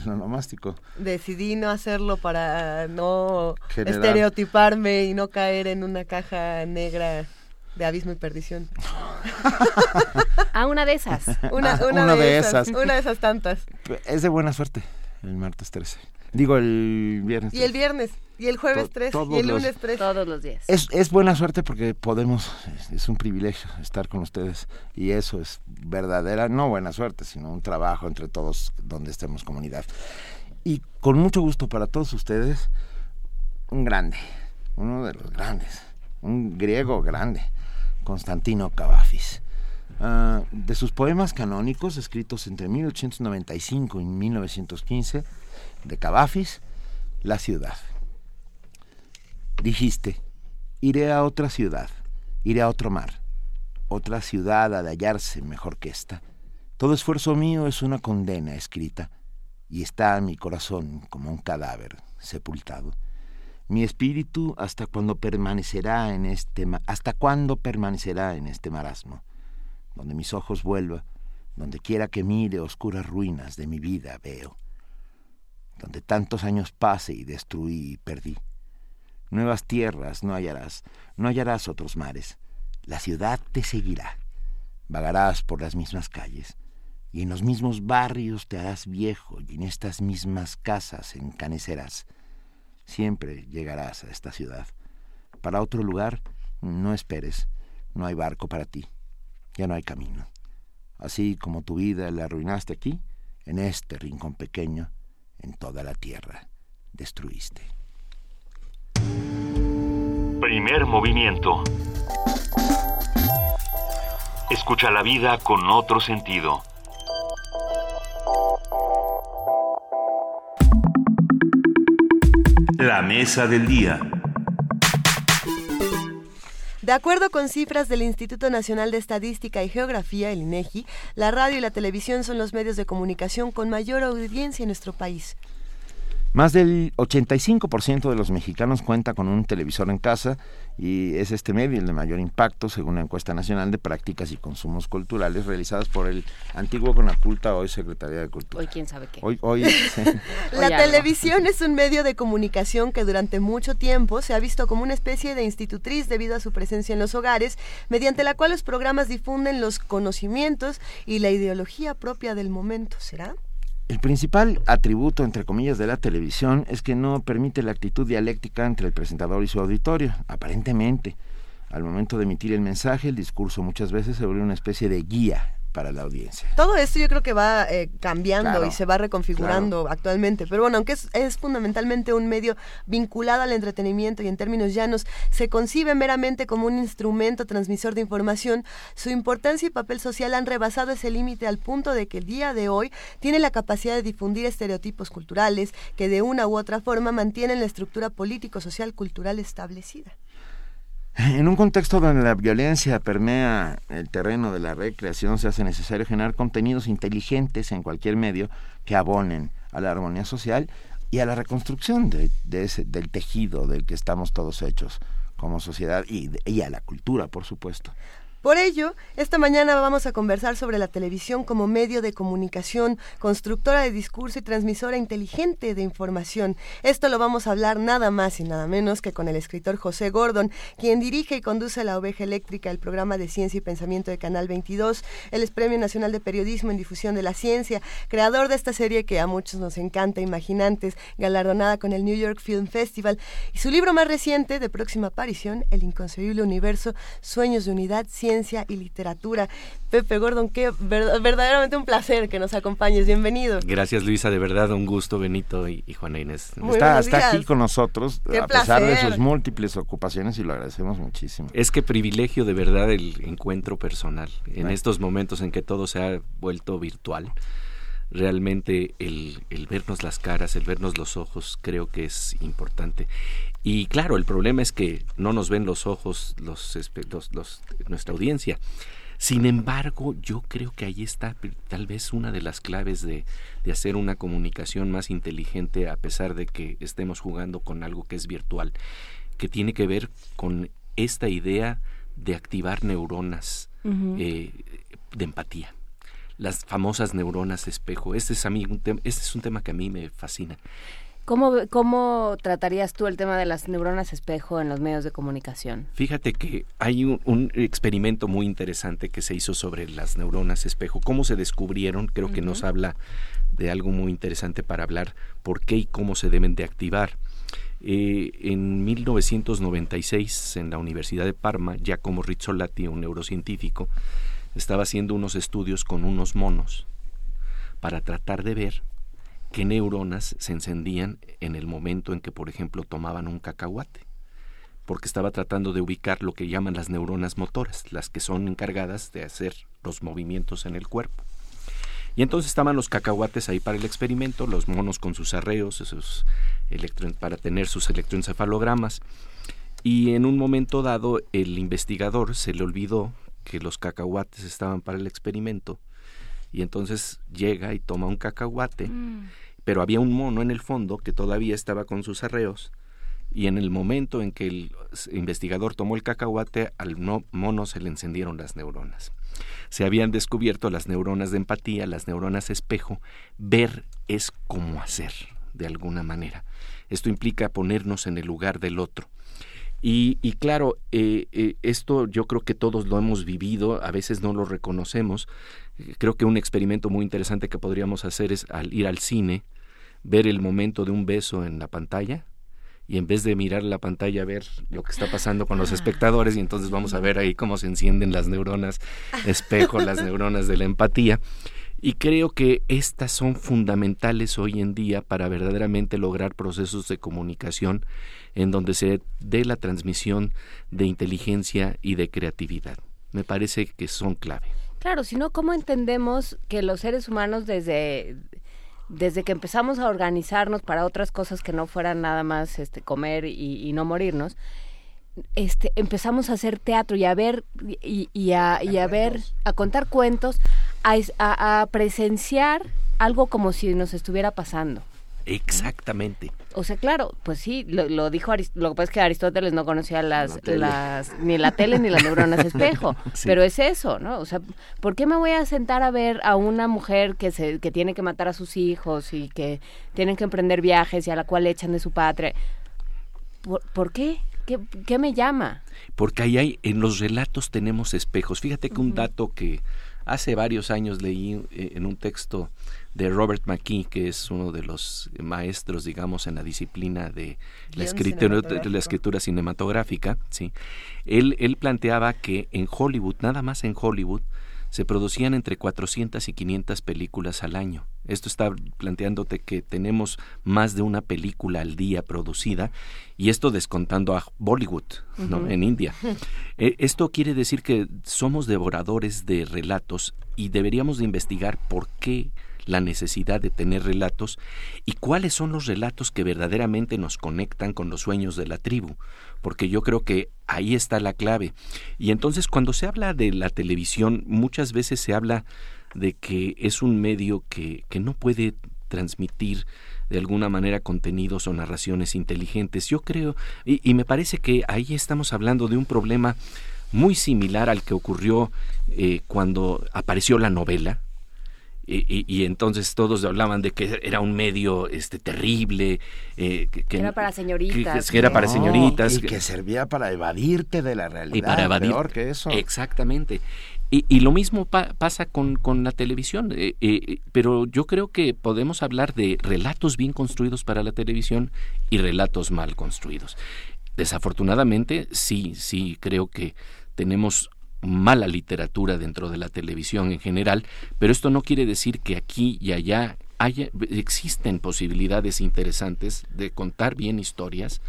el onomástico. Decidí no hacerlo para no Generar- estereotiparme y no caer en una caja negra de abismo y perdición. A una de esas. Una, una Una de, de esas, esas. Una de esas tantas. Es de buena suerte el martes 13. Digo, el viernes Y el 13. viernes, y el jueves To- 3, todos y el lunes 3. Todos los días. Es, es buena suerte porque podemos, es, es un privilegio estar con ustedes y eso es verdadera, no buena suerte, sino un trabajo entre todos donde estemos comunidad. Y con mucho gusto para todos ustedes, un grande, uno de los grandes, un griego grande, Constantino Cavafis. Ah, de sus poemas canónicos escritos entre 1895 y 1915, de Cavafis, La ciudad. Dijiste, iré a otra ciudad, iré a otro mar, otra ciudad ha de hallarse mejor que esta. Todo esfuerzo mío es una condena escrita, y está mi corazón como un cadáver sepultado. Mi espíritu hasta cuándo permanecerá en este hasta cuándo permanecerá en este marasmo, donde mis ojos vuelva, donde quiera que mire oscuras ruinas de mi vida veo, donde tantos años pase y destruí y perdí. Nuevas tierras no hallarás, no hallarás otros mares. La ciudad te seguirá. Vagarás por las mismas calles, y en los mismos barrios te harás viejo, y en estas mismas casas encanecerás. Siempre llegarás a esta ciudad. Para otro lugar, no esperes, no hay barco para ti, ya no hay camino. Así como tu vida la arruinaste aquí, en este rincón pequeño, en toda la tierra, destruiste. Primer movimiento. Escucha la vida con otro sentido. La mesa del día. De acuerdo con cifras del Instituto Nacional de Estadística y Geografía, el INEGI, la radio y la televisión son los medios de comunicación con mayor audiencia en nuestro país. Más del 85% de los mexicanos cuenta con un televisor en casa y es este medio el de mayor impacto según la encuesta nacional de prácticas y consumos culturales realizadas por el antiguo Conaculta, hoy Secretaría de Cultura. Hoy quién sabe qué. Hoy, hoy, La televisión es un medio de comunicación que durante mucho tiempo se ha visto como una especie de institutriz debido a su presencia en los hogares, mediante la cual los programas difunden los conocimientos y la ideología propia del momento. ¿Será? El principal atributo, entre comillas, de la televisión es que no permite la actitud dialéctica entre el presentador y su auditorio, aparentemente. Al momento de emitir el mensaje, el discurso muchas veces se vuelve una especie de guía para la audiencia. Todo esto yo creo que va eh, cambiando Claro, y se va reconfigurando actualmente, pero bueno, aunque es, es fundamentalmente un medio vinculado al entretenimiento y en términos llanos se concibe meramente como un instrumento transmisor de información, su importancia y papel social han rebasado ese límite al punto de que el día de hoy tiene la capacidad de difundir estereotipos culturales que de una u otra forma mantienen la estructura político-social cultural establecida. En un contexto donde la violencia permea el terreno de la recreación, se hace necesario generar contenidos inteligentes en cualquier medio que abonen a la armonía social y a la reconstrucción de, de ese, del tejido del que estamos todos hechos como sociedad y, y a la cultura, por supuesto. Por ello, esta mañana vamos a conversar sobre la televisión como medio de comunicación, constructora de discurso y transmisora inteligente de información. Esto lo vamos a hablar nada más y nada menos que con el escritor José Gordon, quien dirige y conduce La Oveja Eléctrica, el programa de ciencia y pensamiento de Canal 22. Él es Premio Nacional de Periodismo en Difusión de la Ciencia, creador de esta serie que a muchos nos encanta, Imaginantes, galardonada con el New York Film Festival. Y su libro más reciente, de próxima aparición, El Inconcebible Universo, Sueños de Unidad, Ciencia y Literatura. Pepe Gordon, qué ver- verdaderamente un placer que nos acompañes. Bienvenido. Gracias Luisa, de verdad un gusto Benito y, y Juana Inés. Muy está está aquí con nosotros, Qué a pesar de sus múltiples ocupaciones y lo agradecemos muchísimo. Es que privilegio de verdad el encuentro personal. En estos momentos en que todo se ha vuelto virtual, realmente el, el vernos las caras, el vernos los ojos, creo que es importante. Y claro, el problema es que no nos ven los ojos los, los- los- nuestra audiencia. Sin embargo, yo creo que ahí está tal vez una de las claves de, de hacer una comunicación más inteligente a pesar de que estemos jugando con algo que es virtual, que tiene que ver con esta idea de activar neuronas eh, de empatía. Las famosas neuronas espejo. Este es, a mí un este es un tema que a mí me fascina. ¿Cómo, ¿Cómo tratarías tú el tema de las neuronas espejo en los medios de comunicación? Fíjate que hay un, un experimento muy interesante que se hizo sobre las neuronas espejo. ¿Cómo se descubrieron? Creo que nos habla de algo muy interesante para hablar por qué y cómo se deben de activar. Eh, en 1996, en la Universidad de Parma, Giacomo Rizzolatti, un neurocientífico, estaba haciendo unos estudios con unos monos para tratar de ver qué neuronas se encendían en el momento en que, por ejemplo, tomaban un cacahuate porque estaba tratando de ubicar lo que llaman las neuronas motoras, las que son encargadas de hacer los movimientos en el cuerpo. Y entonces estaban los cacahuates ahí para el experimento, los monos con sus arreos, para tener sus electroencefalogramas. Y en un momento dado, el investigador se le olvidó que los cacahuates estaban para el experimento. Y entonces llega y toma un cacahuate, pero había un mono en el fondo que todavía estaba con sus arreos. Y en el momento en que el investigador tomó el cacahuate, al no- mono se le encendieron las neuronas. Se habían descubierto las neuronas de empatía, las neuronas espejo. Ver es como hacer, de alguna manera. Esto implica ponernos en el lugar del otro. Y, y claro, eh, eh, esto yo creo que todos lo hemos vivido, a veces no lo reconocemos. Creo que un experimento muy interesante que podríamos hacer es al ir al cine, ver el momento de un beso en la pantalla y en vez de mirar la pantalla ver lo que está pasando con los espectadores y entonces vamos a ver ahí cómo se encienden las neuronas espejo, las neuronas de la empatía. Y creo que estas son fundamentales hoy en día para verdaderamente lograr procesos de comunicación en donde se dé la transmisión de inteligencia y de creatividad. Me parece que son clave. Claro, si no, ¿cómo entendemos que los seres humanos desde, desde que empezamos a organizarnos para otras cosas que no fueran nada más este, comer y, y no morirnos, este, empezamos a hacer teatro y a ver y, a, y a ver, a contar cuentos, a, a, presenciar algo como si nos estuviera pasando. Exactamente. O sea, claro, pues sí, lo, dijo lo que pasa es que Aristóteles no conocía las, las ni la tele ni las neuronas espejo, pero es eso, ¿no? O sea, ¿por qué me voy a sentar a ver a una mujer que se que tiene que matar a sus hijos y que tienen que emprender viajes y a la cual echan de su patria? ¿Por, qué? qué? me llama? Porque ahí hay, en los relatos tenemos espejos. Fíjate que un dato que hace varios años leí eh, en un texto de Robert McKee, que es uno de los maestros, digamos, en la disciplina de la, escritura, de la escritura cinematográfica, ¿sí? él, él planteaba que en Hollywood, nada más en Hollywood, se producían entre 400 y 500 películas al año. Esto está planteándote que tenemos más de una película al día producida y esto descontando a Bollywood, ¿no? En India. Eh, esto quiere decir que somos devoradores de relatos y deberíamos de investigar por qué la necesidad de tener relatos y cuáles son los relatos que verdaderamente nos conectan con los sueños de la tribu, porque yo creo que ahí está la clave. Y entonces cuando se habla de la televisión, muchas veces se habla de que es un medio que, que no puede transmitir de alguna manera contenidos o narraciones inteligentes. Yo creo, y, me parece que ahí estamos hablando de un problema muy similar al que ocurrió eh, cuando apareció la novela, y, entonces todos hablaban de que era un medio este terrible eh, que, era para señoritas. que, era para señoritas y que servía para evadirte de la realidad y para evadir peor que eso. Exactamente. Y, y lo mismo pasa con, con, la televisión eh, eh, pero yo creo que podemos hablar de relatos bien construidos para la televisión y relatos mal construidos. Desafortunadamente sí sí creo que tenemos mala literatura dentro de la televisión en general, pero esto no quiere decir que aquí y allá haya, existen posibilidades interesantes de contar bien historias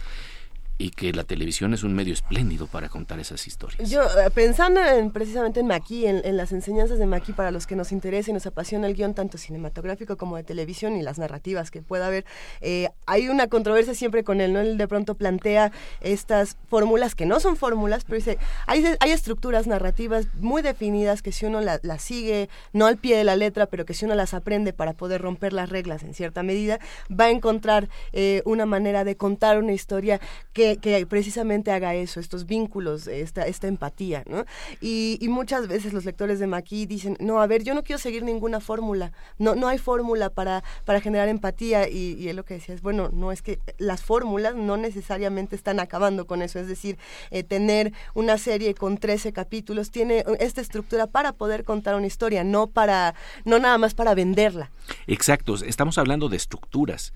y que la televisión es un medio espléndido para contar esas historias. Yo, eh, pensando en, precisamente en Maquis, en, las enseñanzas de Maquis para los que nos interesa y nos apasiona el guion tanto cinematográfico como de televisión y las narrativas que pueda haber, eh, hay una controversia siempre con él, ¿no? Él de pronto plantea estas fórmulas que no son fórmulas, pero dice, hay, hay estructuras narrativas muy definidas que si uno las sigue, no al pie de la letra, pero que si uno las aprende para poder romper las reglas en cierta medida, va a encontrar eh, una manera de contar una historia que que, precisamente haga eso, estos vínculos, esta, esta empatía, ¿no? Y, muchas veces los lectores de Maquis dicen, no, a ver, yo no quiero seguir ninguna fórmula, no, no hay fórmula para, para generar empatía y, y él lo que decía es, bueno, no es que las fórmulas no necesariamente están acabando con eso, es decir, eh, tener una serie con 13 capítulos tiene esta estructura para poder contar una historia, no para, no nada más para venderla. Exacto, estamos hablando de estructuras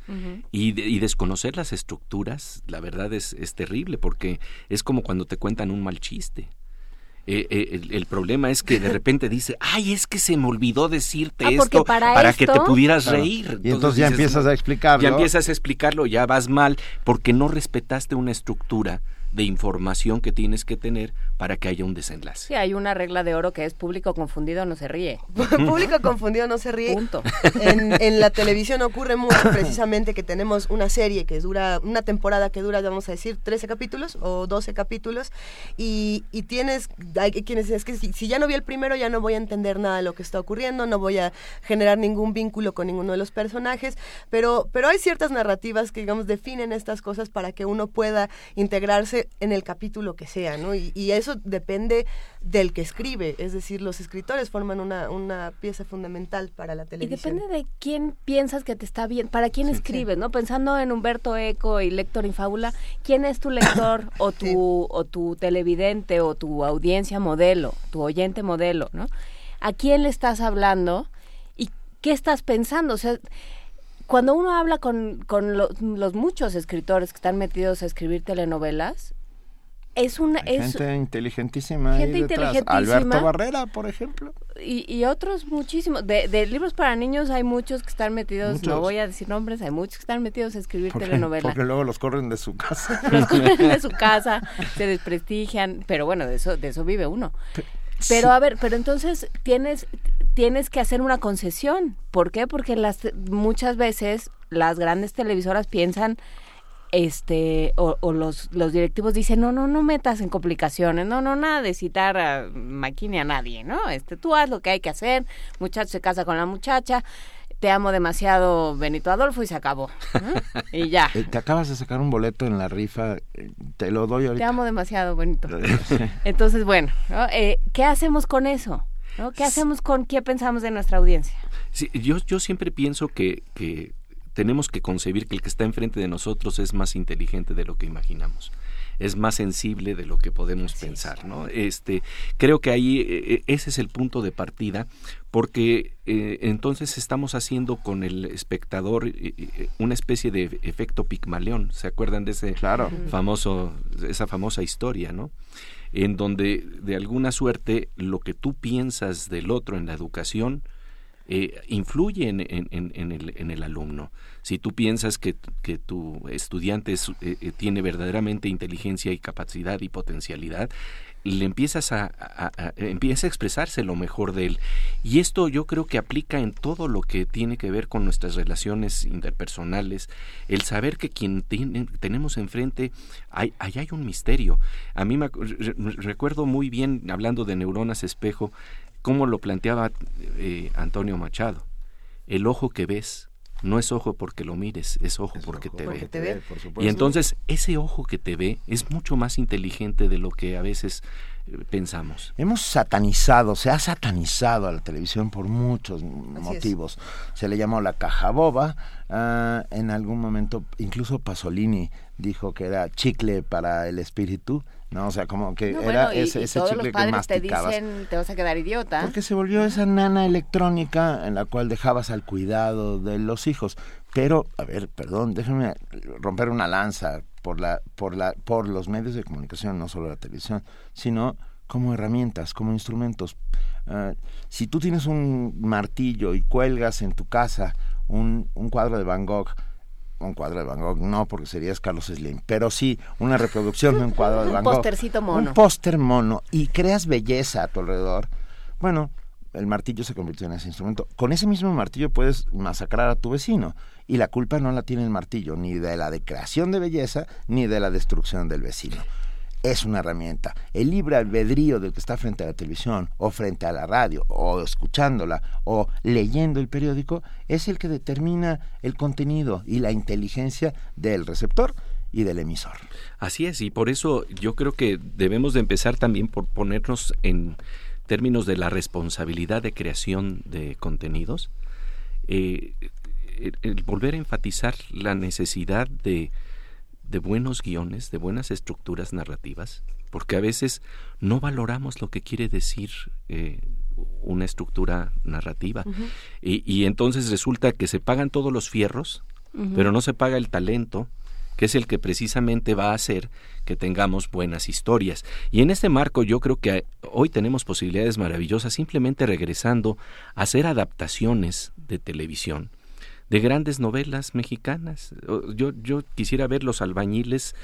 y, y desconocer las estructuras, la verdad es, es terrible porque es como cuando te cuentan un mal chiste. Eh, eh, el, problema es que de repente dice, ay, es que se me olvidó decirte ah, esto para, que te pudieras reír. y entonces ya empiezas a explicarlo. Ya empiezas a explicarlo, ya vas mal porque no respetaste una estructura de información que tienes que tener para que haya un desenlace. Sí, hay una regla de oro que es público confundido no se ríe. público confundido no se ríe. Punto. En, la televisión ocurre mucho precisamente que tenemos una serie que dura, una temporada que dura, vamos a decir, 13 capítulos o 12 capítulos y, tienes, hay quienes es que si, ya no vi el primero ya no voy a entender nada de lo que está ocurriendo, no voy a generar ningún vínculo con ninguno de los personajes, pero, pero hay ciertas narrativas que, digamos, definen estas cosas para que uno pueda integrarse en el capítulo que sea, ¿no? Y, eso depende del que escribe, es decir, los escritores forman una, una, pieza fundamental para la televisión. Y depende de quién piensas que te está bien, para quién escribes, ¿no? Pensando en Humberto Eco y Lector Infábula, ¿quién es tu lector o tu, o tu televidente o tu audiencia modelo, tu oyente modelo, ¿no? ¿A quién le estás hablando y qué estás pensando? O sea, cuando uno habla con, con los muchos escritores que están metidos a escribir telenovelas, es una es gente inteligentísima gente inteligentísima. Alberto Barrera por ejemplo. Y, y otros muchísimos. De, de, libros para niños hay muchos que están metidos no voy a decir nombres hay muchos que están metidos a escribir telenovelas porque luego los corren de su casa. Los corren de su casa se desprestigian pero bueno de eso de eso vive uno. Pero a ver pero entonces tienes tienes que hacer una concesión. ¿Por qué? Porque las muchas veces las grandes televisoras piensan este o, los, los directivos dicen no no no metas en complicaciones no no nada de citar a Maquini a nadie no este tú haz lo que hay que hacer muchacho se casa con la muchacha te amo demasiado Benito Adolfo y se acabó y ya. Eh, te acabas de sacar un boleto en la rifa eh, te lo doy ahorita. Te amo demasiado Benito. Entonces bueno eh, qué hacemos con eso ¿Qué hacemos con qué pensamos de nuestra audiencia? Sí, yo, yo siempre pienso que, que tenemos que concebir que el que está enfrente de nosotros es más inteligente de lo que imaginamos es más sensible de lo que podemos pensar, ¿no? Este, creo que ahí e, e, ese es el punto de partida, porque eh, entonces estamos haciendo con el espectador eh, eh, una especie de efecto Pigmaleón, ¿se acuerdan de ese famoso, esa famosa historia, ¿no? En donde de alguna suerte lo que tú piensas del otro en la educación eh, influye en, el, en, el, alumno. Si tú piensas que, tu estudiante eh, eh, tiene verdaderamente inteligencia y capacidad y potencialidad, le empiezas a, empieza a expresarse lo mejor de él. Y esto yo creo que aplica en todo lo que tiene que ver con nuestras relaciones interpersonales, el saber que quien tenemos enfrente, ahí hay un misterio. A mí me recuerdo muy bien, hablando de neuronas espejo, como lo planteaba eh, Antonio Machado. El ojo que ves no es ojo porque lo mires, es ojo porque, te, ve. y entonces ese ojo que te ve es mucho más inteligente de lo que a veces eh, pensamos. Hemos satanizado, se ha satanizado a la televisión por muchos motivos. Se le llamó la caja boba, ah, en algún momento incluso Pasolini dijo que era chicle para el espíritu ¿no? O sea, como que era ese, ese chicle que masticabas. te dicen, te vas a quedar idiota. Porque se volvió esa nana electrónica en la cual dejabas al cuidado de los hijos. Pero, a ver, perdón, déjenme romper una lanza por, la, por, la, por los medios de comunicación, no solo la televisión, sino como herramientas, como instrumentos. Ah, si tú tienes un martillo y cuelgas en tu casa un, un cuadro de Van Gogh, un cuadro de Van Gogh, no, porque serías Carlos Slim, pero sí una reproducción de un cuadro de Van Gogh. Un póstercito mono. Un póster mono y creas belleza a tu alrededor. Bueno, el martillo se convirtió en ese instrumento. Con ese mismo martillo puedes masacrar a tu vecino y la culpa no la tiene el martillo, ni de la de creación de belleza, ni de la destrucción del vecino es una herramienta. El libre albedrío del que está frente a la televisión o frente a la radio o escuchándola o leyendo el periódico es el que determina el contenido y la inteligencia del receptor y del emisor. Así es, y por eso yo creo que debemos de empezar también por ponernos en términos de la responsabilidad de creación de contenidos, eh, volver a enfatizar la necesidad de de buenos guiones, de buenas estructuras narrativas, porque a veces no valoramos lo que quiere decir eh, una estructura narrativa. y, entonces resulta que se pagan todos los fierros, pero no se paga el talento, que es el que precisamente va a hacer que tengamos buenas historias. Y en este marco yo creo que hoy tenemos posibilidades maravillosas simplemente regresando a hacer adaptaciones de televisión de grandes novelas mexicanas. Yo, yo quisiera ver Los albañiles,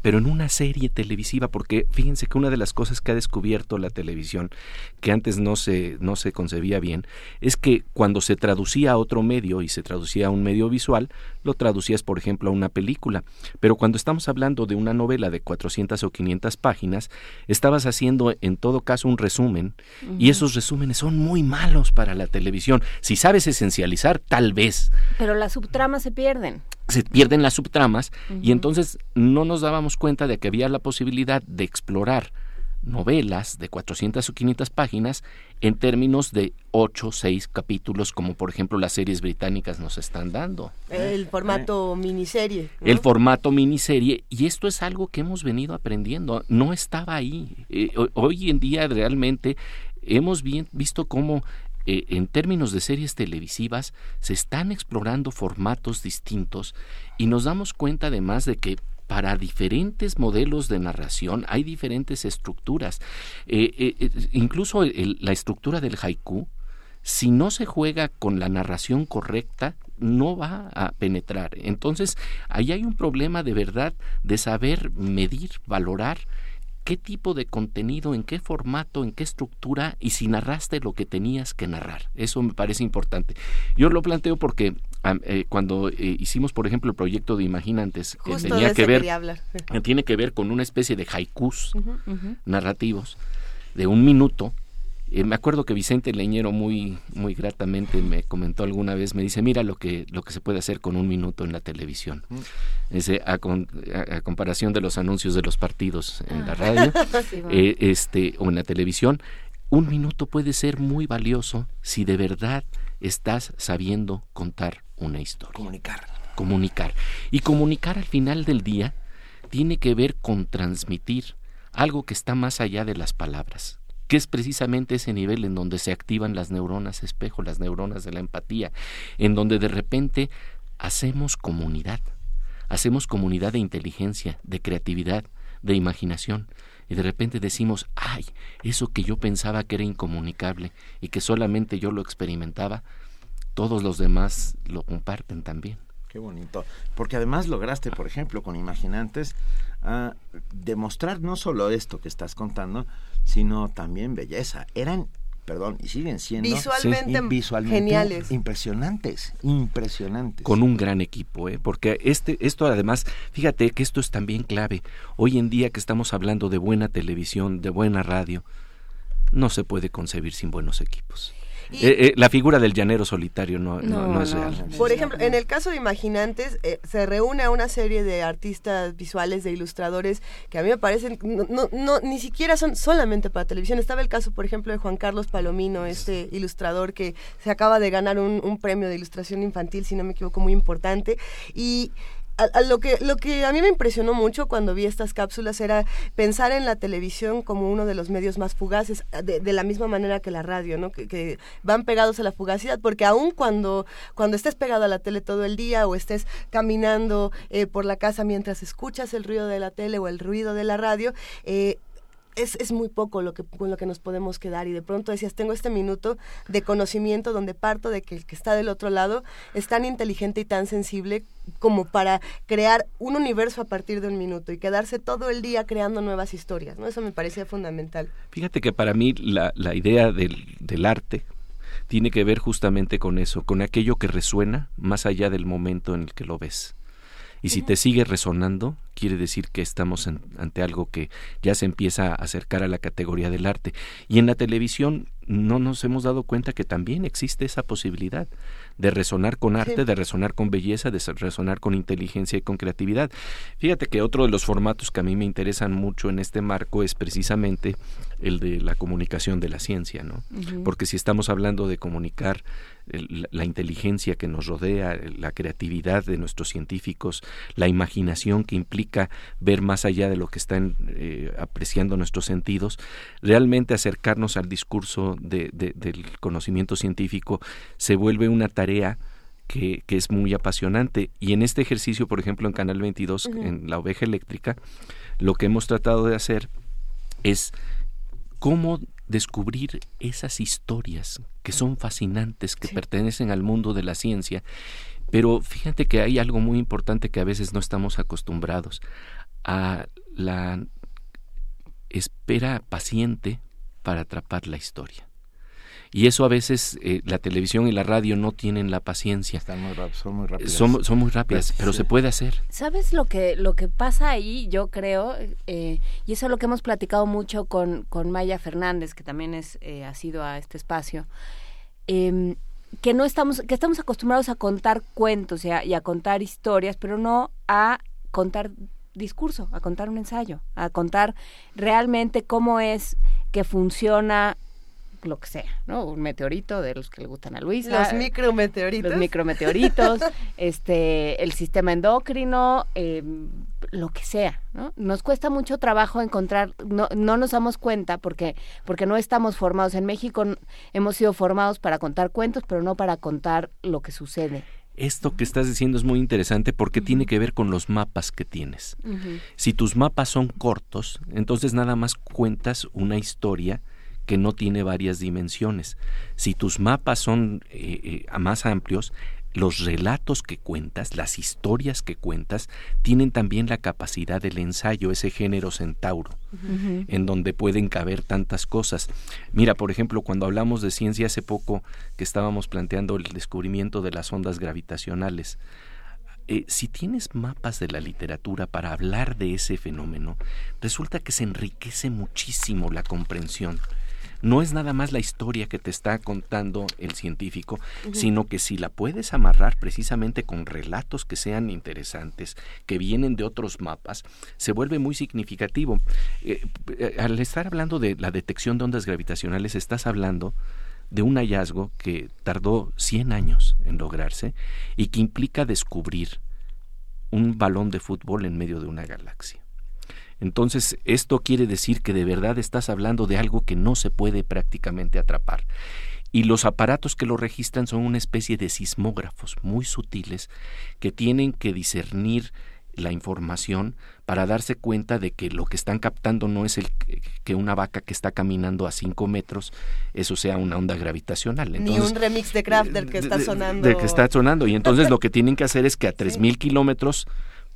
pero en una serie televisiva, porque fíjense que una de las cosas que ha descubierto la televisión, que antes no se, no se concebía bien, es que cuando se traducía a otro medio y se traducía a un medio visual, lo traducías, por ejemplo, a una película. Pero cuando estamos hablando de una novela de 400 o 500 páginas, estabas haciendo en todo caso un resumen, y esos resúmenes son muy malos para la televisión. Si sabes esencializar, tal vez pero las subtramas se pierden. Se pierden las subtramas y entonces no nos dábamos cuenta de que había la posibilidad de explorar novelas de 400 o 500 páginas en términos de 8 o 6 capítulos, como por ejemplo las series británicas nos están dando. El formato miniserie. El formato miniserie, y esto es algo que hemos venido aprendiendo, no estaba ahí. Eh, hoy en día realmente hemos bien, visto cómo eh, en términos de series televisivas se están explorando formatos distintos y nos damos cuenta además de que para diferentes modelos de narración hay diferentes estructuras. Eh, eh, incluso la estructura del haiku, si no se juega con la narración correcta, no va a penetrar. Entonces, ahí hay un problema de verdad de saber medir, valorar qué tipo de contenido, en qué formato, en qué estructura y si narraste lo que tenías que narrar. Eso me parece importante. Yo lo planteo porque eh, cuando eh, hicimos, por ejemplo, el proyecto de Imaginantes, que tenía que ver, tiene que ver con una especie de haikus narrativos de un minuto eh, me acuerdo que Vicente Leñero muy muy gratamente me comentó alguna vez, me dice, mira lo que lo que se puede hacer con un minuto en la televisión. Ese, a, comparación de los anuncios de los partidos en la ah. radio eh, este, o en la televisión, un minuto puede ser muy valioso si de verdad estás sabiendo contar una historia. Comunicar. Comunicar. Y comunicar al final del día tiene que ver con transmitir algo que está más allá de las palabras que es precisamente ese nivel en donde se activan las neuronas espejo, las neuronas de la empatía, en donde de repente hacemos comunidad, hacemos comunidad de inteligencia, de creatividad, de imaginación, y de repente decimos, ay, eso que yo pensaba que era incomunicable y que solamente yo lo experimentaba, todos los demás lo comparten también. Qué bonito. Porque además lograste, por ejemplo, con Imaginantes, ah, demostrar no solo esto que estás contando, sino también belleza. Eran perdón, y siguen siendo visualmente, geniales. impresionantes, impresionantes. Con un gran equipo, ¿eh? porque este, esto además, fíjate que esto es también clave. Hoy en día que estamos hablando de buena televisión, de buena radio, no se puede concebir sin buenos equipos. Eh, eh, la figura del llanero solitario no, no, es real. Por ejemplo, en el caso de Imaginantes, eh, se reúne a una serie de artistas visuales, de ilustradores, que a mí me parecen, no, no, ni siquiera son solamente para televisión. Estaba el caso, por ejemplo, de Juan Carlos Palomino, este ilustrador que se acaba de ganar un, un premio de ilustración infantil, si no me equivoco, muy importante. Y lo, que, lo que a mí me impresionó mucho cuando vi estas cápsulas era pensar en la televisión como uno de los medios más fugaces, de, la misma manera que la radio, ¿no? Que, van pegados a la fugacidad, porque aun cuando, cuando estés pegado a la tele todo el día o estés caminando eh, por la casa mientras escuchas el ruido de la tele o el ruido de la radio, eh, es, es, muy poco lo que, con lo que nos podemos quedar y de pronto decías, tengo este minuto de conocimiento donde parto de que el que está del otro lado es tan inteligente y tan sensible como para crear un universo a partir de un minuto y quedarse todo el día creando nuevas historias, ¿no? Eso me parecía fundamental. Fíjate que para mí la, la idea del, del arte tiene que ver justamente con eso, con aquello que resuena más allá del momento en el que lo ves. Y si te sigue resonando, quiere decir que estamos ante algo que ya se empieza a acercar a la categoría del arte. Y en la televisión no nos hemos dado cuenta que también existe esa posibilidad de resonar con arte, de resonar con belleza, de resonar con inteligencia y con creatividad. Fíjate que otro de los formatos que a mí me interesan mucho en este marco es precisamente el de la comunicación de la ciencia, ¿no? Porque si estamos hablando de comunicar la inteligencia que nos rodea, la creatividad de nuestros científicos, la imaginación que implica ver más allá de lo que están eh, apreciando nuestros sentidos, realmente acercarnos al discurso de, del conocimiento científico se vuelve una tarea que, que, es muy apasionante. Y en este ejercicio, por ejemplo, en Canal 22, en La Oveja Eléctrica, lo que hemos tratado de hacer es cómo descubrir esas historias que son fascinantes, que pertenecen al mundo de la ciencia. Pero fíjate que hay algo muy importante que a veces no estamos acostumbrados a la espera paciente para atrapar la historia. Y eso a veces eh, la televisión y la radio no tienen la paciencia. Están muy son muy rápidas. Son, muy rápidas, pero se puede hacer. ¿Sabes lo que, lo que pasa ahí? Yo creo, eh, y eso es lo que hemos platicado mucho con, con Maya Fernández, que también es, eh, ha sido a este espacio. Em, que no estamos, que estamos acostumbrados a contar cuentos y a contar historias, pero no a contar discurso, a contar un ensayo, a contar realmente cómo es que funciona lo que sea, ¿no? Un meteorito de los que le gustan a Luis. Los micrometeoritos. Los micrometeoritos, este, el sistema endocrino, em, lo que sea, ¿no? Nos cuesta mucho trabajo encontrar, no, no nos damos cuenta porque, porque no estamos formados. En México hemos sido formados para contar cuentos, pero no para contar lo que sucede. Esto que estás diciendo es muy interesante porque tiene que ver con los mapas que tienes. Si tus mapas son cortos, entonces nada más cuentas una historia que no tiene varias dimensiones. Si tus mapas son eh, eh, más amplios, los relatos que cuentas, las historias que cuentas, tienen también la capacidad del ensayo, ese género centauro, en donde pueden caber tantas cosas. Mira, por ejemplo, cuando hablamos de ciencia hace poco que estábamos planteando el descubrimiento de las ondas gravitacionales, eh, si tienes mapas de la literatura para hablar de ese fenómeno, resulta que se enriquece muchísimo la comprensión no es nada más la historia que te está contando el científico, sino que si la puedes amarrar precisamente con relatos que sean interesantes, que vienen de otros mapas, se vuelve muy significativo. Eh, eh, al estar hablando de la detección de ondas gravitacionales, estás hablando de un hallazgo que tardó 100 años en lograrse y que implica descubrir un balón de fútbol en medio de una galaxia. Entonces, esto quiere decir que de verdad estás hablando de algo que no se puede prácticamente atrapar. Y los aparatos que lo registran son una especie de sismógrafos muy sutiles que tienen que discernir la información para darse cuenta de que lo que están captando no es el que una vaca que está caminando a 5 metros, eso sea una onda gravitacional. Ni un remix de Crafter que está sonando. De, que está sonando. Y entonces lo que tienen que hacer es que a 3.000 kilómetros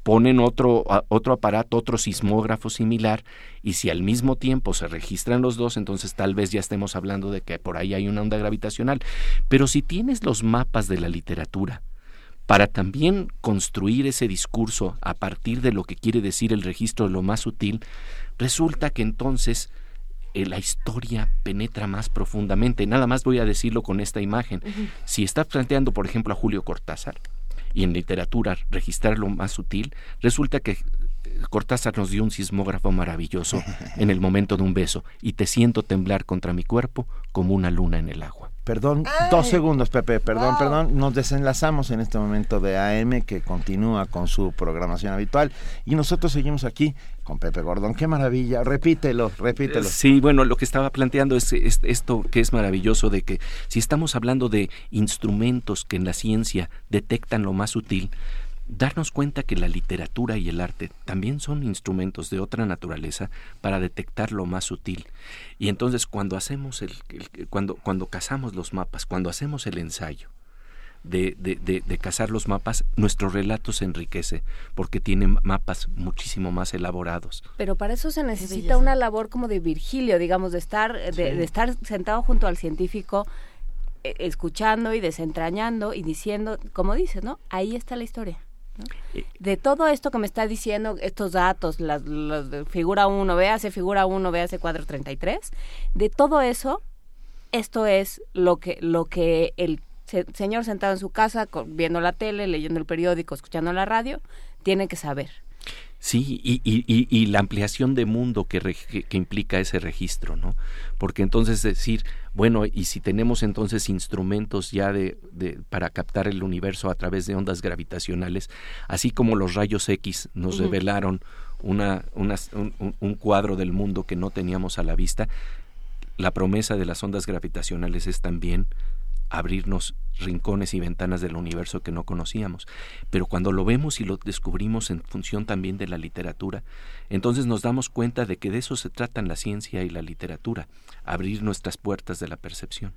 ponen otro, otro aparato, otro sismógrafo similar, y si al mismo tiempo se registran los dos, entonces tal vez ya estemos hablando de que por ahí hay una onda gravitacional. Pero si tienes los mapas de la literatura, para también construir ese discurso a partir de lo que quiere decir el registro de lo más sutil, resulta que entonces eh, la historia penetra más profundamente. Nada más voy a decirlo con esta imagen. Si estás planteando, por ejemplo, a Julio Cortázar, y en literatura registrar lo más sutil, resulta que Cortázar nos dio un sismógrafo maravilloso en el momento de un beso y te siento temblar contra mi cuerpo como una luna en el agua. Perdón, dos segundos, Pepe, perdón, perdón. Nos desenlazamos en este momento de AM que continúa con su programación habitual y nosotros seguimos aquí con Pepe Gordón. Qué maravilla, repítelo, repítelo. Sí, bueno, lo que estaba planteando es, esto que es maravilloso de que si estamos hablando de instrumentos que en la ciencia detectan lo más sutil, darnos cuenta que la literatura y el arte también son instrumentos de otra naturaleza para detectar lo más sutil. Y entonces cuando hacemos el, cuando, cuando cazamos los mapas, cuando hacemos el ensayo, de, de, de, cazar los mapas, nuestro relato se enriquece porque tiene mapas muchísimo más elaborados. Pero para eso se necesita una labor como de Virgilio, digamos, de estar, de, estar sentado junto al científico, eh, escuchando y desentrañando y diciendo, como dices, ¿no? Ahí está la historia. De todo esto que me está diciendo, estos datos, las, de figura 1, véase figura 1, véase cuadro 33, de todo eso, esto es lo que, lo que el señor sentado en su casa, viendo la tele, leyendo el periódico, escuchando la radio, tiene que saber. Sí, y, y, y, la ampliación de mundo que, que, implica ese registro, ¿no? Porque entonces decir, bueno, y si tenemos entonces instrumentos ya de, de, para captar el universo a través de ondas gravitacionales, así como los rayos X nos revelaron una, una, un, un cuadro del mundo que no teníamos a la vista, la promesa de las ondas gravitacionales es también abrirnos rincones y ventanas del universo que no conocíamos. Pero cuando lo vemos y lo descubrimos en función también de la literatura, entonces nos damos cuenta de que de eso se tratan la ciencia y la literatura, abrir nuestras puertas de la percepción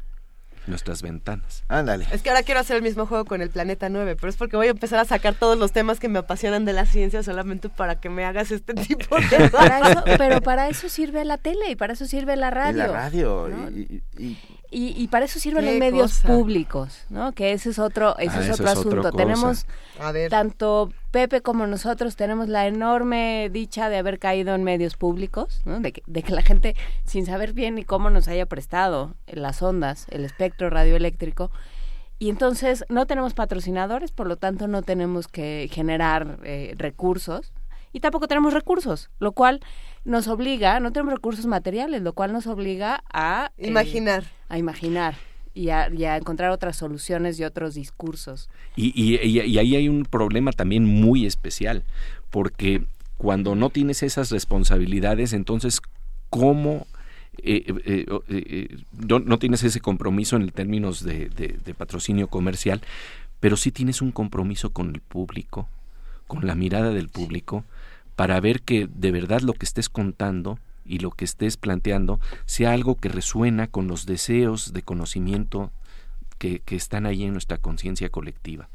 nuestras ventanas. Ándale. Es que ahora quiero hacer el mismo juego con el Planeta 9, pero es porque voy a empezar a sacar todos los temas que me apasionan de la ciencia solamente para que me hagas este tipo de Pero para eso sirve la tele y para eso sirve la radio. la radio. Y, para eso sirven los medios públicos, ¿no? Que ese es otro, ese ah, es otro asunto. tenemos tanto Pepe como nosotros tenemos la enorme dicha de haber caído en medios públicos, ¿no? de, que, de que la gente, sin saber bien ni cómo nos haya prestado las ondas, el espectro radioeléctrico, y entonces no tenemos patrocinadores, por lo tanto no tenemos que generar eh, recursos y tampoco tenemos recursos, lo cual nos obliga, no tenemos recursos materiales, lo cual nos obliga a eh, imaginar. a imaginar. Y a, encontrar otras soluciones y otros discursos. Y, y, y, ahí hay un problema también muy especial, porque cuando no tienes esas responsabilidades, entonces, ¿cómo eh, eh, no, tienes ese compromiso en términos de, de, patrocinio comercial, pero sí tienes un compromiso con el público, con la mirada del público, para ver que de verdad lo que estés contando y lo que estés planteando sea algo que resuena con los deseos de conocimiento que, están ahí en nuestra conciencia colectiva.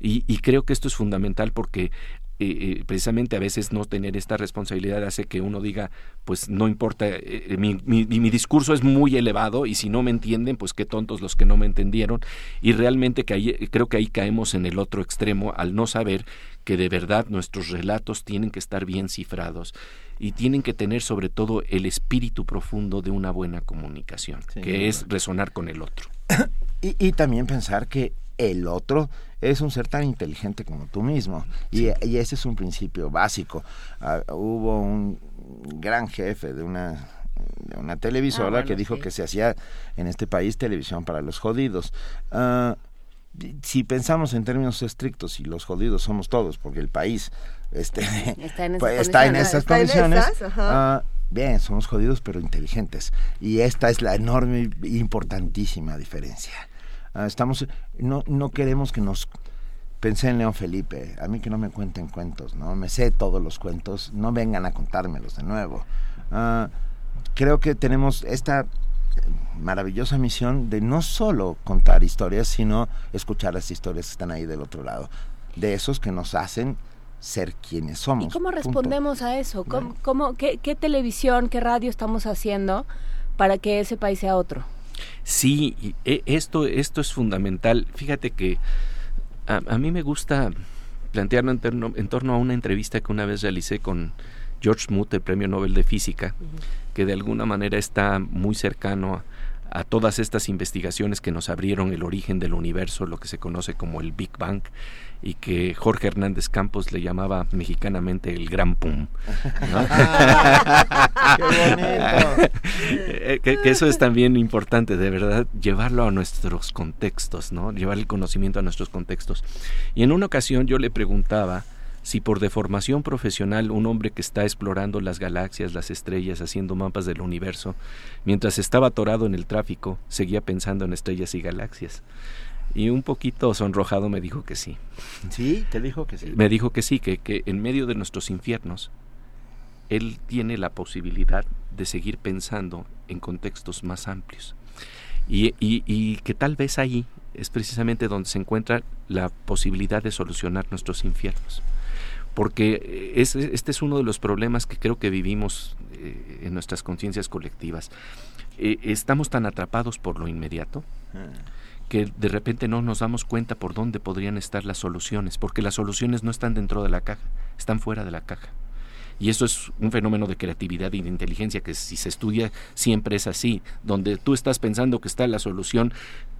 Y, y, creo que esto es fundamental porque eh, eh, precisamente a veces no tener esta responsabilidad hace que uno diga, pues no importa, eh, mi, mi, mi, discurso es muy elevado y si no me entienden, pues qué tontos los que no me entendieron. Y realmente que ahí, creo que ahí caemos en el otro extremo al no saber que de verdad nuestros relatos tienen que estar bien cifrados y tienen que tener sobre todo el espíritu profundo de una buena comunicación, que es resonar con el otro. y, y también pensar que el otro es un ser tan inteligente como tú mismo. Y, ese es un principio básico. Ah, hubo un gran jefe de una de una televisora ah, que dijo que se hacía en este país televisión para los jodidos. Ah, si pensamos en términos estrictos y los jodidos somos todos, porque el país este, está en, pues, esas condiciones, bien, somos jodidos pero inteligentes. Y esta es la enorme importantísima diferencia. Ah, estamos, no, no queremos que nos pensé en León Felipe, a mí que no me cuenten cuentos, ¿no? Me sé todos los cuentos, no vengan a contármelos de nuevo. Ah, creo que tenemos esta maravillosa misión de no solo contar historias, sino escuchar las historias que están ahí del otro lado, de esos que nos hacen ser quienes somos. ¿Y cómo respondemos a eso? ¿Cómo, qué, ¿Qué televisión, qué radio estamos haciendo para que ese país sea otro? Sí, e, esto, esto es fundamental. Fíjate que a, mí me gusta plantearlo en torno, a una entrevista que una vez realicé con George Smoot, el Premio Nobel de Física, que de alguna manera está muy cercano a, todas estas investigaciones que nos abrieron el origen del universo, lo que se conoce como el Big Bang, y que Jorge Hernández Campos le llamaba mexicanamente el Gran Pum. Eh, que, eso es también importante, de verdad, llevarlo a nuestros contextos, ¿no? Llevar el conocimiento a nuestros contextos. Y en una ocasión yo le preguntaba si por deformación profesional un hombre que está explorando las galaxias, las estrellas, haciendo mapas del universo, mientras estaba atorado en el tráfico, seguía pensando en estrellas y galaxias. Y un poquito sonrojado me dijo que sí. ¿Sí? ¿Te dijo que sí? Me dijo que sí, que, que en medio de nuestros infiernos, él tiene la posibilidad de seguir pensando en contextos más amplios. Y, y, que tal vez ahí es precisamente donde se encuentra la posibilidad de solucionar nuestros infiernos. Porque es, este es uno de los problemas que creo que vivimos eh, en nuestras conciencias colectivas. Eh, estamos tan atrapados por lo inmediato. Ah que de repente no nos damos cuenta por dónde podrían estar las soluciones, porque las soluciones no están dentro de la caja, están fuera de la caja. Y eso es un fenómeno de creatividad y de inteligencia que si se estudia siempre es así, donde tú estás pensando que está la solución,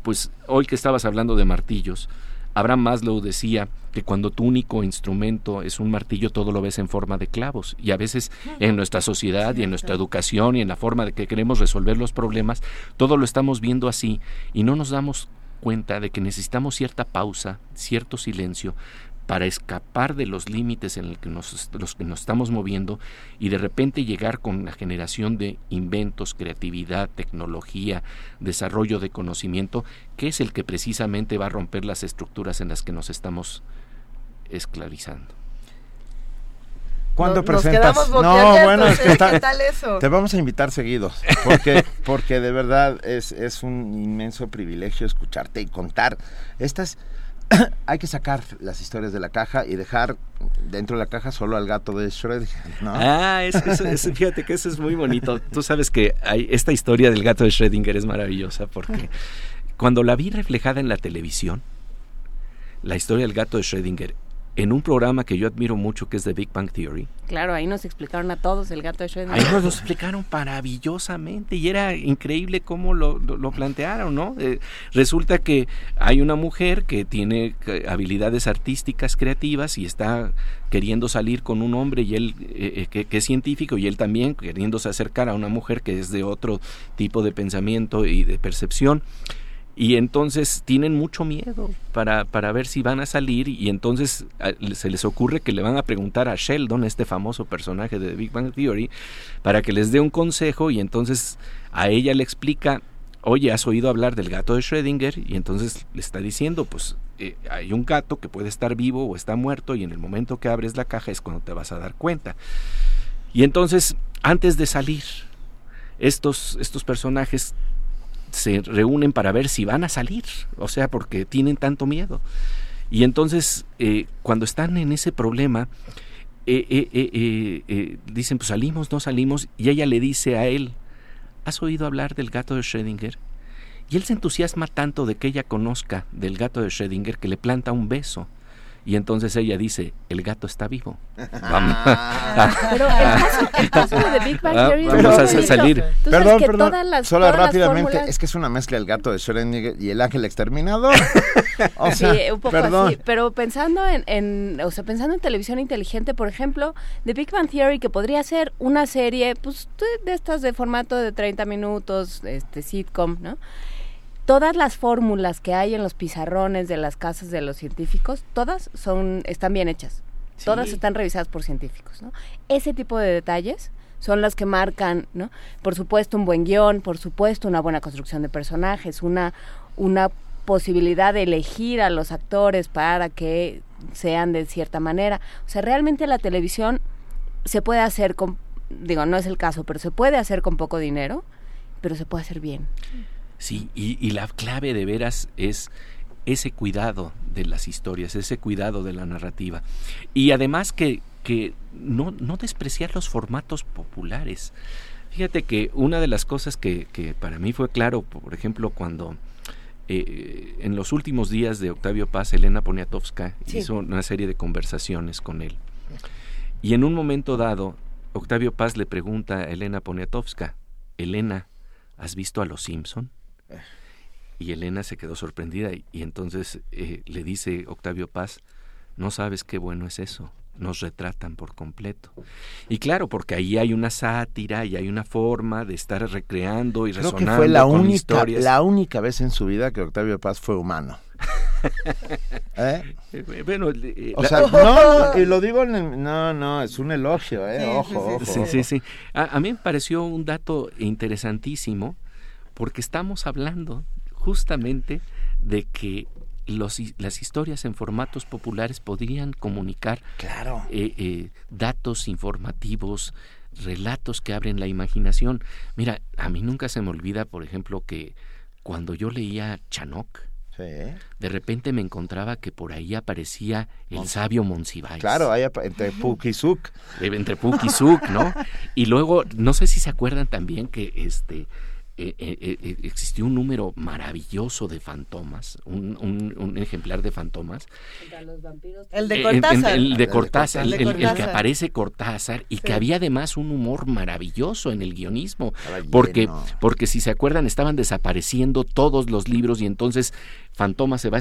pues hoy que estabas hablando de martillos, Abraham Maslow decía que cuando tu único instrumento es un martillo, todo lo ves en forma de clavos. Y a veces en nuestra sociedad y en nuestra educación y en la forma de que queremos resolver los problemas, todo lo estamos viendo así y no nos damos cuenta de que necesitamos cierta pausa, cierto silencio, para escapar de los límites en que nos, los que nos estamos moviendo y de repente llegar con la generación de inventos, creatividad, tecnología, desarrollo de conocimiento, que es el que precisamente va a romper las estructuras en las que nos estamos esclavizando. ¿Cuándo presentas? no, bueno, es que ¿Qué tal eso? Te vamos a invitar seguido, porque porque de verdad es, es un inmenso privilegio escucharte y contar estas hay que sacar las historias de la caja y dejar dentro de la caja solo al gato de Schrödinger, ¿no? Ah, fíjate que eso es muy bonito. Tú sabes que esta historia del gato de Schrödinger es maravillosa porque cuando la vi reflejada en la televisión, la historia del gato de Schrödinger en un programa que yo admiro mucho que es The Big Bang Theory. Claro, ahí nos explicaron a todos el gato de Schrödinger. Ahí nos lo explicaron maravillosamente y era increíble cómo lo, lo, plantearon, ¿no? Eh, resulta que hay una mujer que tiene eh, habilidades artísticas creativas y está queriendo salir con un hombre y él eh, que, que, es científico y él también queriéndose acercar a una mujer que es de otro tipo de pensamiento y de percepción y entonces tienen mucho miedo para, para ver si van a salir y entonces se les ocurre que le van a preguntar a Sheldon, este famoso personaje de Big Bang Theory, para que les dé un consejo y entonces a ella le explica, oye, ¿has oído hablar del gato de Schrödinger? Y entonces le está diciendo, pues eh, hay un gato que puede estar vivo o está muerto y en el momento que abres la caja es cuando te vas a dar cuenta. Y entonces, antes de salir, estos, estos personajes se reúnen para ver si van a salir, o sea, porque tienen tanto miedo. Y entonces, eh, cuando están en ese problema, eh, eh, dicen, pues salimos, no salimos, y ella le dice a él, ¿has oído hablar del gato de Schrödinger? Y él se entusiasma tanto de que ella conozca del gato de Schrödinger que le planta un beso. Y entonces ella dice, el gato está vivo. Vamos, pero el caso, de Big Bang ah, Theory vamos a salir. Perdón, perdón, solo rápidamente, es que es una mezcla del gato de Schrödinger y el ángel exterminador. o sea, sí, un poco así. Pero pensando en, en, o sea, pensando en televisión inteligente, por ejemplo, de Big Bang Theory, que podría ser una serie, pues, de estas de formato de 30 minutos, este sitcom, ¿no? Todas las fórmulas que hay en los pizarrones de las casas de los científicos, todas son están bien hechas. Todas están revisadas por científicos, ¿no? Ese tipo de detalles son las que marcan, ¿no? Por supuesto un buen guion, por supuesto una buena construcción de personajes, una una posibilidad de elegir a los actores para que sean de cierta manera. O sea, realmente la televisión se puede hacer con, digo, no es el caso, pero se puede hacer con poco dinero, pero se puede hacer bien. Sí, y, la clave de veras es ese cuidado de las historias, ese cuidado de la narrativa. Y además que, que no, no despreciar los formatos populares. Fíjate que una de las cosas que, que para mí fue claro, por ejemplo, cuando eh, en los últimos días de Octavio Paz, Elena Poniatowska hizo una serie de conversaciones con él. Y en un momento dado, Octavio Paz le pregunta a Elena Poniatowska, Elena, ¿has visto a los Simpson? Y Elena se quedó sorprendida y, entonces eh, le dice Octavio Paz, no sabes qué bueno es eso, nos retratan por completo. Y claro, porque ahí hay una sátira y hay una forma de estar recreando y Creo que fue la con única, historias. la única vez en su vida que Octavio Paz fue humano. ¿Eh? Bueno, o sea, no, y lo digo, en el, no, no, es un elogio, ¿eh? ojo, ojo. Sí, sí, sí. A, a mí me pareció un dato interesantísimo porque estamos hablando justamente de que los, las historias en formatos populares podrían comunicar claro. Eh, eh, datos informativos, relatos que abren la imaginación. Mira, a mí nunca se me olvida, por ejemplo, que cuando yo leía Chanok, de repente me encontraba que por ahí aparecía el sabio Monsiváis. Claro, ahí entre Puck y Zuc. Eh, entre Puck y Zuc, ¿no? y luego, no sé si se acuerdan también que este eh, eh, eh, existió un número maravilloso de fantomas, un, un, ejemplar de fantomas. El de Cortázar. el, de Cortázar, el, que aparece Cortázar y que había además un humor maravilloso en el guionismo, porque, porque si se acuerdan estaban desapareciendo todos los libros y entonces Fantoma se va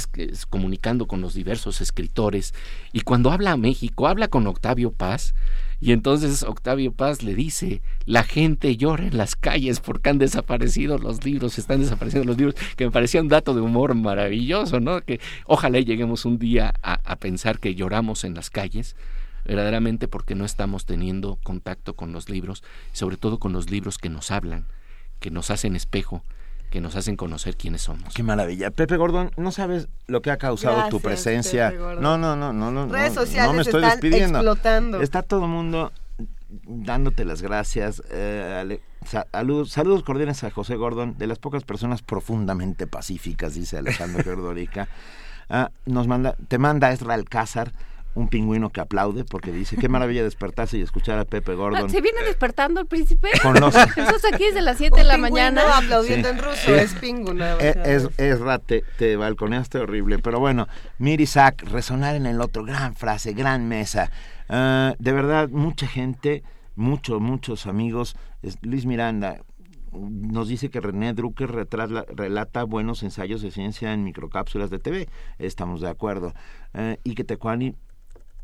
comunicando con los diversos escritores. Y cuando habla a México, habla con Octavio Paz y entonces Octavio Paz le dice, la gente llora en las calles porque han desaparecido los libros, están desapareciendo los libros, que me parecía un dato de humor maravilloso, ¿no? Que ojalá lleguemos un día a, a pensar que lloramos en las calles, verdaderamente porque no estamos teniendo contacto con los libros, sobre todo con los libros que nos hablan, que nos hacen espejo, que nos hacen conocer quiénes somos. Qué maravilla. Pepe Gordon, no sabes lo que ha causado tu presencia. No, no, no, no, no. Redes sociales no me estoy están despidiendo. explotando. Está todo el mundo dándote las gracias. Eh, saludos, saludos cordiales a José Gordon, de las pocas personas profundamente pacíficas, dice Alejandro Gerdorica. Ah, nos manda, te manda Esra Alcázar un pingüino que aplaude porque dice qué maravilla despertarse y escuchar a Pepe Gordon. ¿Se viene despertando el príncipe? Con los... Aquí desde las 7 de la mañana. aplaudiendo en ruso, es pingüino. Es, es, te, te, balconeaste horrible, pero bueno, Miri Sack, resonar en el otro, gran frase, gran mesa. Ah, de verdad, mucha gente, muchos, muchos amigos. Luis Miranda, nos dice que René Drucker relata buenos ensayos de ciencia en microcápsulas de TV. Estamos de acuerdo. Eh, y que Tecuani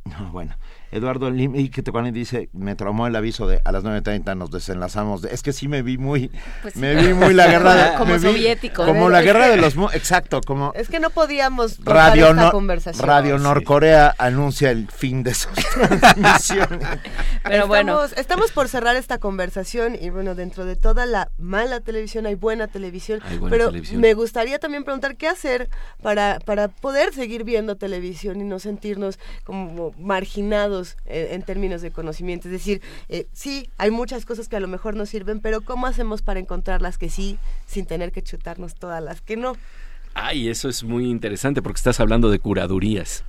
no, bueno, Eduardo Lim y que te dice, me traumó el aviso de a las 9.30 nos desenlazamos. es que sí me vi muy, pues me vi muy la guerra de, como soviético. como la guerra de los, exacto, como. Es que no podíamos Radio esta conversación. Radio Norcorea anuncia el fin de sus transmisiones. Pero estamos, bueno. Estamos por cerrar esta conversación y bueno, dentro de toda la mala televisión hay buena televisión. pero me gustaría también preguntar qué hacer para, para poder seguir viendo televisión y no sentirnos como marginados eh, en términos de conocimiento. Es decir, eh, sí, hay muchas cosas que a lo mejor no sirven, pero ¿cómo hacemos para encontrar las que sí sin tener que chutarnos todas las que no? Ay, eso es muy interesante porque estás hablando de curadurías.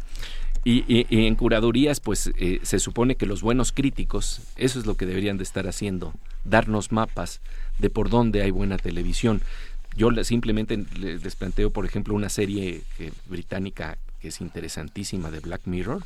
Y, en curadurías, pues eh, se supone que los buenos críticos, eso es lo que deberían de estar haciendo, darnos mapas de por dónde hay buena televisión. Yo simplemente les planteo, por ejemplo, una serie británica que es interesantísima de Black Mirror,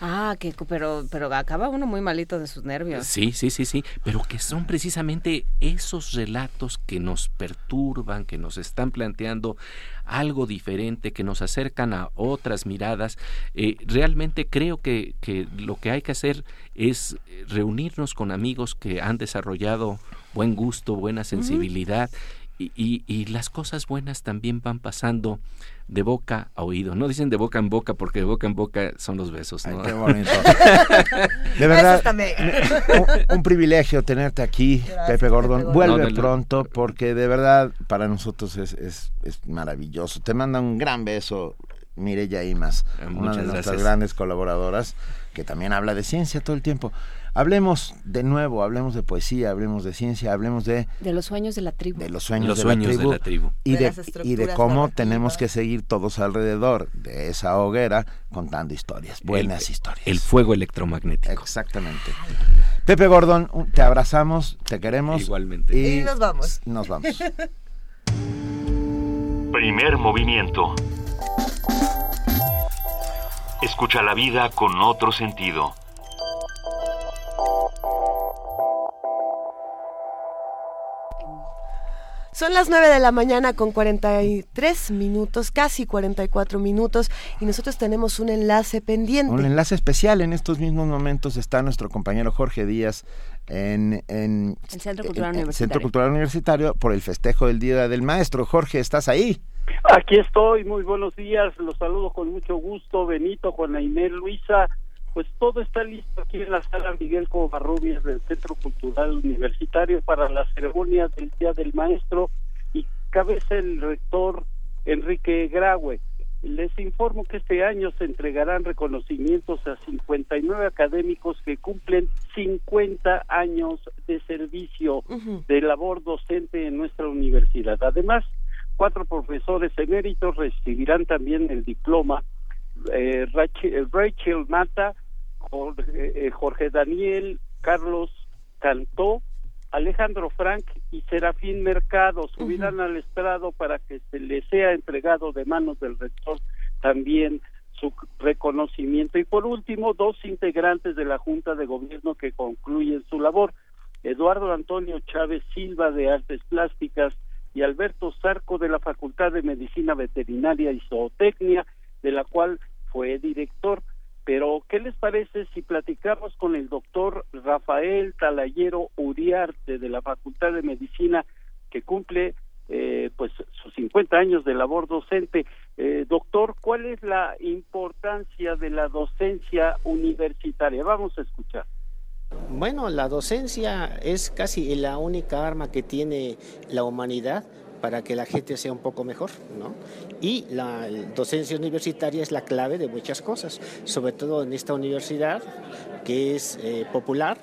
Ah, que, pero, pero acaba uno muy malito de sus nervios. Sí, sí, sí, sí, pero que son precisamente esos relatos que nos perturban, que nos están planteando algo diferente, que nos acercan a otras miradas. Eh, realmente creo que, que lo que hay que hacer es reunirnos con amigos que han desarrollado buen gusto, buena sensibilidad y, y, y las cosas buenas también van pasando de boca a oído. No dicen de boca en boca porque de boca en boca son los besos. ¿no? qué bonito. de verdad, un, privilegio tenerte aquí, Pepe Gordon. Vuelve pronto porque de verdad para nosotros es, es, es maravilloso. Te manda un gran beso Mireya Imas, una de nuestras grandes colaboradoras que también habla de ciencia todo el tiempo. Hablemos de nuevo, hablemos de poesía, hablemos de ciencia, hablemos de... De los sueños de la tribu. De los sueños, de, la tribu, Y de, y de cómo tenemos que seguir todos alrededor de esa hoguera contando historias, buenas historias. El fuego electromagnético. Exactamente. Pepe Gordon, te abrazamos, te queremos. Igualmente. Y, y nos vamos. Nos vamos. Primer movimiento. Escucha la vida con otro sentido. Son las 9 de la mañana con 43 minutos, casi 44 minutos, y nosotros tenemos un enlace pendiente. Un enlace especial. En estos mismos momentos está nuestro compañero Jorge Díaz en, el Centro Cultural, Universitario. Centro Cultural Universitario por el festejo del Día del Maestro. Jorge, ¿estás ahí? Aquí estoy, muy buenos días, los saludo con mucho gusto, Benito, Juana Inés, Luisa, pues todo está listo aquí en la sala Miguel Covarrubias del Centro Cultural Universitario para la ceremonia del Día del Maestro y cabeza el rector Enrique Graue. Les informo que este año se entregarán reconocimientos a 59 académicos que cumplen 50 años de servicio de labor docente en nuestra universidad. Además, cuatro profesores eméritos recibirán también el diploma eh, Rachel, Mata, eh, Jorge, Daniel, Carlos Cantó, Alejandro Frank y Serafín Mercado subirán al estrado para que se les sea entregado de manos del rector también su reconocimiento. Y por último, dos integrantes de la Junta de Gobierno que concluyen su labor. Eduardo Antonio Chávez Silva de Artes Plásticas y Alberto Zarco de la Facultad de Medicina Veterinaria y Zootecnia, de la cual fue director. Pero, ¿qué les parece si platicamos con el doctor Rafael Talayero Uriarte de la Facultad de Medicina, que cumple eh, pues sus 50 años de labor docente? Eh, doctor, ¿cuál es la importancia de la docencia universitaria? Vamos a escuchar. Bueno, la docencia es casi la única arma que tiene la humanidad para que la gente sea un poco mejor, ¿no? Y la docencia universitaria es la clave de muchas cosas, sobre todo en esta universidad que es eh, popular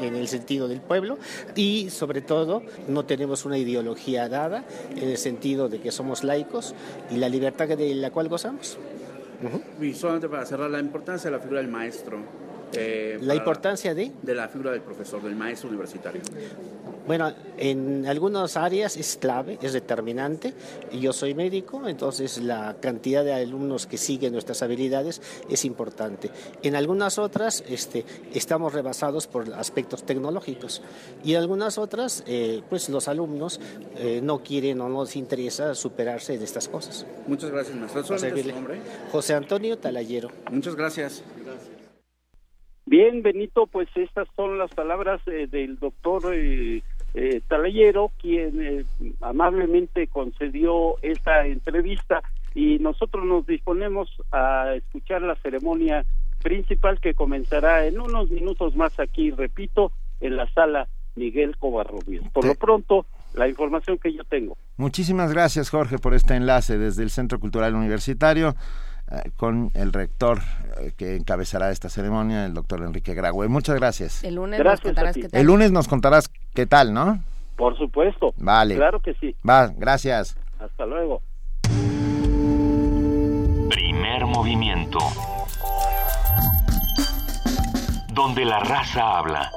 en el sentido del pueblo y sobre todo no tenemos una ideología dada en el sentido de que somos laicos y la libertad de la cual gozamos. Y solamente para cerrar, la importancia de la figura del maestro eh, la importancia de... De la figura del profesor, del maestro universitario. Bueno, en algunas áreas es clave, es determinante. Yo soy médico, entonces la cantidad de alumnos que siguen nuestras habilidades es importante. En algunas otras este, estamos rebasados por aspectos tecnológicos y en algunas otras, eh, pues los alumnos eh, no quieren o no les interesa superarse de estas cosas. Muchas gracias, maestro. José Antonio Talayero. Muchas gracias. Bien, Benito, pues estas son las palabras eh, del doctor eh, eh, Talayero, quien amablemente concedió esta entrevista y nosotros nos disponemos a escuchar la ceremonia principal que comenzará en unos minutos más aquí, repito, en la sala Miguel Covarrubias. Por lo pronto, la información que yo tengo. Muchísimas gracias, Jorge, por este enlace desde el Centro Cultural Universitario. Eh, con el rector eh, que encabezará esta ceremonia, el doctor Enrique Graue. Muchas gracias. El lunes nos contarás qué tal. El lunes nos contarás qué tal, ¿no? Por supuesto. Vale. Claro que sí. Va, gracias. Hasta luego. Primer movimiento. Donde la raza habla.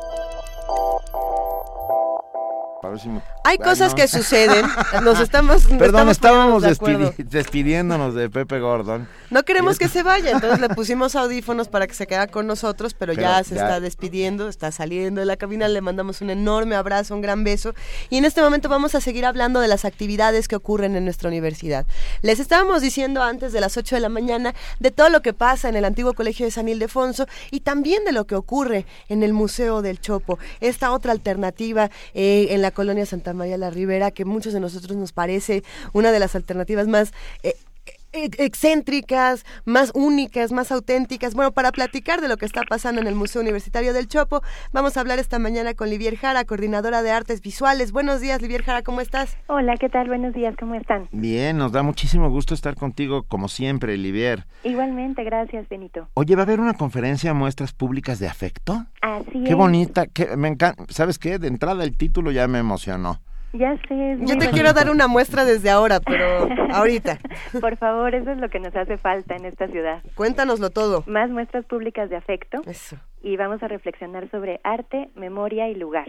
Hay cosas que suceden. Nos estamos. Perdón, estamos estábamos de despidiéndonos de Pepe Gordon. No queremos que se vaya, entonces le pusimos audífonos para que se quedara con nosotros, pero, Pero ya se ya- está despidiendo, está saliendo de la cabina, le mandamos un enorme abrazo, un gran beso. Y en este momento vamos a seguir hablando de las actividades que ocurren en nuestra universidad. Les estábamos diciendo antes de las 8 de la mañana de todo lo que pasa en el antiguo colegio de San Ildefonso y también de lo que ocurre en el Museo del Chopo, esta otra alternativa eh, en la colonia Santa María la Ribera que muchos de nosotros nos parece una de las alternativas más eh, excéntricas, más únicas, más auténticas. Bueno, para platicar de lo que está pasando en el Museo Universitario del Chopo, vamos a hablar esta mañana con Livier Jara, coordinadora de artes visuales. Buenos días, Livier Jara, ¿cómo estás? Hola, ¿qué tal? Buenos días, ¿cómo están? Bien, nos da muchísimo gusto estar contigo, como siempre, Olivier. Igualmente, gracias, Benito. Oye, ¿va a haber una conferencia muestras públicas de afecto? Así Qué es. bonita, que me encanta. ¿Sabes qué? De entrada el título ya me emocionó. Ya sé. Yo te bonito. quiero dar una muestra desde ahora, pero ahorita. Por favor, eso es lo que nos hace falta en esta ciudad. Cuéntanoslo todo. Más muestras públicas de afecto. Eso. Y vamos a reflexionar sobre arte, memoria y lugar.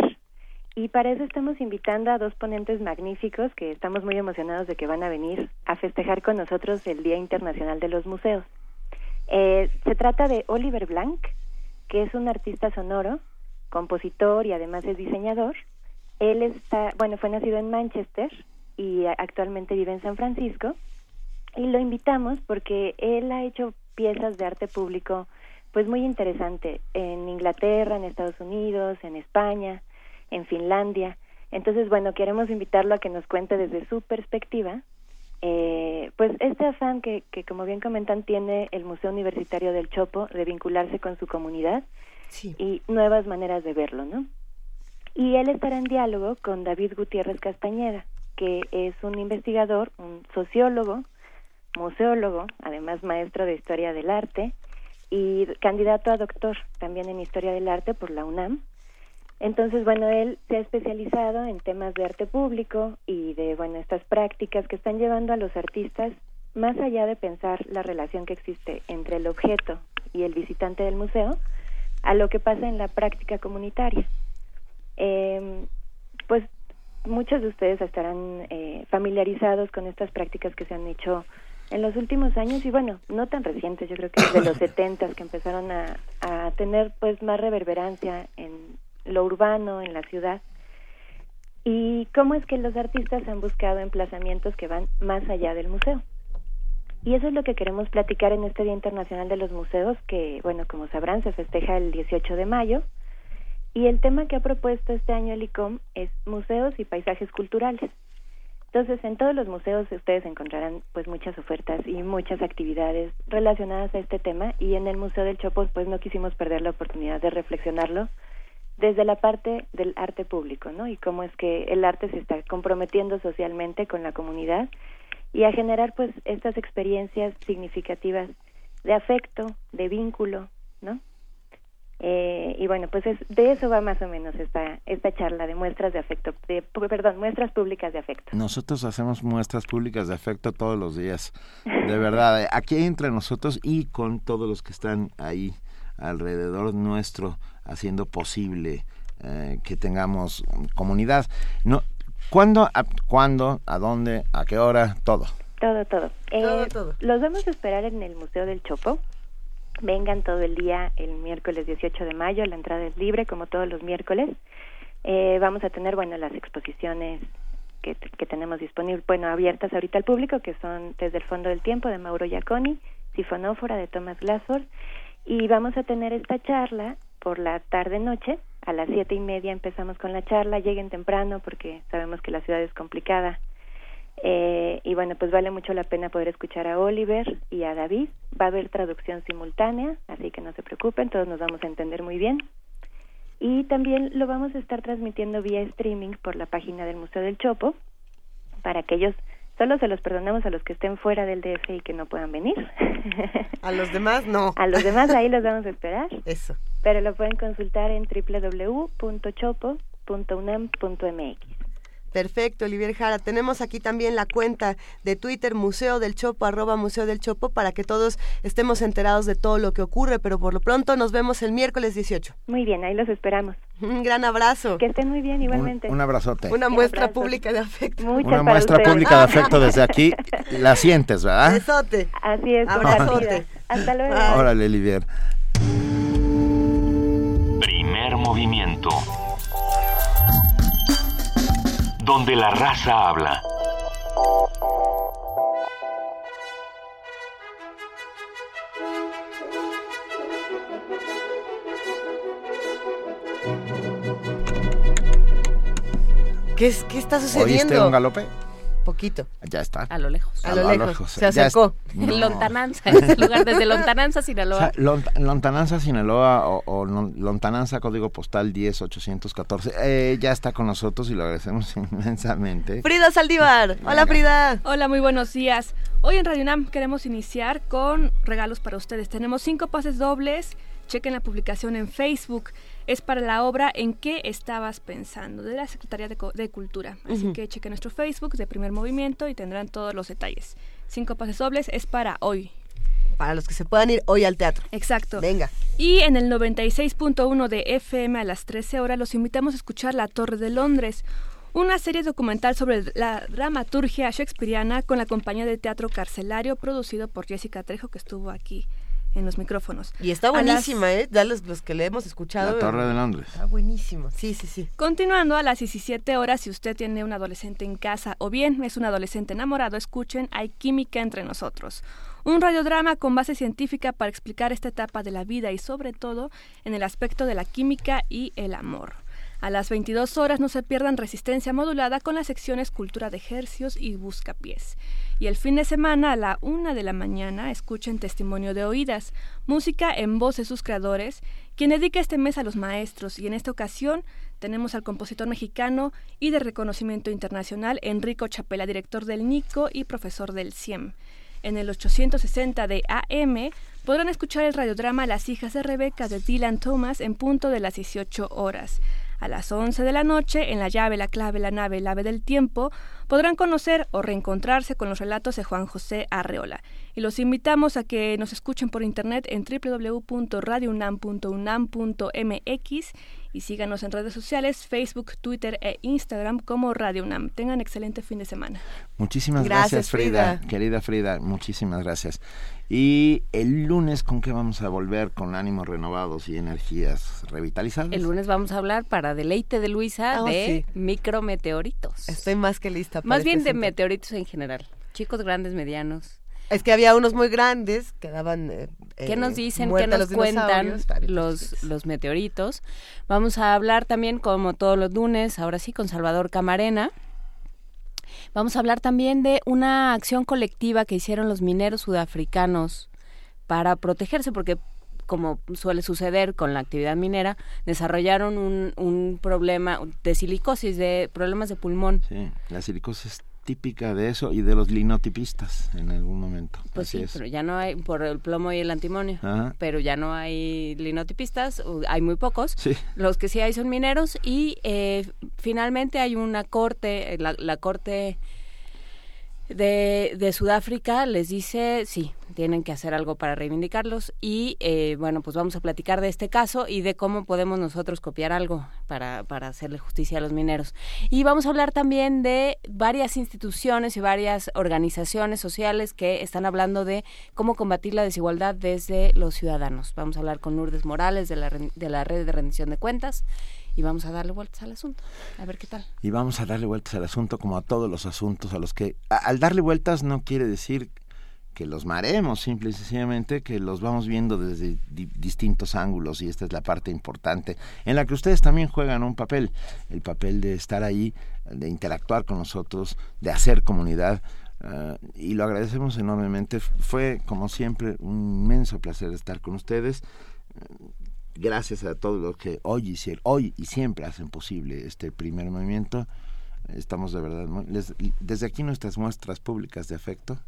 Y para eso estamos invitando a dos ponentes magníficos que estamos muy emocionados de que van a venir a festejar con nosotros el Día Internacional de los Museos. Eh, se trata de Oliver Blanc, que es un artista sonoro, compositor y además es diseñador. Él está, bueno, fue nacido en Manchester y actualmente vive en San Francisco. Y lo invitamos porque él ha hecho piezas de arte público pues muy interesante en Inglaterra, en Estados Unidos, en España, en Finlandia. Entonces, bueno, queremos invitarlo a que nos cuente desde su perspectiva, eh, pues este afán que, que, como bien comentan, tiene el Museo Universitario del Chopo de vincularse con su comunidad y nuevas maneras de verlo, ¿no? Y él estará en diálogo con David Gutiérrez Castañeda, que es un investigador, un sociólogo, museólogo, además maestro de Historia del Arte y candidato a doctor también en Historia del Arte por la UNAM. Entonces, bueno, él se ha especializado en temas de arte público y de, bueno, estas prácticas que están llevando a los artistas más allá de pensar la relación que existe entre el objeto y el visitante del museo, a lo que pasa en la práctica comunitaria. Eh, pues muchos de ustedes estarán eh, familiarizados con estas prácticas que se han hecho en los últimos años y bueno, no tan recientes, yo creo que desde los setentas que empezaron a, a tener pues más reverberancia en lo urbano, en la ciudad. Y cómo es que los artistas han buscado emplazamientos que van más allá del museo. Y eso es lo que queremos platicar en este Día Internacional de los Museos, que, bueno, como sabrán, se festeja el 18 de mayo. Y el tema que ha propuesto este año el ICOM es museos y paisajes culturales. Entonces, en todos los museos ustedes encontrarán pues muchas ofertas y muchas actividades relacionadas a este tema y en el Museo del Chopo pues no quisimos perder la oportunidad de reflexionarlo desde la parte del arte público, ¿no? Y cómo es que el arte se está comprometiendo socialmente con la comunidad y a generar pues estas experiencias significativas de afecto, de vínculo, ¿no? Eh, y bueno, pues es, de eso va más o menos esta esta charla de muestras de afecto, de, perdón, muestras públicas de afecto. Nosotros hacemos muestras públicas de afecto todos los días. De verdad, eh, aquí entre nosotros y con todos los que están ahí alrededor nuestro haciendo posible eh, que tengamos comunidad. No, ¿Cuándo, a, ¿Cuándo, a dónde, a qué hora? Todo. Todo, todo. Todo, Eh, todo. Los vamos a esperar en el Museo del Chopo. Vengan todo el día el miércoles 18 de mayo, la entrada es libre como todos los miércoles. Eh, vamos a tener, bueno, las exposiciones que, que tenemos disponibles, bueno, abiertas ahorita al público, que son desde el Fondo del Tiempo de Mauro Giaconi, Sifonófora de Thomas Glassford, y vamos a tener esta charla por la tarde-noche, a las siete y media empezamos con la charla, lleguen temprano porque sabemos que la ciudad es complicada eh, y bueno, pues vale mucho la pena poder escuchar a Oliver y a David. Va a haber traducción simultánea, así que no se preocupen, todos nos vamos a entender muy bien. Y también lo vamos a estar transmitiendo vía streaming por la página del Museo del Chopo, para aquellos Solo se los perdonamos a los que estén fuera del DF y que no puedan venir. A los demás no. A los demás ahí los vamos a esperar. Eso. Pero lo pueden consultar en www.chopo.unam.mx. Perfecto, Olivier Jara. Tenemos aquí también la cuenta de Twitter Museo del Chopo, arroba Museo del Chopo, para que todos estemos enterados de todo lo que ocurre, pero por lo pronto nos vemos el miércoles 18. Muy bien, ahí los esperamos. Un gran abrazo. Que estén muy bien igualmente. Un, abrazote. Una muestra pública de afecto. Una muestra pública de afecto desde aquí. La sientes, ¿verdad? Besote. Así es. Abrazote. Hasta luego. Órale, Olivier. Primer movimiento. Donde la raza habla. ¿Qué, es, ¿Qué está sucediendo? ¿Oíste un galope? Poquito. Ya está. A lo lejos. A lo lejos. Se Ya acercó. No. Lontananza, en ese lugar, desde Lontananza, O Sinaloa. sea, Lont- Lontananza, Sinaloa o, o Lon- Lontananza, código postal 10814. Eh, ya está con nosotros y lo agradecemos inmensamente. Frida Saldívar. Hola, Frida. Hola, muy buenos días. Hoy en Radio UNAM queremos iniciar con regalos para ustedes. Tenemos cinco pases dobles. Chequen la publicación en Facebook. Es para la obra ¿En qué estabas pensando? de la Secretaría de, Co- de Cultura. Así que chequen nuestro Facebook de Primer Movimiento y tendrán todos los detalles. Cinco pases dobles es para hoy. Para los que se puedan ir hoy al teatro. Exacto. Venga. Y en el 96.1 de FM a las 13 horas los invitamos a escuchar La Torre de Londres, una serie documental sobre la dramaturgia shakespeariana con la compañía de teatro carcelario producido por Jessica Trejo que estuvo aquí en los micrófonos. Y está las- buenísima, ¿eh? Ya los, los que le hemos escuchado. La Torre de Londres. Está buenísimo. Sí, sí, sí. Continuando a las 17 horas, si usted tiene un adolescente en casa o bien es un adolescente enamorado, escuchen Hay química entre nosotros. Un radiodrama con base científica para explicar esta etapa de la vida y sobre todo en el aspecto de la química y el amor. A las 22 horas no se pierdan resistencia modulada con las secciones Cultura de Hercios y Buscapiés. Y el fin de semana a la una de la mañana escuchen Testimonio de Oídas, música en voz de sus creadores, quien dedica este mes a los maestros y en esta ocasión tenemos al compositor mexicano y de reconocimiento internacional Enrico Chapela, director del NICO y profesor del CIEM. En el 860 de AM podrán escuchar el radiodrama Las hijas de Rebeca de Dylan Thomas en punto de las 18 horas. A las 11 de la noche, en La llave, la clave, la nave, el ave del tiempo, podrán conocer o reencontrarse con los relatos de Juan José Arreola. Y los invitamos a que nos escuchen por internet en www.radiounam.unam.mx y síganos en redes sociales, Facebook, Twitter e Instagram como Radio UNAM. Tengan excelente fin de semana. Muchísimas Gracias, gracias, Frida. Frida. Querida Frida, muchísimas gracias. Y el lunes, ¿con qué vamos a volver? Con ánimos renovados y energías revitalizadas. El lunes vamos a hablar para deleite de Luisa Ah, de sí. micrometeoritos. Estoy más que lista. para Más este bien de meteoritos en general. Chicos grandes, medianos. Es que había unos muy grandes que daban. eh, ¿Qué eh, nos dicen? ¿Qué nos los cuentan los, los meteoritos? Vamos a hablar también, como todos los lunes, ahora sí, con Salvador Camarena. Vamos a hablar también de una acción colectiva que hicieron los mineros sudafricanos para protegerse, porque como suele suceder con la actividad minera, desarrollaron un, un problema de silicosis, de problemas de pulmón. Sí, la silicosis típica de eso y de los linotipistas en algún momento. Pues Así sí, es. pero ya no hay, por el plomo y el antimonio, Ajá. pero ya no hay linotipistas, hay muy pocos. Sí. Los que sí hay son mineros y eh, finalmente hay una corte, eh, la, la corte de, de Sudáfrica les dice, sí, tienen que hacer algo para reivindicarlos y eh, bueno, pues vamos a platicar de este caso y de cómo podemos nosotros copiar algo para, para hacerle justicia a los mineros. Y vamos a hablar también de varias instituciones y varias organizaciones sociales que están hablando de cómo combatir la desigualdad desde los ciudadanos. Vamos a hablar con Lourdes Morales de la, de la Red de Rendición de Cuentas y vamos a darle vueltas al asunto. A ver qué tal. Y vamos a darle vueltas al asunto como a todos los asuntos a los que... al darle vueltas no quiere decir que los maremos, simple y sencillamente que los vamos viendo desde di- distintos ángulos y esta es la parte importante en la que ustedes también juegan un papel, el papel de estar ahí, de interactuar con nosotros, de hacer comunidad. eh, y lo agradecemos enormemente. Fue, como siempre, un inmenso placer estar con ustedes. Gracias a todos los que hoy hoy y siempre hacen posible este primer movimiento. Estamos de verdad, desde aquí nuestras muestras públicas de afecto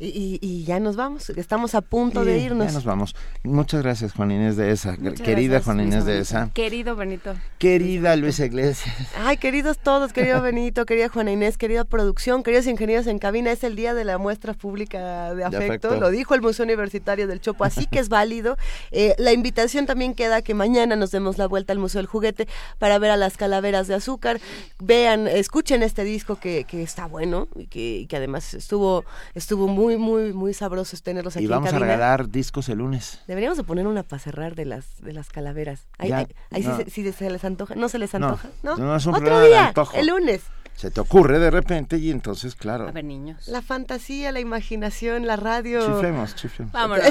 y, ya nos vamos, estamos a punto de irnos. Ya nos vamos. Muchas gracias, Juan Inés de esa. Querida Juan Inés de esa. Querido Benito. Querida Luisa Iglesias. Ay, queridos todos, querido Benito, querida Juana Inés, querida producción, queridos ingenieros en cabina. Es el día de la muestra pública de afecto. Lo dijo el Museo Universitario del Chopo, así que es válido. Eh, la invitación también queda que mañana nos demos la vuelta al Museo del Juguete para ver a las calaveras de azúcar. Vean, escuchen este disco que, que está bueno y que, que además estuvo, estuvo muy muy, muy, muy sabrosos tenerlos aquí. Y vamos a regalar discos el lunes. Deberíamos de poner una para cerrar de las, de las calaveras. Ahí, ahí, sí, se, les antoja. ¿No se les antoja? No, no, es un Otro día, el lunes se te ocurre de repente y entonces, claro. A ver, niños. La fantasía, la imaginación, la radio. Chifemos, chifemos. Vámonos.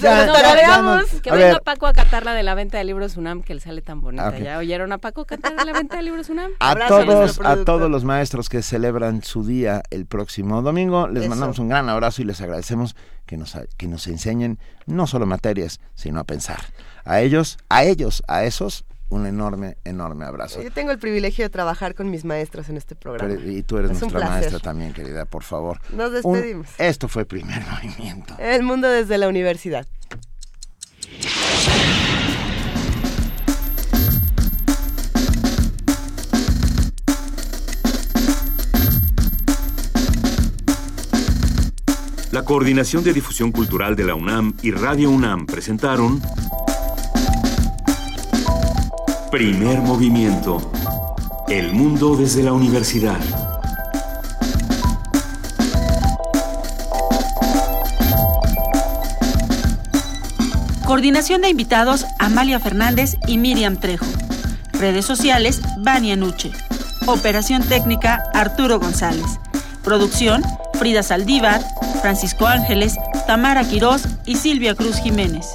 ya, que venga Paco a cantar la de la venta de libros UNAM, que le sale tan bonita. ¿Ya oyeron a Paco cantar la venta de libros UNAM? A todos, a, todos los maestros que celebran su día el próximo domingo, les mandamos un gran abrazo y les agradecemos que nos, que nos enseñen no solo materias, sino a pensar. A ellos, a ellos, a esos un enorme, enorme abrazo. Yo tengo el privilegio de trabajar con mis maestros en este programa. y tú eres nuestra maestra también, querida, por favor. Nos despedimos. esto fue primer movimiento. El mundo desde la universidad. La Coordinación de Difusión Cultural de la UNAM y Radio UNAM presentaron Primer movimiento. El mundo desde la universidad. Coordinación de invitados Amalia Fernández y Miriam Trejo. Redes sociales Vania Nuche. Operación técnica Arturo González. Producción Frida Saldívar, Francisco Ángeles, Tamara Quirós y Silvia Cruz Jiménez.